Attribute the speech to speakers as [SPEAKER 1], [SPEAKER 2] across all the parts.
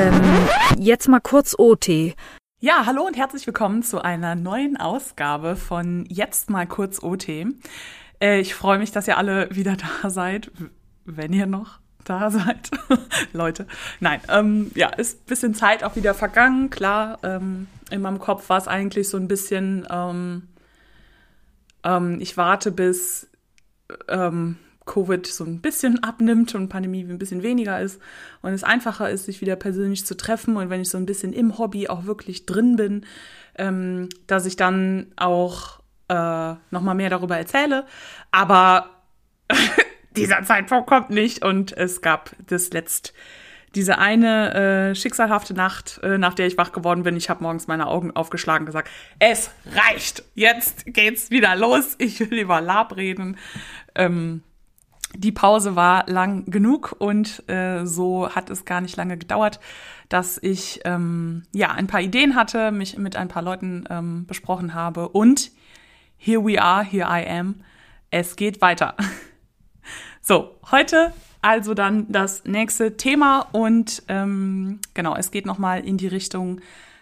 [SPEAKER 1] Ähm, jetzt mal kurz OT.
[SPEAKER 2] Ja, hallo und herzlich willkommen zu einer neuen Ausgabe von Jetzt mal kurz OT. Äh, ich freue mich, dass ihr alle wieder da seid, wenn ihr noch da seid, Leute. Nein, ähm, ja, ist ein bisschen Zeit auch wieder vergangen. Klar, ähm, in meinem Kopf war es eigentlich so ein bisschen, ähm, ähm ich warte bis ähm, Covid so ein bisschen abnimmt und Pandemie ein bisschen weniger ist und es einfacher ist, sich wieder persönlich zu treffen und wenn ich so ein bisschen im Hobby auch wirklich drin bin, ähm, dass ich dann auch äh, noch mal mehr darüber erzähle. Aber dieser Zeitpunkt kommt nicht und es gab das letzt diese eine äh, schicksalhafte Nacht, äh, nach der ich wach geworden bin. Ich habe morgens meine Augen aufgeschlagen und gesagt, es reicht, jetzt geht's wieder los. Ich will über Lab reden. Ähm, die Pause war lang genug und äh, so hat es gar nicht lange gedauert, dass ich ähm, ja ein paar Ideen hatte, mich mit ein paar Leuten ähm, besprochen habe und here we are, here I am. Es geht weiter. So, heute also dann das nächste Thema und ähm, genau, es geht nochmal in die Richtung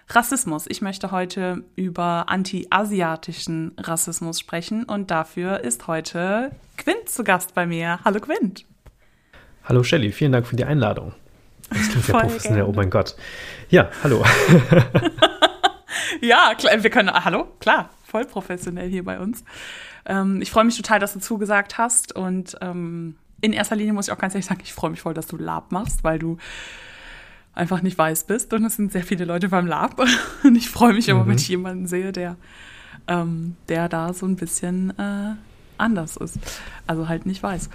[SPEAKER 2] Rassismus. Ich möchte heute über anti-asiatischen Rassismus sprechen und dafür ist heute Quint zu Gast bei mir. Hallo Quint.
[SPEAKER 3] Hallo Shelly, vielen Dank für die Einladung. Das klingt sehr professionell, oh mein Gott. Ja, hallo.
[SPEAKER 2] ja, klar, wir können, hallo, klar, voll professionell hier bei uns. Ähm, ich freue mich total, dass du zugesagt hast und ähm, in erster Linie muss ich auch ganz ehrlich sagen, ich freue mich voll, dass du Lab machst, weil du einfach nicht weiß bist. Und es sind sehr viele Leute beim Lab. Und ich freue mich immer, mhm. wenn ich jemanden sehe, der, ähm, der da so ein bisschen äh, anders ist. Also halt nicht weiß.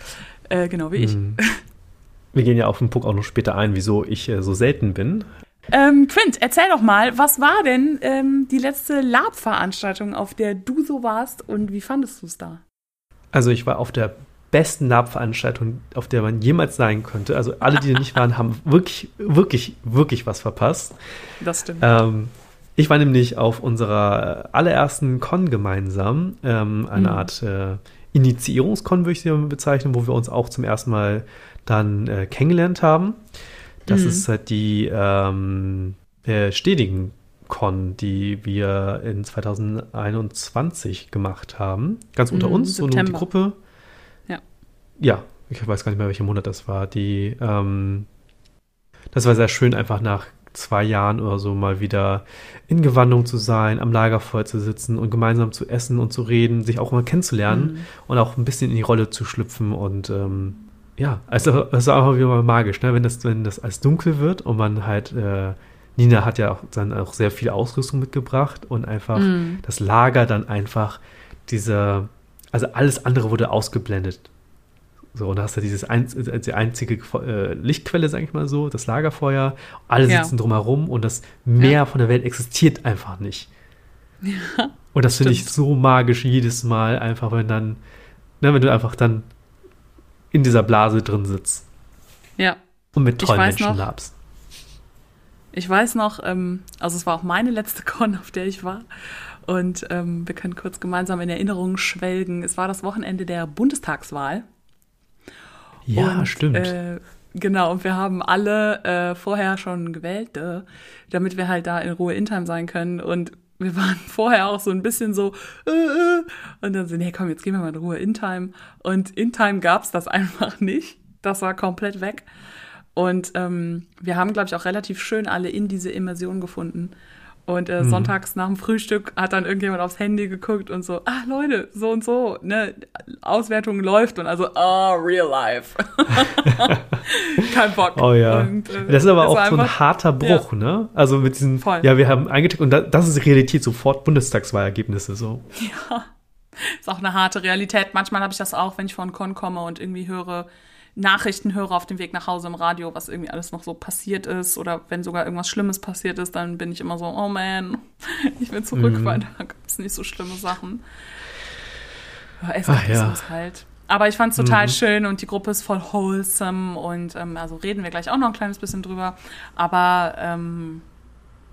[SPEAKER 2] Äh, genau wie mhm. ich.
[SPEAKER 3] Wir gehen ja auf den Punkt auch noch später ein, wieso ich äh, so selten bin.
[SPEAKER 2] Ähm, Quint, erzähl doch mal, was war denn ähm, die letzte Lab-Veranstaltung, auf der du so warst und wie fandest du es da?
[SPEAKER 3] Also ich war auf der besten Lab-Veranstaltung, auf der man jemals sein könnte. Also alle, die nicht waren, haben wirklich, wirklich, wirklich was verpasst.
[SPEAKER 2] Das stimmt.
[SPEAKER 3] Ähm, ich war nämlich auf unserer allerersten Con gemeinsam, ähm, eine mhm. Art äh, Initiierungskon, würde ich sie bezeichnen, wo wir uns auch zum ersten Mal dann äh, kennengelernt haben. Das mhm. ist halt die ähm, äh, stetigen Con, die wir in 2021 gemacht haben. Ganz unter mhm, uns, so nur die Gruppe ja, ich weiß gar nicht mehr, welcher Monat das war. Die, ähm, das war sehr schön, einfach nach zwei Jahren oder so mal wieder in Gewandung zu sein, am Lagerfeuer zu sitzen und gemeinsam zu essen und zu reden, sich auch mal kennenzulernen mhm. und auch ein bisschen in die Rolle zu schlüpfen und ähm, ja, also es war einfach wieder mal magisch, ne? wenn das, wenn das alles dunkel wird und man halt, äh, Nina hat ja auch dann auch sehr viel Ausrüstung mitgebracht und einfach mhm. das Lager dann einfach diese, also alles andere wurde ausgeblendet. So, und da hast du dieses ein, die einzige äh, Lichtquelle, sag ich mal so, das Lagerfeuer. Alle ja. sitzen drumherum und das Meer ja. von der Welt existiert einfach nicht. Ja, und das finde ich so magisch jedes Mal, einfach wenn dann, ne, wenn du einfach dann in dieser Blase drin sitzt.
[SPEAKER 2] Ja.
[SPEAKER 3] Und mit tollen Menschen noch, labst.
[SPEAKER 2] Ich weiß noch, ähm, also es war auch meine letzte Con, auf der ich war. Und ähm, wir können kurz gemeinsam in Erinnerungen schwelgen. Es war das Wochenende der Bundestagswahl.
[SPEAKER 3] Ja, und, stimmt.
[SPEAKER 2] Äh, genau, und wir haben alle äh, vorher schon gewählt, äh, damit wir halt da in Ruhe in Time sein können. Und wir waren vorher auch so ein bisschen so, äh, äh, und dann sind, hey, komm, jetzt gehen wir mal in Ruhe in Time. Und in Time gab's das einfach nicht. Das war komplett weg. Und ähm, wir haben, glaube ich, auch relativ schön alle in diese Immersion gefunden. Und äh, mhm. sonntags nach dem Frühstück hat dann irgendjemand aufs Handy geguckt und so, ah Leute, so und so, ne, Auswertung läuft und also, oh, real life. Kein Bock.
[SPEAKER 3] Oh ja. Und, äh, das ist aber auch so ein harter Bruch, ja. ne? Also mit diesen, Voll. ja, wir haben eingetippt und da, das ist Realität, sofort Bundestagswahlergebnisse so.
[SPEAKER 2] Ja. Ist auch eine harte Realität. Manchmal habe ich das auch, wenn ich von Con komme und irgendwie höre, Nachrichten höre auf dem Weg nach Hause im Radio, was irgendwie alles noch so passiert ist oder wenn sogar irgendwas Schlimmes passiert ist, dann bin ich immer so, oh man, ich will zurück, mhm. weil da gab es nicht so schlimme Sachen. Ja, Eskapismus ja. halt. Aber ich fand es total mhm. schön und die Gruppe ist voll wholesome und ähm, also reden wir gleich auch noch ein kleines bisschen drüber. Aber ähm,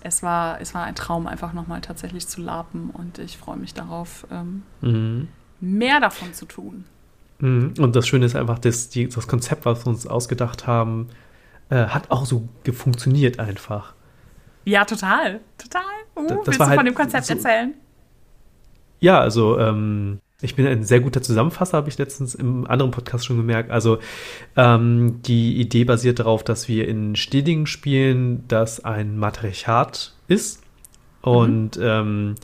[SPEAKER 2] es war, es war ein Traum, einfach nochmal tatsächlich zu lapen und ich freue mich darauf, ähm, mhm. mehr davon zu tun.
[SPEAKER 3] Mhm. Und das Schöne ist einfach, dass die, das Konzept, was wir uns ausgedacht haben, äh, hat auch so funktioniert einfach.
[SPEAKER 2] Ja, total. Total. Uh,
[SPEAKER 3] Das- das
[SPEAKER 2] willst du
[SPEAKER 3] halt
[SPEAKER 2] von dem Konzept
[SPEAKER 3] so-
[SPEAKER 2] erzählen?
[SPEAKER 3] Ja, also ähm, ich bin ein sehr guter Zusammenfasser, habe ich letztens im anderen Podcast schon gemerkt. Also ähm, die Idee basiert darauf, dass wir in stetigen Spielen, das ein Matriarchat ist und ähm,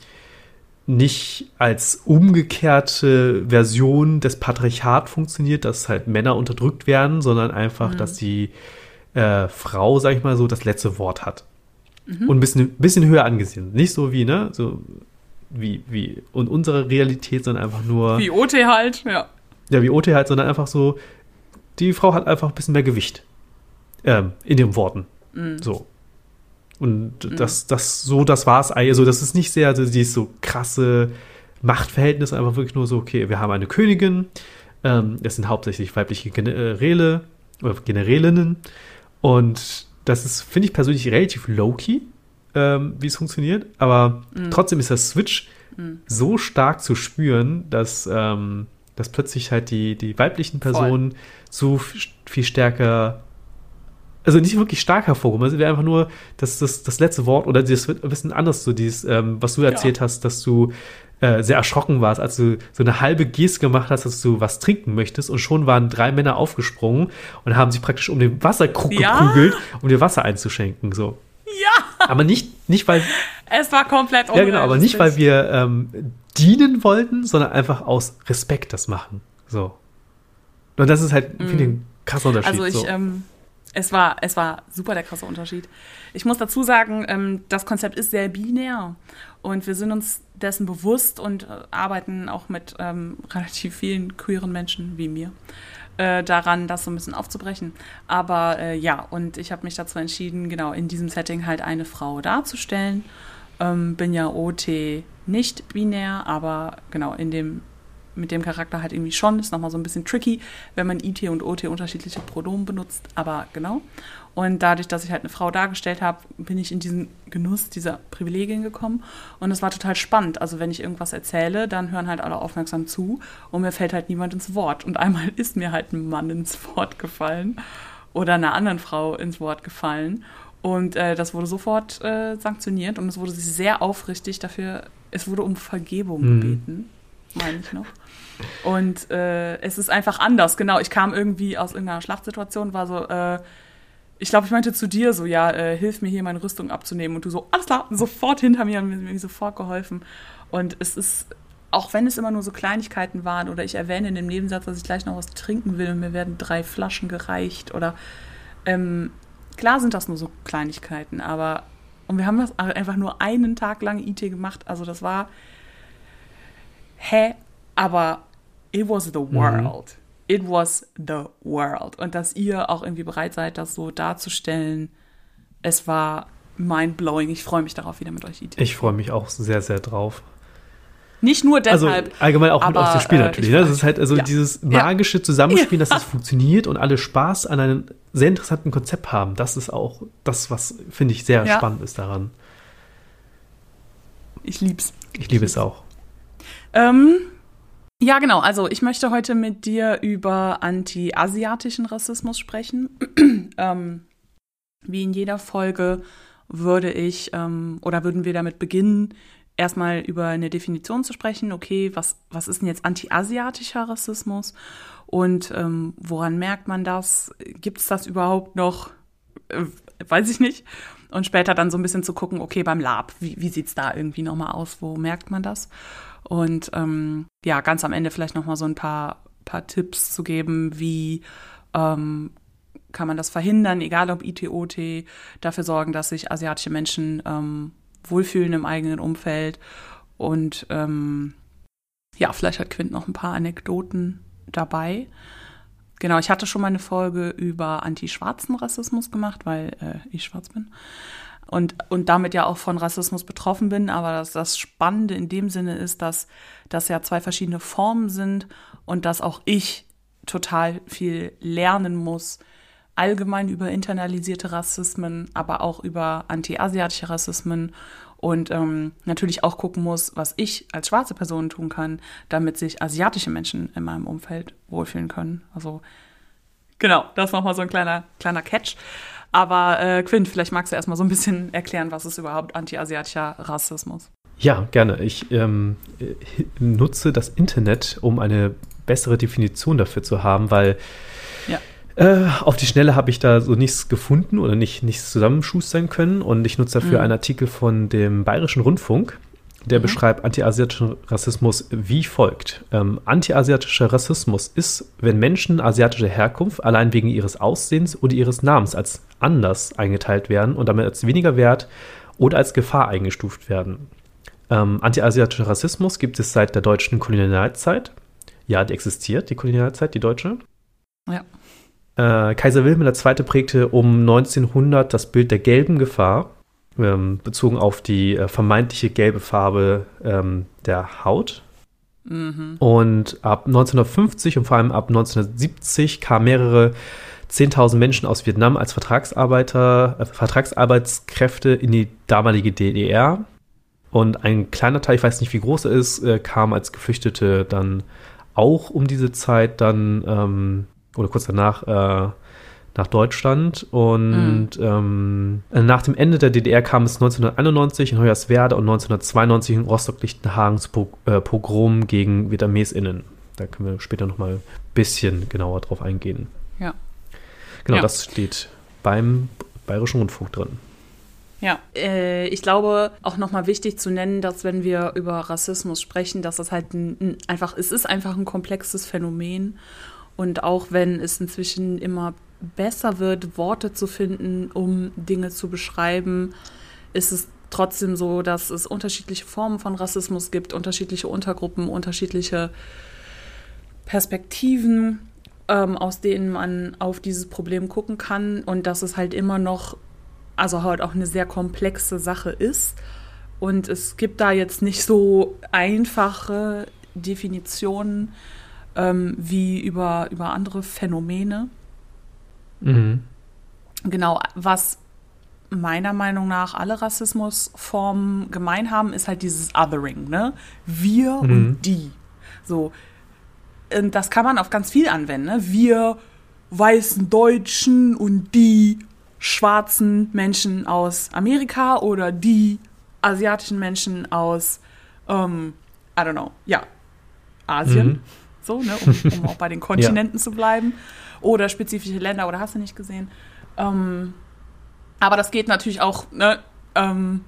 [SPEAKER 3] nicht als umgekehrte Version des Patriarchat funktioniert, dass halt Männer unterdrückt werden, sondern einfach, dass die äh, Frau, sag ich mal so, das letzte Wort hat. Und ein bisschen, bisschen höher angesehen. Nicht so wie, ne, so wie, wie und unsere Realität, sondern einfach nur,
[SPEAKER 2] Wie OT halt, ja.
[SPEAKER 3] ja, wie OT halt, sondern einfach so, die Frau hat einfach ein bisschen mehr Gewicht ähm, in den Worten. So. Und das, das, so, das war's. Also, das ist nicht sehr, also dieses so krasse Machtverhältnis, einfach wirklich nur so, okay, wir haben eine Königin, ähm, das sind hauptsächlich weibliche Generäle oder Generälinnen. Und das ist, finde ich persönlich, relativ low-key, ähm, wie es funktioniert. Aber trotzdem ist der Switch so stark zu spüren, dass, ähm, dass plötzlich halt die, die weiblichen Personen so f- viel stärker also nicht wirklich stark hervorgehoben, also wäre einfach nur das, das, das letzte Wort oder das wird ein bisschen anders, so dieses, ähm, was du erzählt hast, dass du äh, sehr erschrocken warst, als du so eine halbe Geste gemacht hast, dass du was trinken möchtest und schon waren drei Männer aufgesprungen und haben sich praktisch um den Wasserkrug
[SPEAKER 2] Ja.
[SPEAKER 3] geprügelt, um dir Wasser einzuschenken, so.
[SPEAKER 2] Ja,
[SPEAKER 3] Aber nicht, nicht weil,
[SPEAKER 2] es war komplett
[SPEAKER 3] ja genau, aber nicht, weil wir ähm, dienen wollten, sondern einfach aus Respekt das machen, so. Und das ist halt, finde ich, ein krasser Unterschied.
[SPEAKER 2] Also ich,
[SPEAKER 3] so.
[SPEAKER 2] ähm, es war, es war super der krasse Unterschied. Ich muss dazu sagen, ähm, das Konzept ist sehr binär und wir sind uns dessen bewusst und äh, arbeiten auch mit ähm, relativ vielen queeren Menschen wie mir äh, daran, das so ein bisschen aufzubrechen. Aber äh, ja, und ich habe mich dazu entschieden, genau in diesem Setting halt eine Frau darzustellen. Ähm, bin ja OT nicht binär, aber genau in dem mit dem Charakter halt irgendwie schon. Ist nochmal so ein bisschen tricky, wenn man IT und OT unterschiedliche Pronomen benutzt, aber genau. Und dadurch, dass ich halt eine Frau dargestellt habe, bin ich in diesen Genuss dieser Privilegien gekommen. Und es war total spannend. Also wenn ich irgendwas erzähle, dann hören halt alle aufmerksam zu und mir fällt halt niemand ins Wort. Und einmal ist mir halt ein Mann ins Wort gefallen oder einer anderen Frau ins Wort gefallen. Und äh, das wurde sofort äh, sanktioniert und es wurde sehr aufrichtig dafür, es wurde um Vergebung
[SPEAKER 3] Mhm.
[SPEAKER 2] gebeten, meine ich noch. Und äh, es ist einfach anders, genau. Ich kam irgendwie aus irgendeiner Schlachtsituation, war so, äh, ich glaube, ich meinte zu dir so, ja, äh, hilf mir hier meine Rüstung abzunehmen. Und du so, alles klar, sofort hinter mir und mir, sofort geholfen. Und es ist, auch wenn es immer nur so Kleinigkeiten waren oder ich erwähne in dem Nebensatz, dass ich gleich noch was trinken will und mir werden drei Flaschen gereicht oder ähm, klar sind das nur so Kleinigkeiten, aber und wir haben das einfach nur einen Tag lang IT gemacht. Also das war hä, aber it was the world. It was the world. Und dass ihr auch irgendwie bereit seid, das so darzustellen, es war mind-blowing. Ich freue mich darauf, wieder mit euch IT.
[SPEAKER 3] Ich freue mich auch sehr, sehr drauf.
[SPEAKER 2] Nicht nur
[SPEAKER 3] Also
[SPEAKER 2] deshalb.
[SPEAKER 3] allgemein auch mit
[SPEAKER 2] aber,
[SPEAKER 3] aus dem Spiel
[SPEAKER 2] äh,
[SPEAKER 3] natürlich.
[SPEAKER 2] ich
[SPEAKER 3] Ne? Das ist halt also
[SPEAKER 2] Ja.
[SPEAKER 3] dieses magische Zusammenspiel, dass
[SPEAKER 2] Ja.
[SPEAKER 3] es funktioniert und alle Spaß an einem sehr interessanten Konzept haben. Das ist auch das, was finde ich sehr
[SPEAKER 2] Ja.
[SPEAKER 3] spannend ist daran.
[SPEAKER 2] ich lieb's.
[SPEAKER 3] Ich liebe es auch.
[SPEAKER 2] Ähm, ja, genau. Also ich möchte heute mit dir über anti-asiatischen Rassismus sprechen. ähm, wie in jeder Folge würde ich ähm, oder würden wir damit beginnen, erstmal über eine Definition zu sprechen. Okay, was, was ist denn jetzt anti-asiatischer Rassismus? Und ähm, woran merkt man das? Gibt es das überhaupt noch? Äh, weiß ich nicht. Und später dann so ein bisschen zu gucken, okay, beim Lab, wie, wie sieht es da irgendwie nochmal aus? Wo merkt man das? Und ähm, ja, ganz am Ende vielleicht nochmal so ein paar, paar Tipps zu geben, wie ähm, kann man das verhindern, egal ob ITOT, dafür sorgen, dass sich asiatische Menschen ähm, wohlfühlen im eigenen Umfeld. Und ähm, ja, vielleicht hat Quint noch ein paar Anekdoten dabei. Genau, ich hatte schon mal eine Folge über anti-schwarzen Rassismus gemacht, weil äh, ich schwarz bin. Und, und damit ja auch von Rassismus betroffen bin. Aber das, das Spannende in dem Sinne ist, dass das ja zwei verschiedene Formen sind und dass auch ich total viel lernen muss, allgemein über internalisierte Rassismen, aber auch über anti-asiatische Rassismen und ähm, natürlich auch gucken muss, was ich als schwarze Person tun kann, damit sich asiatische Menschen in meinem Umfeld wohlfühlen können. Also genau, das nochmal so ein kleiner, kleiner Catch. Aber äh, Quint, vielleicht magst du erstmal so ein bisschen erklären, was ist überhaupt anti-asiatischer Rassismus?
[SPEAKER 3] Ja, gerne. Ich ähm, nutze das Internet, um eine bessere Definition dafür zu haben, weil
[SPEAKER 2] Ja.
[SPEAKER 3] Äh, auf die Schnelle habe ich da so nichts gefunden oder nicht, nichts zusammenschustern können. Und ich nutze dafür
[SPEAKER 2] Mhm.
[SPEAKER 3] einen Artikel von dem Bayerischen Rundfunk, der
[SPEAKER 2] Mhm.
[SPEAKER 3] beschreibt antiasiatischen Rassismus wie folgt. Ähm, antiasiatischer Rassismus ist, wenn Menschen asiatischer Herkunft allein wegen ihres Aussehens oder ihres Namens als anders eingeteilt werden und damit als weniger wert oder als Gefahr eingestuft werden. Ähm, antiasiatischer Rassismus gibt es seit der deutschen Kolonialzeit. Ja, die existiert, die Kolonialzeit, die deutsche.
[SPEAKER 2] Ja.
[SPEAKER 3] Äh, Kaiser Wilhelm II. prägte um 1900 das Bild der gelben Gefahr, ähm, bezogen auf die äh, vermeintliche gelbe Farbe ähm, der Haut.
[SPEAKER 2] Mhm.
[SPEAKER 3] Und ab 1950 und vor allem ab 1970 kamen mehrere 10.000 Menschen aus Vietnam als Vertragsarbeiter, äh, Vertragsarbeitskräfte in die damalige DDR. Und ein kleiner Teil, ich weiß nicht, wie groß er ist, äh, kam als Geflüchtete dann auch um diese Zeit dann ähm, oder kurz danach äh, nach Deutschland. Und ähm, nach dem Ende der DDR kam es 1991 in Hoyerswerda und 1992 in Rostock-Lichtenhagen zu äh, Pogrom gegen VietnamesInnen. Da können wir später nochmal ein bisschen genauer drauf eingehen.
[SPEAKER 2] Ja.
[SPEAKER 3] Genau,
[SPEAKER 2] Ja.
[SPEAKER 3] das steht beim Bayerischen Rundfunk drin.
[SPEAKER 2] Ja, äh, ich glaube auch nochmal wichtig zu nennen, dass wenn wir über Rassismus sprechen, dass das halt ein, ein, einfach, es ist einfach ein komplexes Phänomen. Und auch wenn es inzwischen immer besser wird, Worte zu finden, um Dinge zu beschreiben, ist es trotzdem so, dass es unterschiedliche Formen von Rassismus gibt, unterschiedliche Untergruppen, unterschiedliche Perspektiven, ähm, aus denen man auf dieses Problem gucken kann und dass es halt immer noch, also halt auch eine sehr komplexe Sache ist. Und es gibt da jetzt nicht so einfache Definitionen ähm, wie über, über andere Phänomene.
[SPEAKER 3] Mhm.
[SPEAKER 2] Genau, was meiner Meinung nach alle Rassismusformen gemein haben, ist halt dieses Othering, ne? Wir
[SPEAKER 3] Mhm.
[SPEAKER 2] und die. So. Und das kann man auf ganz viel anwenden, ne? Wir weißen Deutschen und die schwarzen Menschen aus Amerika oder die asiatischen Menschen aus, ähm, I don't know, ja, Asien.
[SPEAKER 3] Mhm.
[SPEAKER 2] So, ne? Um, um auch bei den Kontinenten zu bleiben. Oder spezifische Länder, oder hast du nicht gesehen? Ähm, aber das geht natürlich auch, ne, ähm,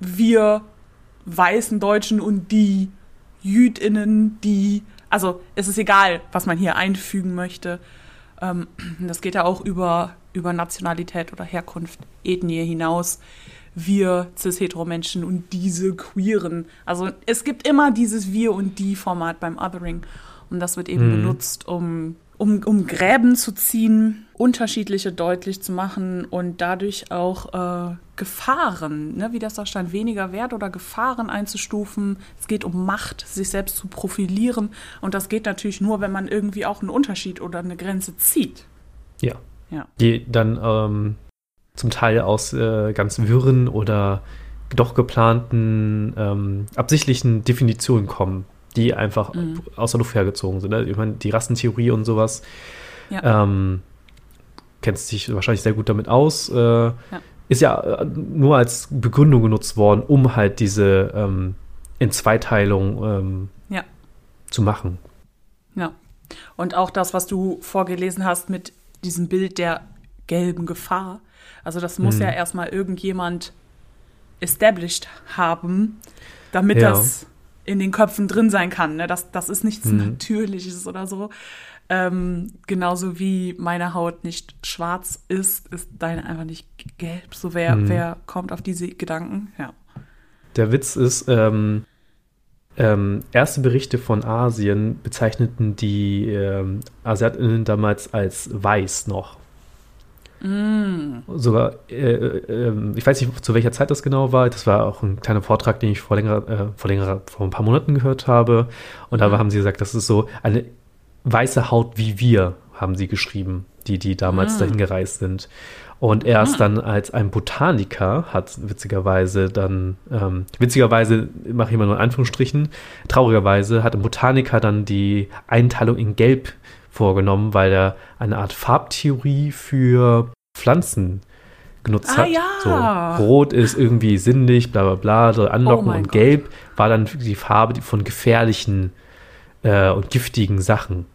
[SPEAKER 2] wir weißen Deutschen und die JüdInnen, die, also es ist egal, was man hier einfügen möchte. Ähm, das geht ja auch über, über Nationalität oder Herkunft, Ethnie hinaus. Wir cis-hetero-Menschen und diese Queeren. Also es gibt immer dieses Wir und die Format beim Othering. Und das wird eben
[SPEAKER 3] Mhm.
[SPEAKER 2] benutzt, um, um, um Gräben zu ziehen, unterschiedliche deutlich zu machen und dadurch auch äh, Gefahren, ne, wie das da stand, weniger Wert oder Gefahren einzustufen. Es geht um Macht, sich selbst zu profilieren. Und das geht natürlich nur, wenn man irgendwie auch einen Unterschied oder eine Grenze zieht.
[SPEAKER 3] Ja.
[SPEAKER 2] Ja.
[SPEAKER 3] Die dann ähm, zum Teil aus äh, ganz wirren oder doch geplanten, ähm, absichtlichen Definitionen kommen, die einfach
[SPEAKER 2] Mhm.
[SPEAKER 3] aus der Luft hergezogen sind. Ne? Ich meine, die Rassentheorie und sowas.
[SPEAKER 2] Ja.
[SPEAKER 3] Ähm, kennst dich wahrscheinlich sehr gut damit aus. Äh, Ist ja äh, nur als Begründung genutzt worden, um halt diese ähm, Entzweiteilung ähm,
[SPEAKER 2] Ja.
[SPEAKER 3] zu machen.
[SPEAKER 2] Ja. Und auch das, was du vorgelesen hast mit diesem Bild der gelben Gefahr. Also das muss
[SPEAKER 3] Mhm.
[SPEAKER 2] ja erstmal irgendjemand established haben, damit
[SPEAKER 3] Ja.
[SPEAKER 2] das in den Köpfen drin sein kann. Ne? Das, das ist nichts
[SPEAKER 3] Mhm.
[SPEAKER 2] Natürliches oder so. Ähm, genauso wie meine Haut nicht schwarz ist, ist deine einfach nicht gelb. So wer,
[SPEAKER 3] Mhm.
[SPEAKER 2] wer kommt auf diese Gedanken? Ja.
[SPEAKER 3] Der Witz ist, ähm, ähm, erste Berichte von Asien bezeichneten die ähm, AsiatInnen damals als weiß noch.
[SPEAKER 2] Mm.
[SPEAKER 3] Sogar, äh, äh, ich weiß nicht, zu welcher Zeit das genau war. Das war auch ein kleiner Vortrag, den ich vor längerer, äh, vor längerer, vor ein paar Monaten gehört habe. Und da
[SPEAKER 2] Mhm.
[SPEAKER 3] haben sie gesagt, das ist so eine weiße Haut wie wir, haben sie geschrieben, die, die damals
[SPEAKER 2] Mhm.
[SPEAKER 3] dahin gereist sind. Und erst
[SPEAKER 2] Mhm.
[SPEAKER 3] dann als ein Botaniker hat witzigerweise dann, ähm, witzigerweise mache ich immer nur in Anführungsstrichen, traurigerweise hat ein Botaniker dann die Einteilung in Gelb vorgenommen, weil er eine Art Farbtheorie für Pflanzen genutzt
[SPEAKER 2] Ah,
[SPEAKER 3] hat.
[SPEAKER 2] ja.
[SPEAKER 3] So, rot ist irgendwie sinnlich, bla bla bla, so anlocken
[SPEAKER 2] Oh
[SPEAKER 3] und
[SPEAKER 2] Gott.
[SPEAKER 3] gelb war dann die Farbe von gefährlichen äh, und giftigen Sachen.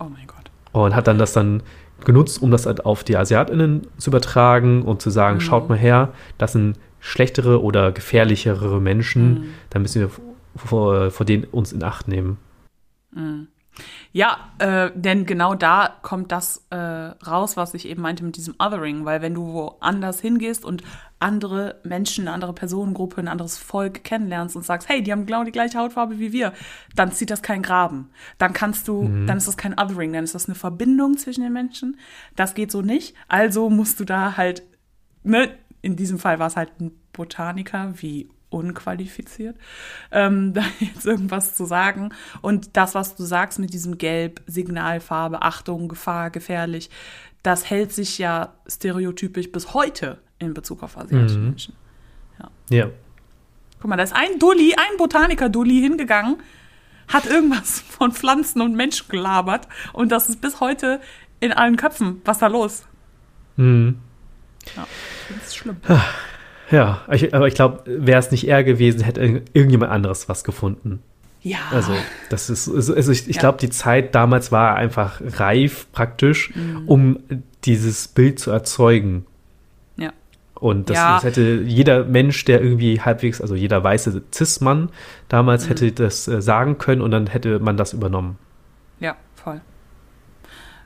[SPEAKER 2] Oh mein Gott.
[SPEAKER 3] Und hat dann das dann genutzt, um das halt auf die AsiatInnen zu übertragen und zu sagen,
[SPEAKER 2] Mhm.
[SPEAKER 3] schaut mal her, das sind schlechtere oder gefährlichere Menschen,
[SPEAKER 2] Mhm.
[SPEAKER 3] da müssen wir vor, vor denen uns in Acht nehmen.
[SPEAKER 2] Ja, äh, denn genau da kommt das äh, raus, was ich eben meinte mit diesem Othering, weil wenn du woanders hingehst und andere Menschen, eine andere Personengruppe, ein anderes Volk kennenlernst und sagst, hey, die haben genau die gleiche Hautfarbe wie wir, dann zieht das keinen Graben. Dann kannst du, dann ist das kein Othering, dann ist das eine Verbindung zwischen den Menschen. Das geht so nicht. Also musst du da halt, ne, in diesem Fall war es halt ein Botaniker, wie unqualifiziert, ähm, da jetzt irgendwas zu sagen. Und das, was du sagst mit diesem Gelb, Signalfarbe, Achtung, Gefahr, gefährlich, das hält sich ja stereotypisch bis heute in Bezug auf asiatische
[SPEAKER 3] Mhm.
[SPEAKER 2] Menschen.
[SPEAKER 3] Ja.
[SPEAKER 2] Guck mal, da ist ein Dulli, ein Botaniker-Dulli hingegangen, hat irgendwas von Pflanzen und Menschen gelabert und das ist bis heute in allen Köpfen. Was ist da los?
[SPEAKER 3] Mhm.
[SPEAKER 2] Ja, das ist schlimm.
[SPEAKER 3] Ja, ich, aber ich glaube, wäre es nicht er gewesen, hätte irg- irgendjemand anderes was gefunden.
[SPEAKER 2] Ja.
[SPEAKER 3] Also, das ist, also also ich, ich
[SPEAKER 2] Ja.
[SPEAKER 3] glaube, die Zeit damals war einfach reif praktisch,
[SPEAKER 2] Mhm.
[SPEAKER 3] um dieses Bild zu erzeugen.
[SPEAKER 2] ja.
[SPEAKER 3] Und das,
[SPEAKER 2] Ja.
[SPEAKER 3] das hätte jeder Mensch, der irgendwie halbwegs, also jeder weiße Cis-Mann damals
[SPEAKER 2] Mhm.
[SPEAKER 3] hätte das äh, sagen können und dann hätte man das übernommen.
[SPEAKER 2] Ja, voll.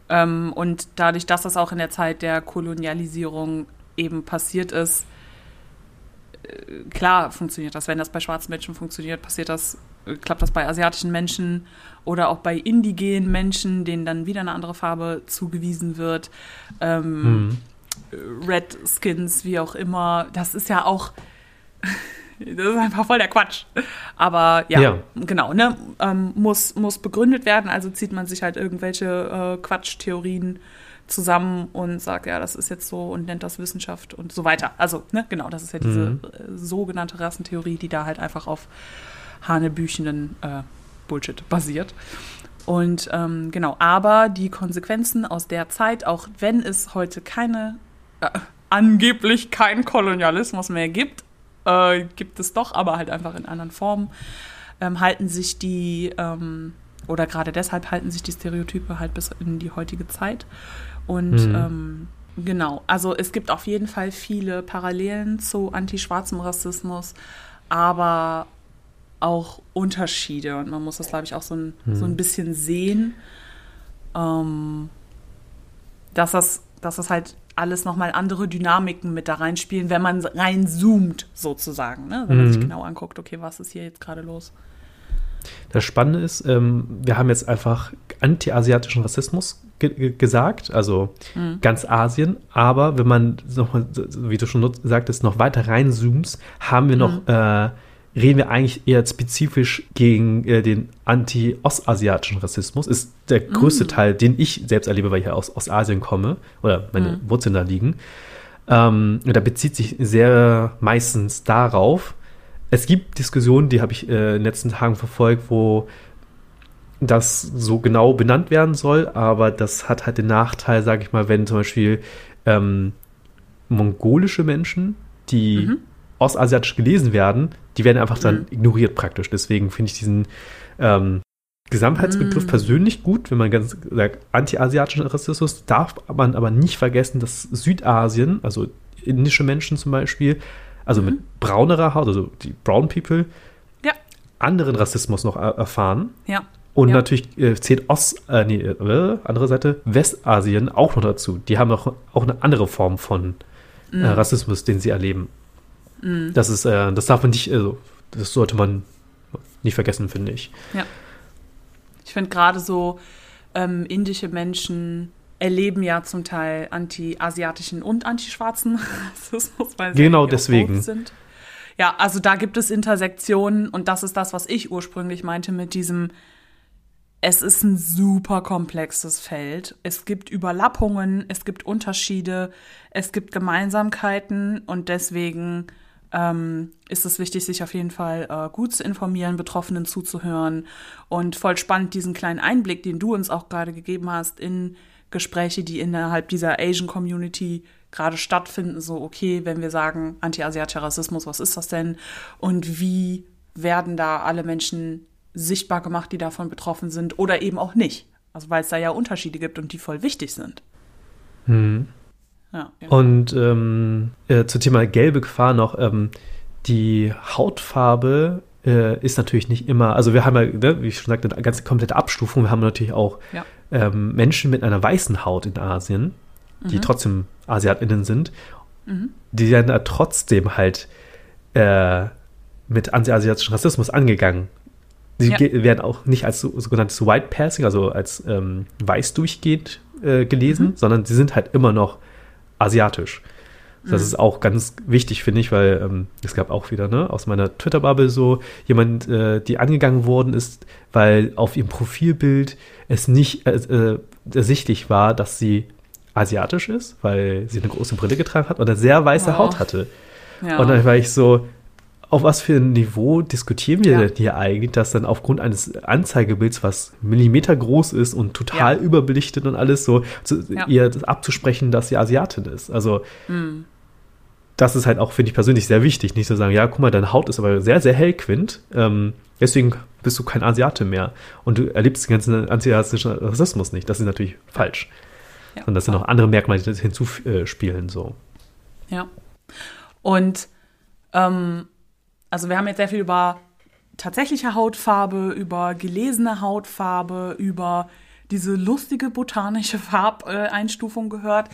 [SPEAKER 2] Ähm, und dadurch, dass das auch in der Zeit der Kolonialisierung eben passiert ist, klar funktioniert das. Wenn das bei schwarzen Menschen funktioniert, passiert das, äh, klappt das bei asiatischen Menschen oder auch bei indigenen Menschen, denen dann wieder eine andere Farbe zugewiesen wird. Ähm,
[SPEAKER 3] Mhm.
[SPEAKER 2] Red Skins, wie auch immer. Das ist ja auch. Das ist einfach voll der Quatsch. Aber ja,
[SPEAKER 3] Ja.
[SPEAKER 2] genau, ne? Ähm, muss, muss begründet werden. Also zieht man sich halt irgendwelche äh, Quatschtheorien zusammen und sagt, ja, das ist jetzt so und nennt das Wissenschaft und so weiter. Also, ne, genau, das ist ja diese
[SPEAKER 3] Mhm.
[SPEAKER 2] äh, sogenannte Rassentheorie, die da halt einfach auf hanebüchenden äh, Bullshit basiert. Und ähm, genau, aber die Konsequenzen aus der Zeit, auch wenn es heute keine, äh, angeblich keinen Kolonialismus mehr gibt, äh, gibt es doch, aber halt einfach in anderen Formen, ähm, halten sich die, ähm, oder gerade deshalb halten sich die Stereotype halt bis in die heutige Zeit. Und
[SPEAKER 3] Mhm.
[SPEAKER 2] ähm, genau, also es gibt auf jeden Fall viele Parallelen zu antischwarzem Rassismus, aber auch Unterschiede und man muss das, glaube ich, auch so ein, so ein bisschen sehen, ähm, dass, das, dass das halt alles nochmal andere Dynamiken mit da reinspielen, wenn man reinzoomt, sozusagen. Ne? Wenn man sich
[SPEAKER 3] Mhm.
[SPEAKER 2] genau anguckt, okay, was ist hier jetzt gerade los?
[SPEAKER 3] Das Spannende ist, ähm, wir haben jetzt einfach anti-asiatischen Rassismus ge ge gesagt, also
[SPEAKER 2] Mhm.
[SPEAKER 3] ganz Asien, aber wenn man nochmal, wie du schon sagtest, noch weiter reinzoomst, haben wir noch, äh, reden wir eigentlich eher spezifisch gegen äh, den anti-ostasiatischen Rassismus. Ist der größte Teil, den ich selbst erlebe, weil ich ja aus Ostasien komme oder meine Wurzeln da liegen. Ähm, da bezieht sich sehr meistens darauf, es gibt Diskussionen, die habe ich äh, in den letzten Tagen verfolgt, wo das so genau benannt werden soll, aber das hat halt den Nachteil, sage ich mal, wenn zum Beispiel ähm, mongolische Menschen, die
[SPEAKER 2] Mhm.
[SPEAKER 3] ostasiatisch gelesen werden, die werden einfach dann
[SPEAKER 2] Mhm.
[SPEAKER 3] ignoriert praktisch. Deswegen finde ich diesen ähm, Gesamtheitsbegriff
[SPEAKER 2] Mhm.
[SPEAKER 3] persönlich gut, wenn man ganz sagt, anti-asiatischen Rassismus, darf man aber nicht vergessen, dass Südasien, also indische Menschen zum Beispiel, also
[SPEAKER 2] Mhm.
[SPEAKER 3] mit braunerer Haut, also die Brown People,
[SPEAKER 2] Ja.
[SPEAKER 3] anderen Rassismus noch er erfahren.
[SPEAKER 2] Ja.
[SPEAKER 3] Und
[SPEAKER 2] Ja.
[SPEAKER 3] natürlich äh, zählt Ost, äh, nee, äh, andere Seite, Westasien auch noch dazu. Die haben auch, auch eine andere Form von
[SPEAKER 2] Mhm.
[SPEAKER 3] äh, Rassismus, den sie erleben. Das ist, äh, das darf man nicht, also, das sollte man nicht vergessen, finde ich.
[SPEAKER 2] Ich finde gerade so ähm, indische Menschen erleben ja zum Teil anti-asiatischen und anti-schwarzen Rassismus, weil sie
[SPEAKER 3] Genau deswegen.
[SPEAKER 2] sind. Ja, also da gibt es Intersektionen und das ist das, was ich ursprünglich meinte mit diesem, es ist ein super komplexes Feld. Es gibt Überlappungen, es gibt Unterschiede, es gibt Gemeinsamkeiten und deswegen ähm, ist es wichtig, sich auf jeden Fall äh, gut zu informieren, Betroffenen zuzuhören und voll spannend diesen kleinen Einblick, den du uns auch gerade gegeben hast in Gespräche, die innerhalb dieser Asian Community gerade stattfinden, so, okay, wenn wir sagen, anti-asiatischer Rassismus, was ist das denn? Und wie werden da alle Menschen sichtbar gemacht, die davon betroffen sind oder eben auch nicht? Also weil es da ja Unterschiede gibt und die voll wichtig sind.
[SPEAKER 3] Mhm.
[SPEAKER 2] Ja, genau.
[SPEAKER 3] Und ähm, äh, zum Thema gelbe Gefahr noch, ähm, die Hautfarbe äh, ist natürlich nicht immer, also wir haben ja, ne, wie ich schon sagte, eine ganze komplette Abstufung. Wir haben natürlich auch
[SPEAKER 2] Ja.
[SPEAKER 3] ähm, Menschen mit einer weißen Haut in Asien, die trotzdem AsiatInnen sind, die werden da trotzdem halt äh, mit anti-asiatischen Rassismus angegangen. Sie
[SPEAKER 2] Ja.
[SPEAKER 3] werden auch nicht als so, sogenanntes White Passing, also als ähm, weiß durchgehend äh, gelesen, sondern sie sind halt immer noch asiatisch. Das ist auch ganz wichtig, finde ich, weil ähm, es gab auch wieder ne, aus meiner Twitter-Bubble so jemand, äh, die angegangen worden ist, weil auf ihrem Profilbild es nicht äh, äh, ersichtlich war, dass sie asiatisch ist, weil sie eine große Brille getragen hat und eine sehr weiße
[SPEAKER 2] Oh.
[SPEAKER 3] Haut hatte.
[SPEAKER 2] ja.
[SPEAKER 3] Und dann war ich so, auf was für ein Niveau diskutieren wir
[SPEAKER 2] Ja.
[SPEAKER 3] denn hier eigentlich, dass dann aufgrund eines Anzeigebilds, was Millimeter groß ist und total
[SPEAKER 2] Ja.
[SPEAKER 3] überbelichtet und alles so, zu,
[SPEAKER 2] Ja.
[SPEAKER 3] ihr abzusprechen, dass sie Asiatin ist. Also
[SPEAKER 2] Hm.
[SPEAKER 3] Das ist halt auch, finde ich persönlich, sehr wichtig. Nicht zu sagen, ja, guck mal, deine Haut ist aber sehr, sehr hell, Quint. Ähm, deswegen bist du kein Asiate mehr. Und du erlebst den ganzen antiasiatischen Rassismus nicht. Das ist natürlich falsch.
[SPEAKER 2] Ja.
[SPEAKER 3] Und das sind auch andere Merkmale, die das hinzuspielen. So.
[SPEAKER 2] Ja. Und ähm, also wir haben jetzt sehr viel über tatsächliche Hautfarbe, über gelesene Hautfarbe, über diese lustige botanische Farbeinstufung gehört.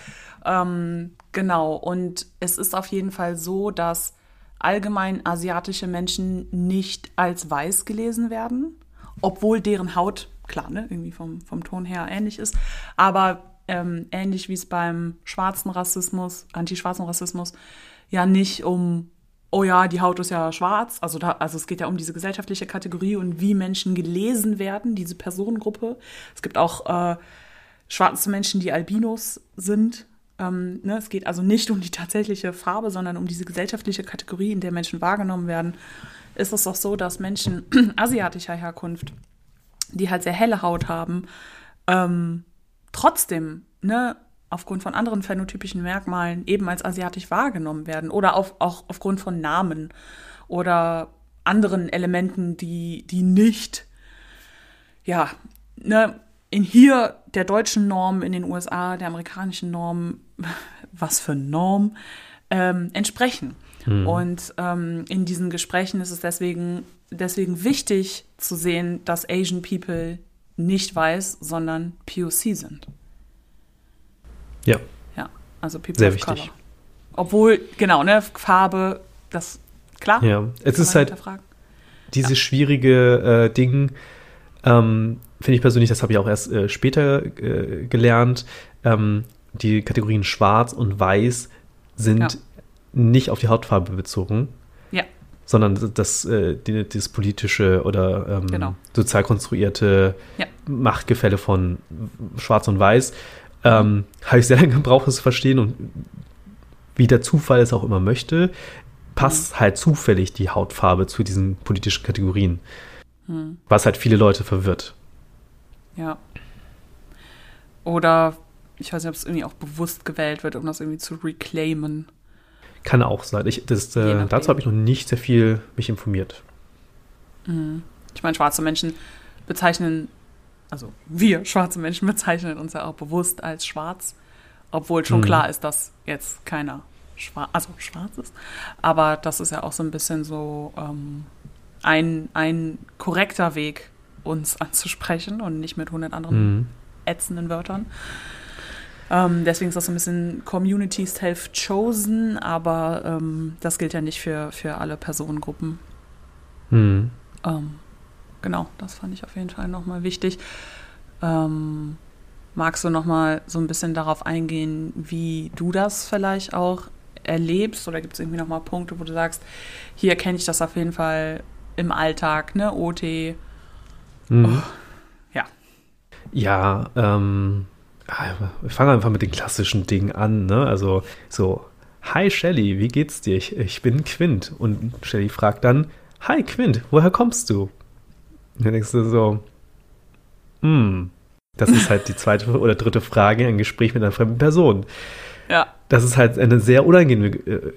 [SPEAKER 2] Ähm, genau. Und es ist auf jeden Fall so, dass allgemein asiatische Menschen nicht als weiß gelesen werden, obwohl deren Haut, klar, ne, irgendwie vom, vom Ton her ähnlich ist, aber ähm, ähnlich wie es beim schwarzen Rassismus, anti-schwarzen Rassismus, ja nicht um, oh ja, die Haut ist ja schwarz, also, da, also es geht ja um diese gesellschaftliche Kategorie und wie Menschen gelesen werden, diese Personengruppe. Es gibt auch äh, schwarze Menschen, die Albinos sind. Ähm, ne? Es geht also nicht um die tatsächliche Farbe, sondern um diese gesellschaftliche Kategorie, in der Menschen wahrgenommen werden. Ist es doch so, dass Menschen asiatischer Herkunft, die halt sehr helle Haut haben, ähm, trotzdem, ne, aufgrund von anderen phänotypischen Merkmalen eben als asiatisch wahrgenommen werden oder auf, auch aufgrund von Namen oder anderen Elementen, die, die nicht, ja, ne, in hier der deutschen Norm, in den USA der amerikanischen Norm, was für Norm, ähm, entsprechen. Und ähm, in diesen Gesprächen ist es deswegen, deswegen wichtig zu sehen, dass Asian People nicht weiß, sondern POC sind.
[SPEAKER 3] Ja,
[SPEAKER 2] Ja, also People
[SPEAKER 3] Sehr
[SPEAKER 2] of
[SPEAKER 3] wichtig.
[SPEAKER 2] Color. Obwohl, genau, ne, Farbe, das, klar.
[SPEAKER 3] ja. Es ist halt dieses schwierige äh, Ding, ähm, finde ich persönlich, das habe ich auch erst äh, später äh, gelernt, ähm, die Kategorien schwarz und weiß sind
[SPEAKER 2] Ja.
[SPEAKER 3] nicht auf die Hautfarbe bezogen,
[SPEAKER 2] Ja,
[SPEAKER 3] sondern das, äh, die, das politische oder ähm,
[SPEAKER 2] Genau.
[SPEAKER 3] sozial konstruierte
[SPEAKER 2] Ja.
[SPEAKER 3] Machtgefälle von Schwarz und Weiß. Ähm, habe ich sehr lange gebraucht, es zu verstehen und wie der Zufall es auch immer möchte, passt
[SPEAKER 2] Mhm.
[SPEAKER 3] halt zufällig die Hautfarbe zu diesen politischen Kategorien.
[SPEAKER 2] Hm.
[SPEAKER 3] Was halt viele Leute verwirrt.
[SPEAKER 2] ja. Oder ich weiß nicht, ob es irgendwie auch bewusst gewählt wird, um das irgendwie zu reclaimen.
[SPEAKER 3] Kann auch sein. Ich, das, äh, dazu habe ich noch nicht sehr viel mich informiert.
[SPEAKER 2] Ich meine, schwarze Menschen bezeichnen, also wir schwarze Menschen bezeichnen uns ja auch bewusst als schwarz, obwohl schon
[SPEAKER 3] Mhm.
[SPEAKER 2] klar ist, dass jetzt keiner schwarz, also schwarz ist. Aber das ist ja auch so ein bisschen so ähm, ein, ein korrekter Weg, uns anzusprechen und nicht mit 100 anderen
[SPEAKER 3] Mhm.
[SPEAKER 2] ätzenden Wörtern. Ähm, deswegen ist das so ein bisschen Community Self-Chosen, aber ähm, das gilt ja nicht für, für alle Personengruppen.
[SPEAKER 3] Mhm.
[SPEAKER 2] Ähm, genau, das fand ich auf jeden Fall nochmal wichtig. Ähm, magst du nochmal so ein bisschen darauf eingehen, wie du das vielleicht auch erlebst? Oder gibt es irgendwie nochmal Punkte, wo du sagst, hier kenne ich das auf jeden Fall im Alltag, ne? OT.
[SPEAKER 3] Mhm.
[SPEAKER 2] ja.
[SPEAKER 3] Ja, ähm, wir fangen einfach mit den klassischen Dingen an, ne? Also so, hi Shelly, wie geht's dir? Ich, ich bin Quint. Und Shelly fragt dann, hi Quint, woher kommst du? Und dann denkst du so, hm, Das ist halt die zweite oder dritte Frage, ein Gespräch mit einer fremden Person.
[SPEAKER 2] Ja.
[SPEAKER 3] Das ist halt eine sehr unangenehme äh,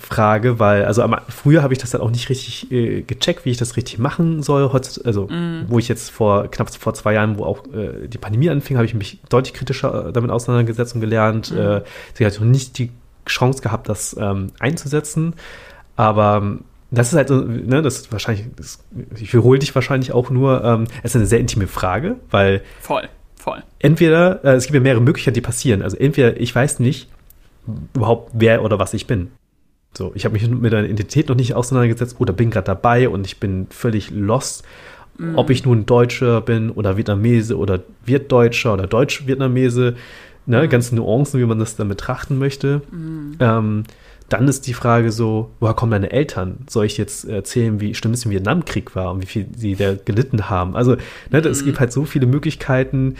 [SPEAKER 3] Frage, weil, also am, früher habe ich das dann auch nicht richtig äh, gecheckt, wie ich das richtig machen soll. Also,
[SPEAKER 2] Mm.
[SPEAKER 3] wo ich jetzt vor knapp vor zwei Jahren, wo auch äh, die Pandemie anfing, habe ich mich deutlich kritischer äh, damit auseinandergesetzt und gelernt.
[SPEAKER 2] Mhm.
[SPEAKER 3] Äh, ich hatte noch nicht die Chance gehabt, das ähm, einzusetzen. Aber ähm, das ist halt, so, ne, das ist wahrscheinlich, das, ich wiederhole dich wahrscheinlich auch nur, ähm, es ist eine sehr intime Frage, weil
[SPEAKER 2] Voll, voll.
[SPEAKER 3] entweder, äh, es gibt ja mehrere Möglichkeiten, die passieren. Also entweder ich weiß nicht überhaupt, wer oder was ich bin. So, ich habe mich mit der Identität noch nicht auseinandergesetzt oder bin gerade dabei und ich bin völlig lost, ob ich nun Deutscher bin oder Vietnamese oder Wirtdeutscher oder Deutsch-Vietnamese, ne, ganze Nuancen, wie man das dann betrachten möchte. Ähm, dann ist die Frage so, woher kommen deine Eltern? Soll ich jetzt erzählen, wie schlimm es im Vietnamkrieg war und wie viel sie da gelitten haben? Also, ne, es gibt halt so viele Möglichkeiten,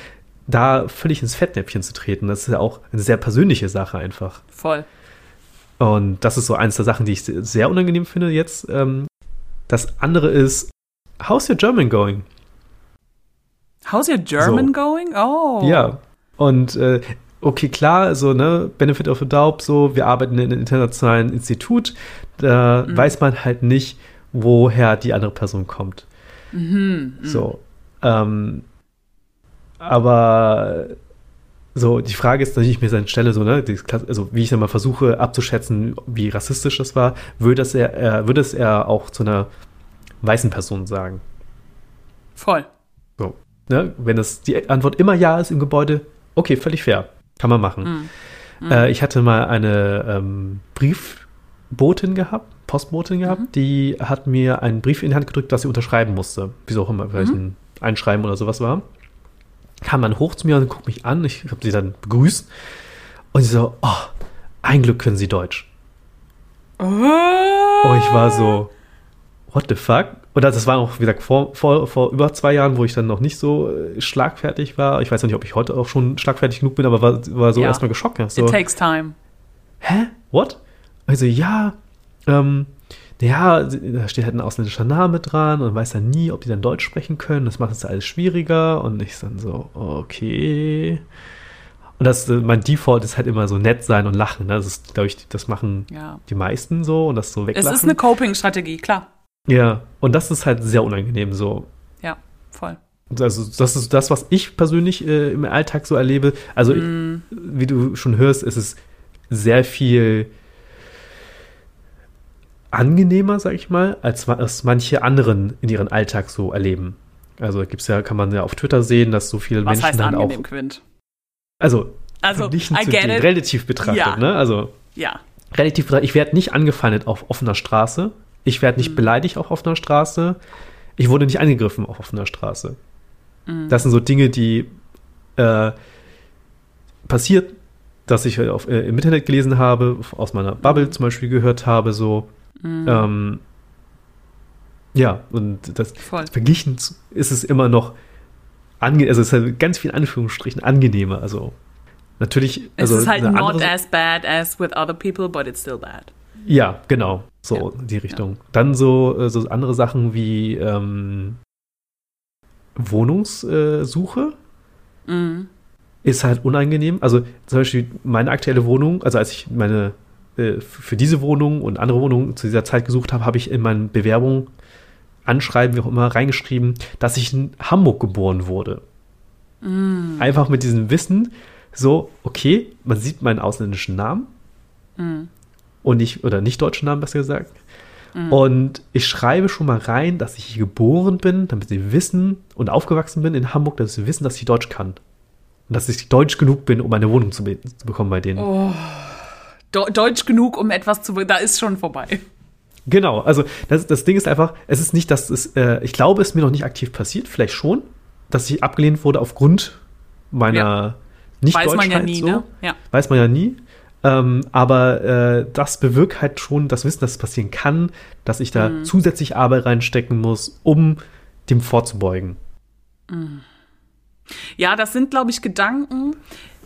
[SPEAKER 3] da völlig ins Fettnäpfchen zu treten. Das ist ja auch eine sehr persönliche Sache einfach.
[SPEAKER 2] Voll.
[SPEAKER 3] Und das ist so eins der Sachen, die ich se- sehr unangenehm finde jetzt. Ähm, das andere ist, how's your German going?
[SPEAKER 2] How's your German
[SPEAKER 3] So.
[SPEAKER 2] going? Oh.
[SPEAKER 3] Ja. Und äh, okay, klar, so, ne, Benefit of the Doubt, so, wir arbeiten in einem internationalen Institut, da
[SPEAKER 2] Mhm.
[SPEAKER 3] weiß man halt nicht, woher die andere Person kommt.
[SPEAKER 2] Mhm.
[SPEAKER 3] So. Ähm, aber so, die Frage ist, dass ich mir seine Stelle so, ne, also wie ich dann mal versuche abzuschätzen, wie rassistisch das war, würde es er, er, würde es er auch zu einer weißen Person sagen.
[SPEAKER 2] Voll.
[SPEAKER 3] So. Ne? Wenn es die Antwort immer ja ist im Gebäude, okay, völlig fair. Kann man machen.
[SPEAKER 2] Mhm.
[SPEAKER 3] Äh, ich hatte mal eine ähm, Briefbotin gehabt, Postbotin gehabt,
[SPEAKER 2] Mhm.
[SPEAKER 3] die hat mir einen Brief in die Hand gedrückt, dass sie unterschreiben musste. Wieso auch immer, vielleicht ein Einschreiben oder sowas war. Kam dann hoch zu mir und guckt mich an. Ich habe sie dann begrüßt. Und sie so, oh, ein Glück können sie Deutsch.
[SPEAKER 2] Oh.
[SPEAKER 3] Und ich war so, what the fuck? Und das war auch, wie gesagt, vor, vor, vor über zwei Jahren, wo ich dann noch nicht so äh, schlagfertig war. Ich weiß noch nicht, ob ich heute auch schon schlagfertig genug bin, aber war, war so
[SPEAKER 2] Ja.
[SPEAKER 3] erstmal geschockt. Ja, So,
[SPEAKER 2] It takes time.
[SPEAKER 3] hä? What? Also, ja, ähm, ja, da steht halt ein ausländischer Name dran und weiß dann nie, ob die dann Deutsch sprechen können. Das macht es alles schwieriger. Und ich dann so, okay. Und das, äh, mein Default ist halt immer so nett sein und lachen. Ne? Das ist, glaube ich, das machen
[SPEAKER 2] Ja.
[SPEAKER 3] die meisten so und das so
[SPEAKER 2] Es
[SPEAKER 3] weglachen.
[SPEAKER 2] ist eine Coping-Strategie, klar.
[SPEAKER 3] Ja, und das ist halt sehr unangenehm so.
[SPEAKER 2] Ja, voll.
[SPEAKER 3] Also das ist das, was ich persönlich äh, im Alltag so erlebe. Also
[SPEAKER 2] Mm,
[SPEAKER 3] wie du schon hörst, ist es sehr viel angenehmer, sag ich mal, als was manche anderen in ihren Alltag so erleben. Also gibt's ja, kann man ja auf Twitter sehen, dass so viele
[SPEAKER 2] was
[SPEAKER 3] Menschen
[SPEAKER 2] heißt
[SPEAKER 3] dann
[SPEAKER 2] angenehm,
[SPEAKER 3] auch,
[SPEAKER 2] Quint?
[SPEAKER 3] also,
[SPEAKER 2] Also, I
[SPEAKER 3] zu denen, relativ betrachtet,
[SPEAKER 2] Ja.
[SPEAKER 3] ne? Also
[SPEAKER 2] Ja.
[SPEAKER 3] relativ betrachtet, ich werde nicht angefeindet auf offener Straße. Ich werde nicht
[SPEAKER 2] Mhm.
[SPEAKER 3] beleidigt auf offener Straße. Ich wurde nicht angegriffen auf offener Straße.
[SPEAKER 2] Mhm.
[SPEAKER 3] Das sind so Dinge, die äh, passiert, dass ich auf, äh, im Internet gelesen habe, aus meiner Bubble zum Beispiel gehört habe, so.
[SPEAKER 2] Mhm.
[SPEAKER 3] Ähm, ja, und das
[SPEAKER 2] Voll.
[SPEAKER 3] verglichen ist es immer noch ange also es ist halt ganz viel in Anführungsstrichen angenehmer. Also natürlich,
[SPEAKER 2] Es
[SPEAKER 3] also
[SPEAKER 2] ist halt not as bad as with other people, but it's still bad.
[SPEAKER 3] Ja, genau. So
[SPEAKER 2] Ja.
[SPEAKER 3] die Richtung. Dann so, äh, so andere Sachen wie ähm, Wohnungssuche
[SPEAKER 2] Mhm.
[SPEAKER 3] ist halt unangenehm. Also zum Beispiel meine aktuelle Wohnung, also als ich meine äh, für diese Wohnung und andere Wohnungen zu dieser Zeit gesucht habe, habe ich in meinen Bewerbungen Anschreiben, wie auch immer, reingeschrieben, dass ich in Hamburg geboren wurde.
[SPEAKER 2] Mhm.
[SPEAKER 3] Einfach mit diesem Wissen, so, okay, man sieht meinen ausländischen Namen
[SPEAKER 2] Mhm.
[SPEAKER 3] und nicht, oder nicht deutschen Namen, besser gesagt. Und ich schreibe schon mal rein, dass ich hier geboren bin, damit sie wissen und aufgewachsen bin in Hamburg, dass sie wissen, dass ich Deutsch kann. Und dass ich deutsch genug bin, um eine Wohnung zu, be zu bekommen bei denen.
[SPEAKER 2] Oh. De Deutsch genug, um etwas zu. Da ist schon vorbei.
[SPEAKER 3] Genau, also das, das Ding ist einfach, es ist nicht, dass es, äh, ich glaube, es ist mir noch nicht aktiv passiert, vielleicht schon, dass ich abgelehnt wurde aufgrund meiner
[SPEAKER 2] Ja.
[SPEAKER 3] nicht
[SPEAKER 2] Weiß man ja nie,
[SPEAKER 3] so.
[SPEAKER 2] ne? Ja.
[SPEAKER 3] Weiß man ja nie. Ähm, aber äh, das bewirkt halt schon das Wissen, dass es passieren kann, dass ich
[SPEAKER 2] Mhm.
[SPEAKER 3] da zusätzlich Arbeit reinstecken muss, um dem vorzubeugen.
[SPEAKER 2] Ja, das sind, glaube ich, Gedanken,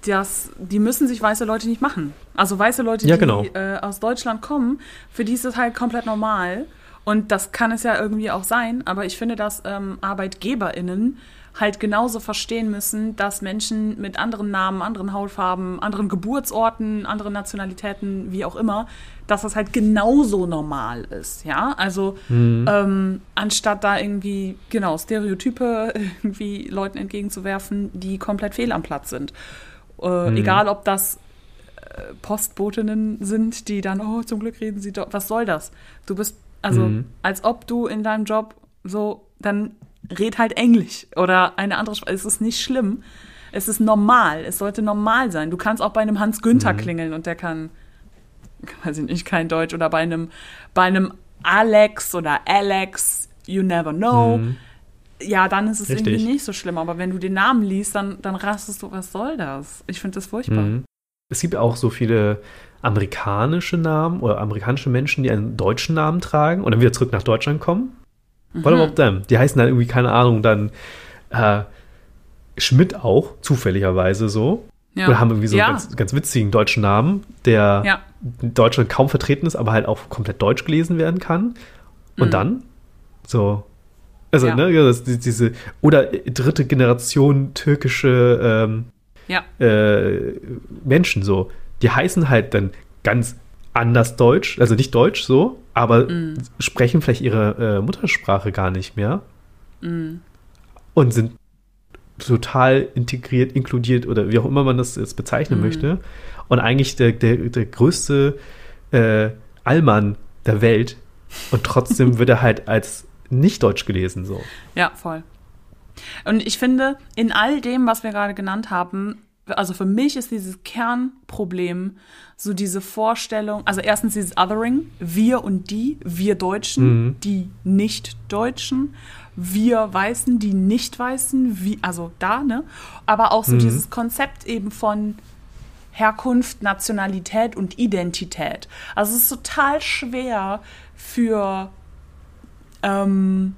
[SPEAKER 2] das, die müssen sich weiße Leute nicht machen. Also weiße Leute,
[SPEAKER 3] Ja,
[SPEAKER 2] die
[SPEAKER 3] genau.
[SPEAKER 2] äh, aus Deutschland kommen, für die ist das halt komplett normal. Und das kann es ja irgendwie auch sein, aber ich finde, dass ähm, ArbeitgeberInnen halt genauso verstehen müssen, dass Menschen mit anderen Namen, anderen Hautfarben, anderen Geburtsorten, anderen Nationalitäten, wie auch immer, dass das halt genauso normal ist, ja. Also
[SPEAKER 3] Mhm.
[SPEAKER 2] ähm, anstatt da irgendwie genau Stereotype irgendwie Leuten entgegenzuwerfen, die komplett fehl am Platz sind. Äh,
[SPEAKER 3] Mhm.
[SPEAKER 2] Egal, ob das äh, Postbotinnen sind, die dann, oh, zum Glück reden sie doch. Was soll das? Du bist, also,
[SPEAKER 3] Mhm.
[SPEAKER 2] als ob du in deinem Job so, dann red halt Englisch oder eine andere Sprache. Es ist nicht schlimm. Es ist normal. Es sollte normal sein. Du kannst auch bei einem Hans Günther klingeln und der kann, weiß ich nicht, kein Deutsch oder bei einem, bei einem Alex oder Alex, you never know.
[SPEAKER 3] Mhm.
[SPEAKER 2] Ja, dann ist es
[SPEAKER 3] Richtig.
[SPEAKER 2] irgendwie nicht so schlimm. Aber wenn du den Namen liest, dann, dann rastest du, was soll das? Ich finde das furchtbar.
[SPEAKER 3] Mhm. Es gibt auch so viele amerikanische Namen oder amerikanische Menschen, die einen deutschen Namen tragen und dann wieder zurück nach Deutschland kommen. What
[SPEAKER 2] Mhm.
[SPEAKER 3] about them? Die heißen dann irgendwie, keine Ahnung, dann äh, Schmidt auch, zufälligerweise so.
[SPEAKER 2] Ja.
[SPEAKER 3] Oder haben irgendwie so
[SPEAKER 2] ja.
[SPEAKER 3] einen ganz, ganz witzigen deutschen Namen, der
[SPEAKER 2] Ja.
[SPEAKER 3] in Deutschland kaum vertreten ist, aber halt auch komplett deutsch gelesen werden kann. Und
[SPEAKER 2] Mhm.
[SPEAKER 3] dann so. Also,
[SPEAKER 2] Ja.
[SPEAKER 3] ne, das, die- diese, oder dritte Generation türkische ähm,
[SPEAKER 2] Ja.
[SPEAKER 3] äh, Menschen so. Die heißen halt dann ganz anders Deutsch, also nicht Deutsch so, aber
[SPEAKER 2] Mhm.
[SPEAKER 3] sprechen vielleicht ihre äh, Muttersprache gar nicht mehr
[SPEAKER 2] Mhm.
[SPEAKER 3] und sind total integriert, inkludiert oder wie auch immer man das jetzt bezeichnen
[SPEAKER 2] Mhm.
[SPEAKER 3] möchte. Und eigentlich der, der, der größte äh, Allmann der Welt und trotzdem wird er halt als nicht deutsch gelesen so.
[SPEAKER 2] Ja, voll. Und ich finde, in all dem, was wir gerade genannt haben, also für mich ist dieses Kernproblem so diese Vorstellung, also erstens dieses Othering, wir und die, wir Deutschen,
[SPEAKER 3] Mhm.
[SPEAKER 2] die Nicht-Deutschen, wir Weißen, die Nicht-Weißen, wie, also da, ne? Aber auch so
[SPEAKER 3] Mhm.
[SPEAKER 2] dieses Konzept eben von Herkunft, Nationalität und Identität. Also es ist total schwer für ähm,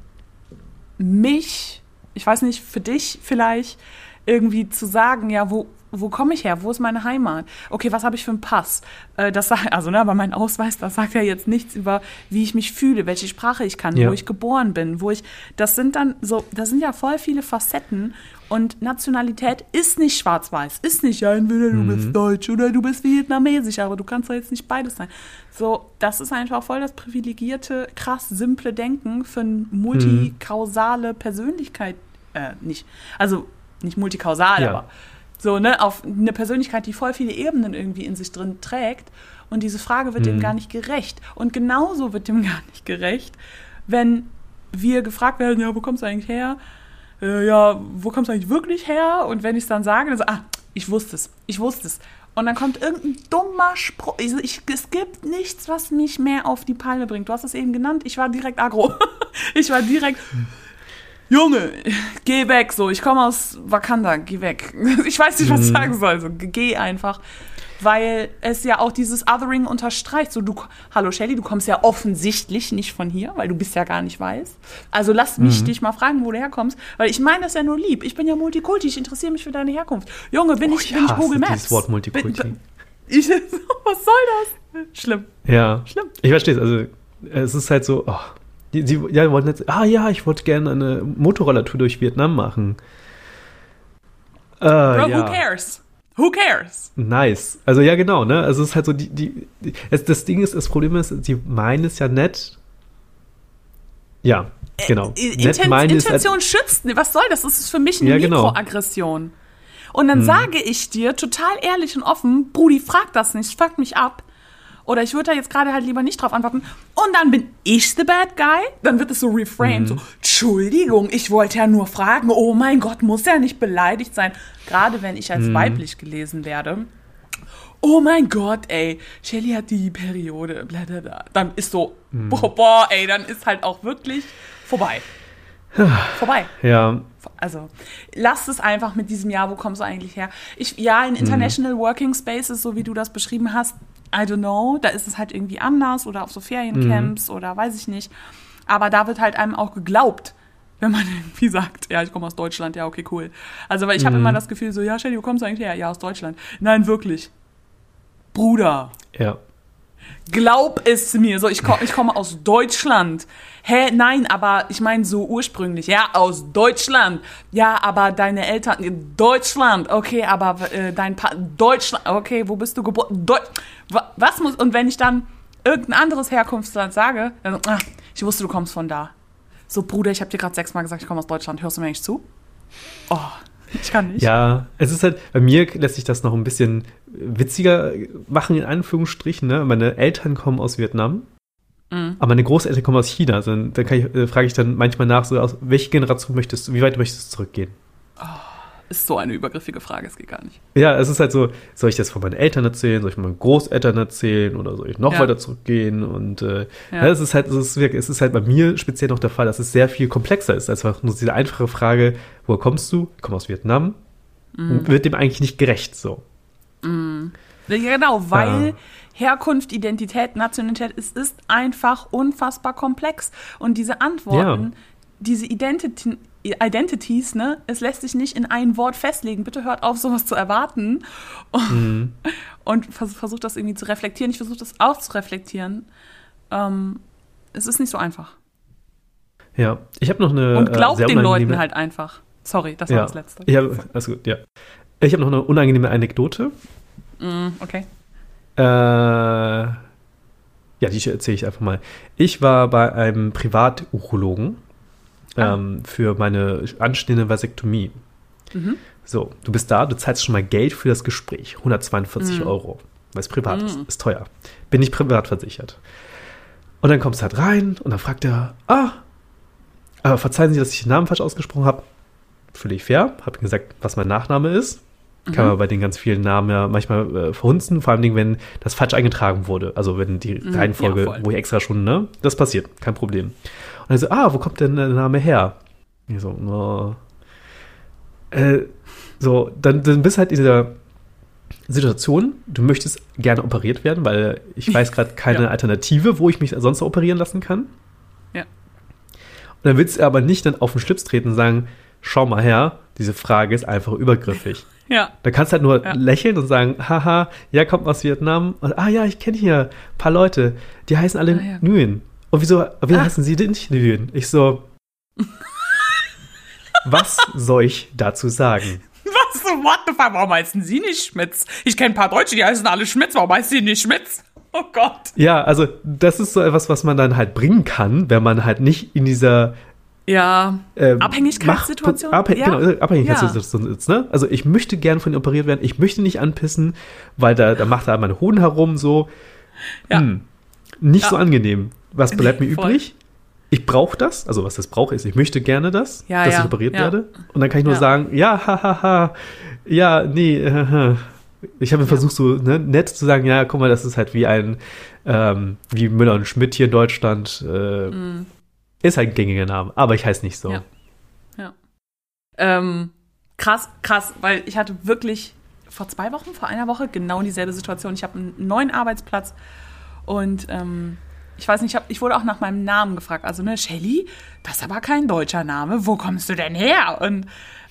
[SPEAKER 2] mich, ich weiß nicht, für dich vielleicht, irgendwie zu sagen, ja, wo, wo komme ich her? Wo ist meine Heimat? Okay, was habe ich für einen Pass? Äh, das sagt, also, ne, aber mein Ausweis, das sagt ja jetzt nichts über, wie ich mich fühle, welche Sprache ich kann,
[SPEAKER 3] Ja.
[SPEAKER 2] wo ich geboren bin, wo ich, das sind dann so, das sind ja voll viele Facetten und Nationalität ist nicht schwarz-weiß, ist nicht, ja, entweder du bist deutsch oder du bist vietnamesisch, aber du kannst doch jetzt nicht beides sein. So, das ist einfach voll das privilegierte, krass simple Denken für eine multikausale Persönlichkeit, äh, nicht, also nicht multikausal,
[SPEAKER 3] Ja.
[SPEAKER 2] aber so, ne, auf eine Persönlichkeit, die voll viele Ebenen irgendwie in sich drin trägt. Und diese Frage wird dem
[SPEAKER 3] Mhm.
[SPEAKER 2] gar nicht gerecht. Und genauso wird dem gar nicht gerecht, wenn wir gefragt werden, ja, wo kommst du eigentlich her? Äh, ja, wo kommst du eigentlich wirklich her? Und wenn ich es dann sage, dann so, ah, ich wusste es, ich wusste es. Und dann kommt irgendein dummer Spruch. Ich, ich, es gibt nichts, was mich mehr auf die Palme bringt. Du hast es eben genannt. Ich war direkt aggro. ich war direkt, Junge, geh weg. So, ich komme aus Wakanda, geh weg. Ich weiß nicht, was ich
[SPEAKER 3] Mhm.
[SPEAKER 2] sagen soll. So, geh einfach. Weil es ja auch dieses Othering unterstreicht. So, du, hallo Shelly, du kommst ja offensichtlich nicht von hier, weil du bist ja gar nicht weiß. Also lass mich
[SPEAKER 3] Mhm.
[SPEAKER 2] dich mal fragen, wo du herkommst. Weil ich meine das ja nur lieb. Ich bin ja Multikulti, ich interessiere mich für deine Herkunft. Junge, bin
[SPEAKER 3] Oh,
[SPEAKER 2] ich,
[SPEAKER 3] ich
[SPEAKER 2] bin ich Google Maps.
[SPEAKER 3] dieses Wort Multikulti.
[SPEAKER 2] Bin, ich, was soll das? Schlimm.
[SPEAKER 3] Ja.
[SPEAKER 2] Schlimm.
[SPEAKER 3] Ich verstehe es. Also, es ist halt so, oh, die, sie ja, wollten jetzt, ah ja, ich wollte gerne eine Motorroller-Tour durch Vietnam machen. Äh,
[SPEAKER 2] Bro,
[SPEAKER 3] ja.
[SPEAKER 2] who cares? Who cares?
[SPEAKER 3] Nice. Also ja, genau, ne? Also es ist halt so, die, die, die es, das Ding ist, das Problem ist, sie meinen es ja nett. Ja, genau.
[SPEAKER 2] I-
[SPEAKER 3] nett
[SPEAKER 2] Inten
[SPEAKER 3] meinen es
[SPEAKER 2] Intention schützt. Was soll das? Das ist für mich eine
[SPEAKER 3] Ja, genau.
[SPEAKER 2] Mikroaggression. Und dann sage ich dir total ehrlich und offen, Brudi, frag das nicht, fuck mich ab. Oder ich würde da jetzt gerade halt lieber nicht drauf antworten. Und dann bin ich the bad guy. Dann wird es so reframed. So, Entschuldigung, ich wollte ja nur fragen. Oh mein Gott, muss ja nicht beleidigt sein. Gerade wenn ich als weiblich gelesen werde. Oh mein Gott, ey, Shelly hat die Periode. Bla, bla, bla. Dann ist so, boah, boah, ey, dann ist halt auch wirklich vorbei. vorbei.
[SPEAKER 3] Ja,
[SPEAKER 2] Also, lasst es einfach mit diesem Jahr, wo kommst du eigentlich her? Ich, ja, in International Working Spaces, so wie du das beschrieben hast, I don't know, da ist es halt irgendwie anders oder auf so Feriencamps oder weiß ich nicht. Aber da wird halt einem auch geglaubt, wenn man irgendwie sagt, ja, ich komme aus Deutschland, ja, okay, cool. Also, weil ich habe immer das Gefühl so, ja, Shelly, wo kommst du eigentlich her? Ja, aus Deutschland. Nein, wirklich. Bruder.
[SPEAKER 3] ja.
[SPEAKER 2] Glaub es mir. So, ich, komm, ich komme aus Deutschland. Hä, nein, aber ich meine so ursprünglich. Ja, aus Deutschland. Ja, aber deine Eltern. Deutschland. Okay, aber äh, dein pa Deutschland. Okay, wo bist du geboren? Deu was muss. Und wenn ich dann irgendein anderes Herkunftsland sage, dann. Ach, ich wusste, du kommst von da. So, Bruder, ich habe dir gerade sechsmal gesagt, ich komme aus Deutschland. Hörst du mir eigentlich zu? Oh. Ich kann nicht.
[SPEAKER 3] Ja, es ist halt, bei mir lässt sich das noch ein bisschen witziger machen, in Anführungsstrichen. Ne? Meine Eltern kommen aus Vietnam, mhm. aber meine Großeltern kommen aus China. Also, dann ich, äh, frage ich dann manchmal nach, so, aus welche Generation möchtest du, wie weit möchtest du zurückgehen?
[SPEAKER 2] Oh ist so eine übergriffige Frage, es geht gar nicht.
[SPEAKER 3] Ja, es ist halt so, soll ich das von meinen Eltern erzählen, soll ich von meinen Großeltern erzählen oder soll ich noch ja. weiter zurückgehen? Und äh, ja. ja. es ist halt, es ist, es ist halt bei mir speziell noch der Fall, dass es sehr viel komplexer ist, als einfach nur diese einfache Frage, woher kommst du? Ich komme aus Vietnam. Mhm. Wird dem eigentlich nicht gerecht so.
[SPEAKER 2] Mhm. Ja, genau, weil ja. Herkunft, Identität, Nationalität, es ist einfach unfassbar komplex. Und diese Antworten, diese Identität, Identities, ne? Es lässt sich nicht in ein Wort festlegen. Bitte hört auf, sowas zu erwarten. Mhm. Und vers versucht das irgendwie zu reflektieren. Ich versuche das auch zu reflektieren. Ähm, es ist nicht so einfach.
[SPEAKER 3] Ja, ich habe noch eine.
[SPEAKER 2] Und glaubt äh, den Leuten halt einfach. Sorry, das war
[SPEAKER 3] ja.
[SPEAKER 2] das Letzte.
[SPEAKER 3] Ja, alles gut, ja. Ich habe noch eine unangenehme Anekdote.
[SPEAKER 2] Mm, okay.
[SPEAKER 3] Äh, ja, die erzähle ich einfach mal. Ich war bei einem Privaturologen Ah. ähm, für meine anstehende Vasektomie. Mhm. So, du bist da, du zahlst schon mal Geld für das Gespräch, 142 mhm. Euro, weil es privat mhm. ist, ist teuer. Bin ich privat versichert. Und dann kommst du halt rein und dann fragt er, ah, aber verzeihen Sie, dass ich den Namen falsch ausgesprochen habe. Völlig fair. Habe gesagt, was mein Nachname ist. Kann mhm. man bei den ganz vielen Namen ja manchmal äh, verhunzen, vor allem wenn das falsch eingetragen wurde. Also wenn die mhm. Reihenfolge, ja, wo ich extra schon, ne? Das passiert, kein Problem. Und er so, ah, wo kommt denn der Name her? Ich so, no. Äh, so, dann, dann bist halt in dieser Situation, du möchtest gerne operiert werden, weil ich weiß gerade keine ja. Alternative, wo ich mich sonst operieren lassen kann.
[SPEAKER 2] Ja.
[SPEAKER 3] Und dann willst du aber nicht dann auf den Schlips treten und sagen, schau mal her, diese Frage ist einfach übergriffig.
[SPEAKER 2] Ja.
[SPEAKER 3] Da kannst du halt nur ja. lächeln und sagen, haha, ja, kommt aus Vietnam. Und, ah ja, ich kenne hier ein paar Leute, die heißen alle ah, ja. Nguyen. Und wieso, wie ah. heißen sie denn nicht Nguyen? Ich so, was soll ich dazu sagen?
[SPEAKER 2] Was? What the fuck? Warum heißen sie nicht Schmitz? Ich kenne ein paar Deutsche, die heißen alle Schmitz. Warum heißen sie nicht Schmitz? Oh Gott.
[SPEAKER 3] Ja, also das ist so etwas, was man dann halt bringen kann, wenn man halt nicht in dieser
[SPEAKER 2] ja, ähm, Abhängigkeitssituation.
[SPEAKER 3] Abhäng ja. Genau, Abhängigkeitssituation ja. ist, ne? Also ich möchte gern von ihm operiert werden, ich möchte nicht anpissen, weil da, da macht er meine Hoden herum so. Ja. Hm, nicht ja. so angenehm. Was bleibt mir Voll. übrig? Ich brauche das, also was das brauche ist, ich möchte gerne das,
[SPEAKER 2] ja,
[SPEAKER 3] dass ich operiert werde. Und dann kann ich nur sagen, ja, hahaha, ha, ha, ja, nee, äh, ich habe versucht, so ne, nett zu sagen, ja, guck mal, das ist halt wie ein, ähm, wie Müller und Schmidt hier in Deutschland. Äh, mm. Ist halt ein gängiger Name, aber ich heiße nicht so.
[SPEAKER 2] Ja. ja. Ähm, krass, krass, weil ich hatte wirklich vor zwei Wochen, vor einer Woche genau dieselbe Situation. Ich habe einen neuen Arbeitsplatz und ähm, ich weiß nicht, ich, hab, ich, wurde auch nach meinem Namen gefragt. Also, ne, Shelly, das ist aber kein deutscher Name. Wo kommst du denn her? Und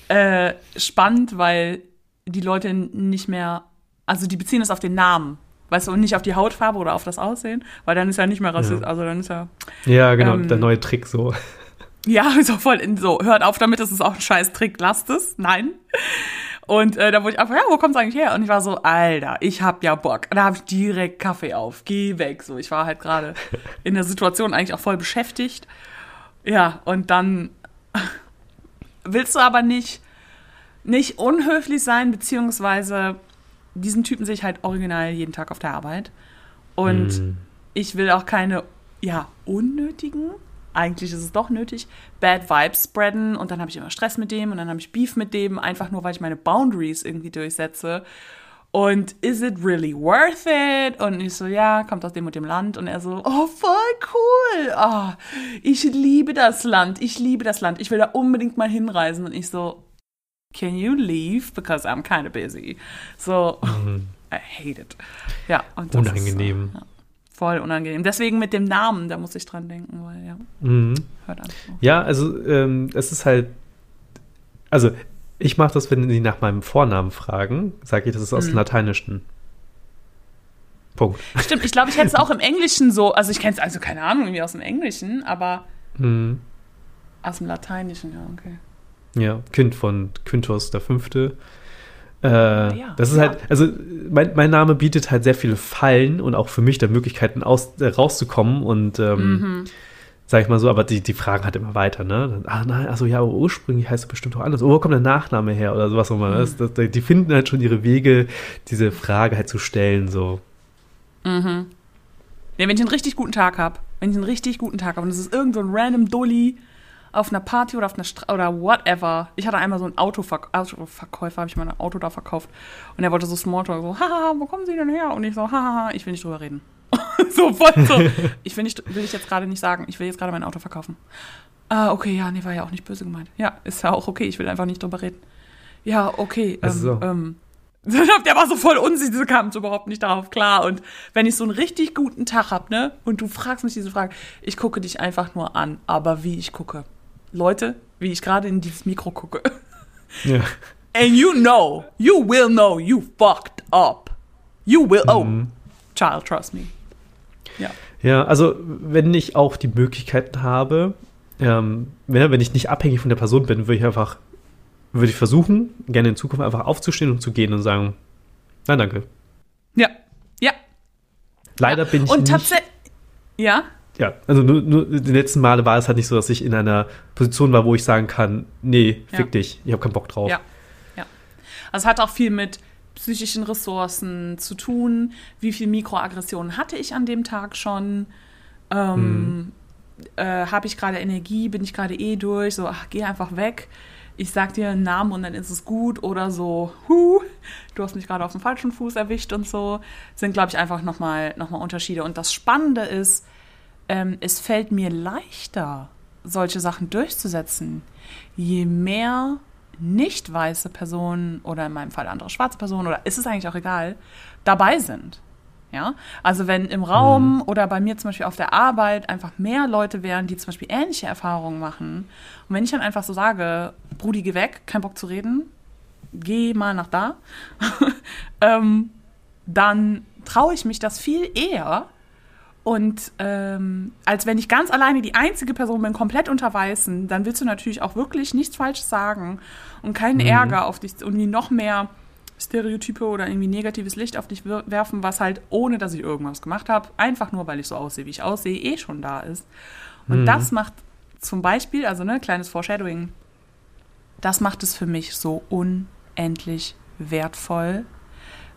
[SPEAKER 2] äh, spannend, weil die Leute nicht mehr, also die beziehen es auf den Namen. Weißt du, und nicht auf die Hautfarbe oder auf das Aussehen, weil dann ist ja nicht mehr rassistisch. Ja. Also dann ist ja.
[SPEAKER 3] Ja, genau, ähm, der neue Trick so.
[SPEAKER 2] Ja, so voll in so, hört auf damit, das ist auch ein scheiß Trick, lasst es. Nein. Und äh, da wurde ich einfach, ja, wo kommt's eigentlich her? Und ich war so, Alter, ich hab ja Bock. Da habe ich direkt Kaffee auf, geh weg. So, ich war halt gerade in der Situation eigentlich auch voll beschäftigt. Ja, und dann willst du aber nicht, nicht unhöflich sein, beziehungsweise diesen Typen sehe ich halt original jeden Tag auf der Arbeit. Und mm. ich will auch keine, ja, unnötigen, eigentlich ist es doch nötig, Bad Vibes spreaden und dann habe ich immer Stress mit dem und dann habe ich Beef mit dem, einfach nur, weil ich meine Boundaries irgendwie durchsetze. Und is it really worth it? Und ich so, ja, kommt aus dem und dem Land. Und er so, oh, voll cool. Oh, ich liebe das Land. Ich liebe das Land. Ich will da unbedingt mal hinreisen. Und ich so, can you leave? Because I'm kind of busy. So, mhm. I hate it. Ja,
[SPEAKER 3] und das Unangenehm. Ist, ja,
[SPEAKER 2] voll unangenehm. Deswegen mit dem Namen, da muss ich dran denken, weil ja.
[SPEAKER 3] Mhm. Hört an. Ja, also ähm, es ist halt, also ich mache das, wenn die nach meinem Vornamen fragen, sage ich, das ist aus mhm. dem Lateinischen. Punkt.
[SPEAKER 2] Stimmt, ich glaube, ich hätte es auch im Englischen so, also ich kenne es also keine Ahnung, irgendwie aus dem Englischen, aber
[SPEAKER 3] Hm.
[SPEAKER 2] aus dem Lateinischen, ja, okay.
[SPEAKER 3] Ja, Kind von Quintus der Fünfte. Äh,
[SPEAKER 2] ja,
[SPEAKER 3] das ist
[SPEAKER 2] ja.
[SPEAKER 3] halt, also mein, mein Name bietet halt sehr viele Fallen und auch für mich da Möglichkeiten aus, äh, rauszukommen und ähm,
[SPEAKER 2] Mhm.
[SPEAKER 3] sag ich mal so, aber die, die fragen halt immer weiter, ne? Dann, ah nein, also ja, ursprünglich heißt es bestimmt auch anders. Oh, wo kommt der Nachname her oder sowas auch immer. Das, das, die finden halt schon ihre Wege, diese Frage halt zu stellen, so.
[SPEAKER 2] Mhm. Ja, wenn ich einen richtig guten Tag habe, wenn ich einen richtig guten Tag habe und es ist irgend so ein random Dulli auf einer Party oder auf einer Stra oder whatever. Ich hatte einmal so einen Autoverk Autoverkäufer, habe ich mein Auto da verkauft und er wollte so Smalltalk, so, haha, wo kommen Sie denn her? Und ich so, haha, ich will nicht drüber reden. so voll so. Ich will, nicht, will ich jetzt gerade nicht sagen, ich will jetzt gerade mein Auto verkaufen. Ah, okay, ja, nee, war ja auch nicht böse gemeint. Ja, ist ja auch okay, ich will einfach nicht drüber reden. Ja, okay.
[SPEAKER 3] Ach so.
[SPEAKER 2] ähm, der war so voll unsicher, sie kam überhaupt nicht darauf klar. Und wenn ich so einen richtig guten Tag hab, ne, und du fragst mich diese Frage, ich gucke dich einfach nur an, aber wie ich gucke. Leute, wie ich gerade in dieses Mikro gucke.
[SPEAKER 3] Ja.
[SPEAKER 2] And you know, you will know you fucked up. You will, oh, child, trust me. Ja.
[SPEAKER 3] Ja, also wenn ich auch die Möglichkeiten habe, ähm, wenn, wenn ich nicht abhängig von der Person bin, würde ich einfach, würde ich versuchen, gerne in Zukunft einfach aufzustehen und zu gehen und sagen, nein, danke.
[SPEAKER 2] Ja. Ja.
[SPEAKER 3] Leider bin ich
[SPEAKER 2] Und
[SPEAKER 3] nicht,
[SPEAKER 2] tatsächlich, ja,
[SPEAKER 3] ja, also nur, nur die letzten Male war es halt nicht so, dass ich in einer Position war, wo ich sagen kann, nee, fick
[SPEAKER 2] Ja.
[SPEAKER 3] dich, ich habe keinen Bock drauf.
[SPEAKER 2] Ja, ja. Also es hat auch viel mit psychischen Ressourcen zu tun. Wie viel Mikroaggressionen hatte ich an dem Tag schon? Ähm, äh, Habe ich gerade Energie? Bin ich gerade eh durch? So, ach, geh einfach weg. Ich sag dir einen Namen und dann ist es gut. Oder so, hu, du hast mich gerade auf dem falschen Fuß erwischt und so. Sind, glaube ich, einfach nochmal noch mal Unterschiede. Und das Spannende ist, ähm, es fällt mir leichter, solche Sachen durchzusetzen, je mehr nicht weiße Personen oder in meinem Fall andere schwarze Personen oder ist es eigentlich auch egal, dabei sind. Ja, also wenn im Raum oder bei mir zum Beispiel auf der Arbeit einfach mehr Leute wären, die zum Beispiel ähnliche Erfahrungen machen. Und wenn ich dann einfach so sage, Brudi, geh weg, kein Bock zu reden, geh mal nach da, ähm, dann traue ich mich das viel eher. Und ähm, als wenn ich ganz alleine die einzige Person bin, komplett unter Weißen, dann willst du natürlich auch wirklich nichts Falsches sagen und keinen Ärger auf dich und nie noch mehr Stereotype oder irgendwie negatives Licht auf dich werfen, was halt, ohne dass ich irgendwas gemacht habe, einfach nur, weil ich so aussehe, wie ich aussehe, eh schon da ist. Und das macht zum Beispiel, also ne, kleines Foreshadowing, das macht es für mich so unendlich wertvoll,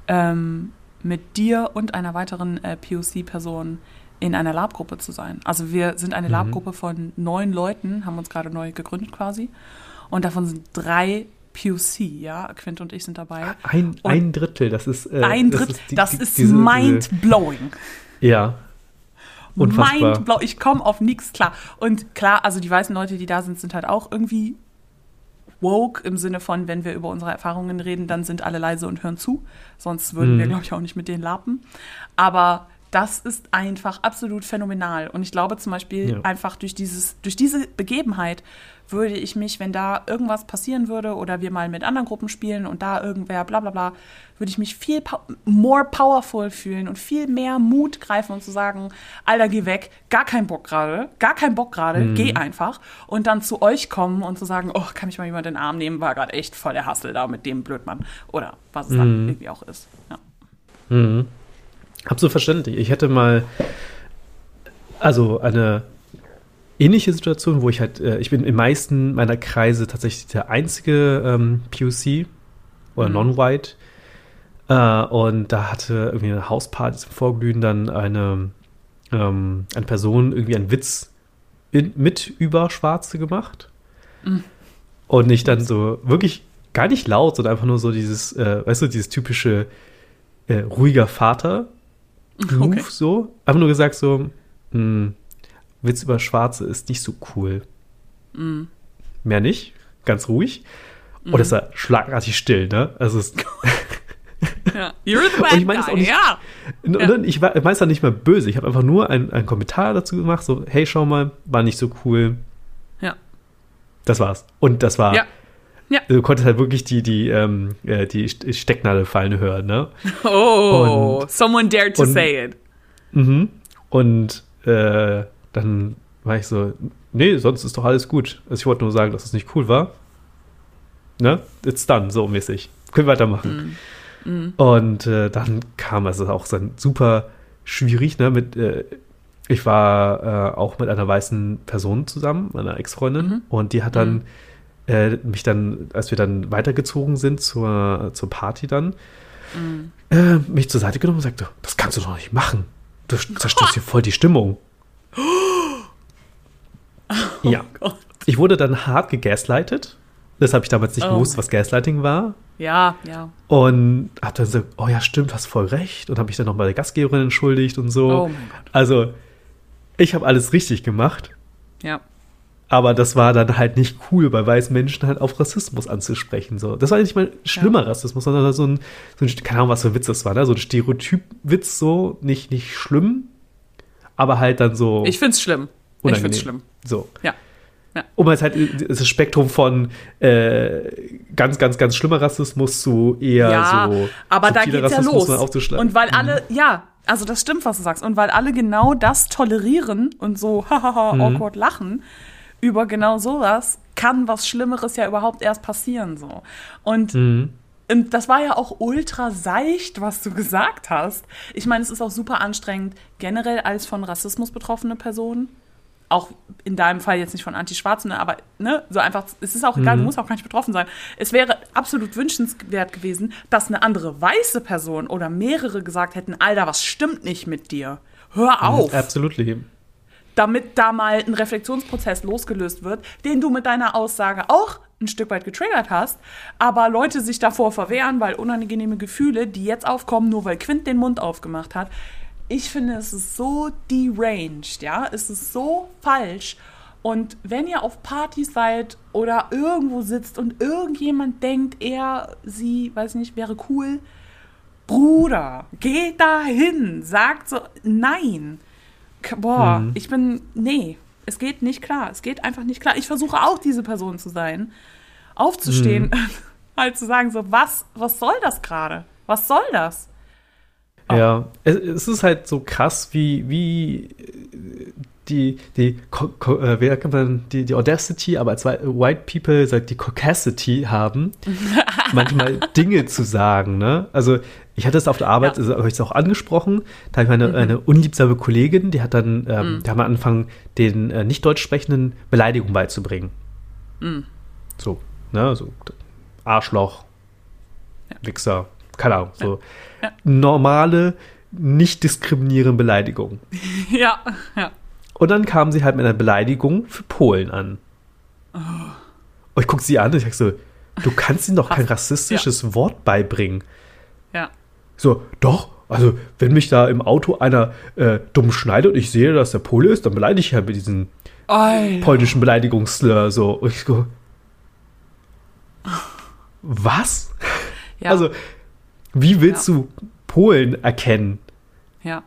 [SPEAKER 2] ähm, mit dir und einer weiteren äh, POC-Person in einer Lab-Gruppe zu sein. Also wir sind eine Lab-Gruppe von neun Leuten, haben uns gerade neu gegründet quasi. Und davon sind drei POC, ja. Quint und ich sind dabei.
[SPEAKER 3] Ein,
[SPEAKER 2] Und
[SPEAKER 3] ein Drittel, das ist. Äh,
[SPEAKER 2] Ein Drittel,
[SPEAKER 3] die-
[SPEAKER 2] das
[SPEAKER 3] die-
[SPEAKER 2] ist
[SPEAKER 3] diese-
[SPEAKER 2] mind-blowing.
[SPEAKER 3] Diese, ja. Unfassbar.
[SPEAKER 2] Mindblow. Ich komme auf nichts klar. Und klar, also die weißen Leute, die da sind, sind halt auch irgendwie woke im Sinne von, wenn wir über unsere Erfahrungen reden, dann sind alle leise und hören zu. Sonst würden wir,
[SPEAKER 3] Mhm.
[SPEAKER 2] glaube ich, auch nicht mit denen lapen. Aber das ist einfach absolut phänomenal. Und ich glaube zum Beispiel
[SPEAKER 3] Ja.
[SPEAKER 2] einfach durch dieses, durch diese Begebenheit würde ich mich, wenn da irgendwas passieren würde oder wir mal mit anderen Gruppen spielen und da irgendwer bla bla bla, würde ich mich viel pow more powerful fühlen und viel mehr Mut greifen und zu sagen, Alter, geh weg, gar kein Bock gerade, gar kein Bock gerade, geh einfach und dann zu euch kommen und zu sagen, oh, kann mich mal jemand in den Arm nehmen, war gerade echt voll der Hassel da mit dem Blödmann oder was es dann irgendwie auch ist. Ja.
[SPEAKER 3] Mhm. Absolut verständlich. Ich hätte mal, also eine ähnliche Situation, wo ich halt, äh, ich bin in meisten meiner Kreise tatsächlich der einzige ähm, POC oder
[SPEAKER 2] Mhm.
[SPEAKER 3] Non-White. Äh, und da hatte irgendwie eine Hausparty zum Vorglühen dann eine, ähm, eine Person irgendwie einen Witz in, mit über Schwarze gemacht.
[SPEAKER 2] Mhm.
[SPEAKER 3] Und ich dann so wirklich gar nicht laut, sondern einfach nur so dieses, äh, weißt du, dieses typische äh, ruhiger Vater Move
[SPEAKER 2] Okay.
[SPEAKER 3] so. Einfach nur gesagt so, hm, Witz über Schwarze ist nicht so cool.
[SPEAKER 2] Mhm.
[SPEAKER 3] Mehr nicht, ganz ruhig. Und es war schlagartig still, ne? Also es,
[SPEAKER 2] Ja. You're the bad
[SPEAKER 3] Und ich meine es auch nicht-
[SPEAKER 2] ja. Ja.
[SPEAKER 3] ich meine es nicht mal böse. Ich habe einfach nur einen, einen Kommentar dazu gemacht, so, hey, schau mal, war nicht so cool.
[SPEAKER 2] Ja.
[SPEAKER 3] Das war's. Und das war
[SPEAKER 2] Ja. Ja.
[SPEAKER 3] Du konntest halt wirklich die, die, ähm, äh, die Stecknadel fallen hören, ne?
[SPEAKER 2] Oh,
[SPEAKER 3] Und-
[SPEAKER 2] someone dared to
[SPEAKER 3] und-
[SPEAKER 2] say it.
[SPEAKER 3] Mhm. Und äh, dann war ich so, nee, sonst ist doch alles gut. Also ich wollte nur sagen, dass es nicht cool war. Ne? It's done, so mäßig. Können wir weitermachen. Und äh, dann kam es auch dann super schwierig, ne? Mit, äh, ich war äh, auch mit einer weißen Person zusammen, meiner Ex-Freundin, und die hat dann äh, mich dann, als wir dann weitergezogen sind zur, zur Party dann, äh, mich zur Seite genommen und sagte, das kannst du doch nicht machen. Du zerstörst hier voll die Stimmung. ja.
[SPEAKER 2] Gott.
[SPEAKER 3] Ich wurde dann hart gegaslightet. Das habe ich damals nicht
[SPEAKER 2] Oh
[SPEAKER 3] gewusst, was Gaslighting war.
[SPEAKER 2] Ja, ja.
[SPEAKER 3] Und habe dann so, oh ja, stimmt, hast voll recht. Und habe mich dann noch bei der Gastgeberin entschuldigt und so.
[SPEAKER 2] Oh mein Gott.
[SPEAKER 3] Also, ich habe alles richtig gemacht.
[SPEAKER 2] Ja.
[SPEAKER 3] Aber das war dann halt nicht cool, bei weißen Menschen halt auf Rassismus anzusprechen. So. Das war nicht mal schlimmer Rassismus, sondern so ein, so ein, keine Ahnung, was für ein Witz das war, ne? so ein Stereotypwitz, so, nicht, nicht schlimm, aber halt dann so
[SPEAKER 2] Ich find's schlimm. Ich
[SPEAKER 3] unangenehm.
[SPEAKER 2] find's schlimm.
[SPEAKER 3] So.
[SPEAKER 2] Ja. Ja.
[SPEAKER 3] Um jetzt halt das Spektrum von äh, ganz, ganz, ganz schlimmer Rassismus zu eher
[SPEAKER 2] ja,
[SPEAKER 3] so
[SPEAKER 2] aber da geht's ja
[SPEAKER 3] Rassismus
[SPEAKER 2] los.
[SPEAKER 3] dann aufzuschlagen.
[SPEAKER 2] Und weil alle, ja, also das stimmt, was du sagst. Und weil alle genau das tolerieren und so hahaha
[SPEAKER 3] Mhm.
[SPEAKER 2] awkward lachen über genau sowas, kann was Schlimmeres ja überhaupt erst passieren so. Und
[SPEAKER 3] Mhm.
[SPEAKER 2] und das war ja auch ultra seicht, was du gesagt hast. Ich meine, es ist auch super anstrengend, generell als von Rassismus betroffene Person. Auch in deinem Fall jetzt nicht von Anti-Schwarzen, aber ne, so einfach, es ist auch egal, du musst auch gar nicht betroffen sein. Es wäre absolut wünschenswert gewesen, dass eine andere weiße Person oder mehrere gesagt hätten, Alter, was stimmt nicht mit dir? Hör auf
[SPEAKER 3] Absolut.
[SPEAKER 2] damit da mal ein Reflexionsprozess losgelöst wird, den du mit deiner Aussage auch ein Stück weit getriggert hast, aber Leute sich davor verwehren, weil unangenehme Gefühle, die jetzt aufkommen, nur weil Quint den Mund aufgemacht hat. Ich finde, es ist so deranged, ja, es ist so falsch. Und wenn ihr auf Partys seid oder irgendwo sitzt und irgendjemand denkt, er, sie, weiß nicht, wäre cool, Bruder, geht da hin, sagt so, nein. Boah,
[SPEAKER 3] Mhm.
[SPEAKER 2] ich bin, nee, es geht nicht klar. Es geht einfach nicht klar. Ich versuche auch diese Person zu sein, aufzustehen,
[SPEAKER 3] Mhm.
[SPEAKER 2] halt zu sagen, so, was, was soll das gerade? Was soll das? Oh.
[SPEAKER 3] Ja, es, es ist halt so krass, wie, wie die, die, äh, wie sagt man, die, die Audacity, aber als Whi- White People sagt die Caucasity haben, manchmal Dinge zu sagen, ne? Also, ich hatte es auf der Arbeit,
[SPEAKER 2] Ja. Mhm.
[SPEAKER 3] also, habe ich es auch angesprochen, da habe ich eine, eine unliebsame Kollegin, die hat dann, ähm, die haben angefangen, den äh, nicht deutsch sprechenden Beleidigungen beizubringen.
[SPEAKER 2] Mhm.
[SPEAKER 3] So, ne, so Arschloch, Wichser, keine Ahnung, so
[SPEAKER 2] Ja.
[SPEAKER 3] Normale, nicht diskriminierende Beleidigung.
[SPEAKER 2] ja, ja.
[SPEAKER 3] Und dann kam sie halt mit einer Beleidigung für Polen an.
[SPEAKER 2] Oh.
[SPEAKER 3] Und ich gucke sie an und ich sag so, du kannst ihnen doch kein rassistisches Wort beibringen.
[SPEAKER 2] Ja,
[SPEAKER 3] So, doch, also wenn mich da im Auto einer äh, dumm schneidet und ich sehe, dass der Pole ist, dann beleidige ich halt mit diesem polnischen Beleidigungsslur so. Und ich so, was?
[SPEAKER 2] ja,
[SPEAKER 3] Also, wie willst du Polen erkennen?
[SPEAKER 2] ja,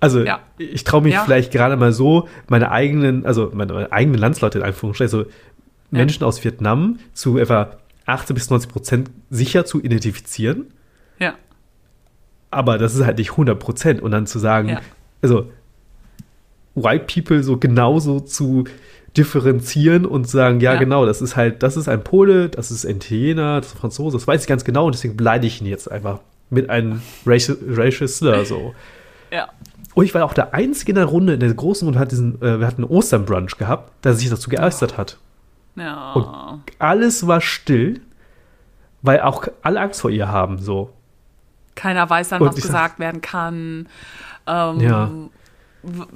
[SPEAKER 3] Also,
[SPEAKER 2] Ja.
[SPEAKER 3] ich traue mich
[SPEAKER 2] Ja.
[SPEAKER 3] vielleicht gerade mal so, meine eigenen, also meine, meine eigenen Landsleute in Anführungsstrichen, also Menschen aus Vietnam zu etwa 80 bis 90 Prozent sicher zu identifizieren,
[SPEAKER 2] ja,
[SPEAKER 3] aber das ist halt nicht 100 Prozent. Und dann zu sagen,
[SPEAKER 2] Ja.
[SPEAKER 3] also White People so genauso zu differenzieren und sagen, ja,
[SPEAKER 2] Ja.
[SPEAKER 3] genau, das ist halt, das ist ein Pole, das ist ein Italiener, das ist ein Franzose, das weiß ich ganz genau und deswegen beleidige ich ihn jetzt einfach mit einem Racial, Racial Slur so.
[SPEAKER 2] ja.
[SPEAKER 3] Und ich war auch der Einzige in der Runde, in der großen Runde, hat diesen, äh, wir hatten einen Ostern-Brunch gehabt, der sich dazu geäußert hat.
[SPEAKER 2] ja.
[SPEAKER 3] Und alles war still, weil auch alle Angst vor ihr haben, so.
[SPEAKER 2] Keiner weiß dann,
[SPEAKER 3] Und
[SPEAKER 2] was
[SPEAKER 3] ich sag-
[SPEAKER 2] gesagt werden kann. Ähm,
[SPEAKER 3] Ja.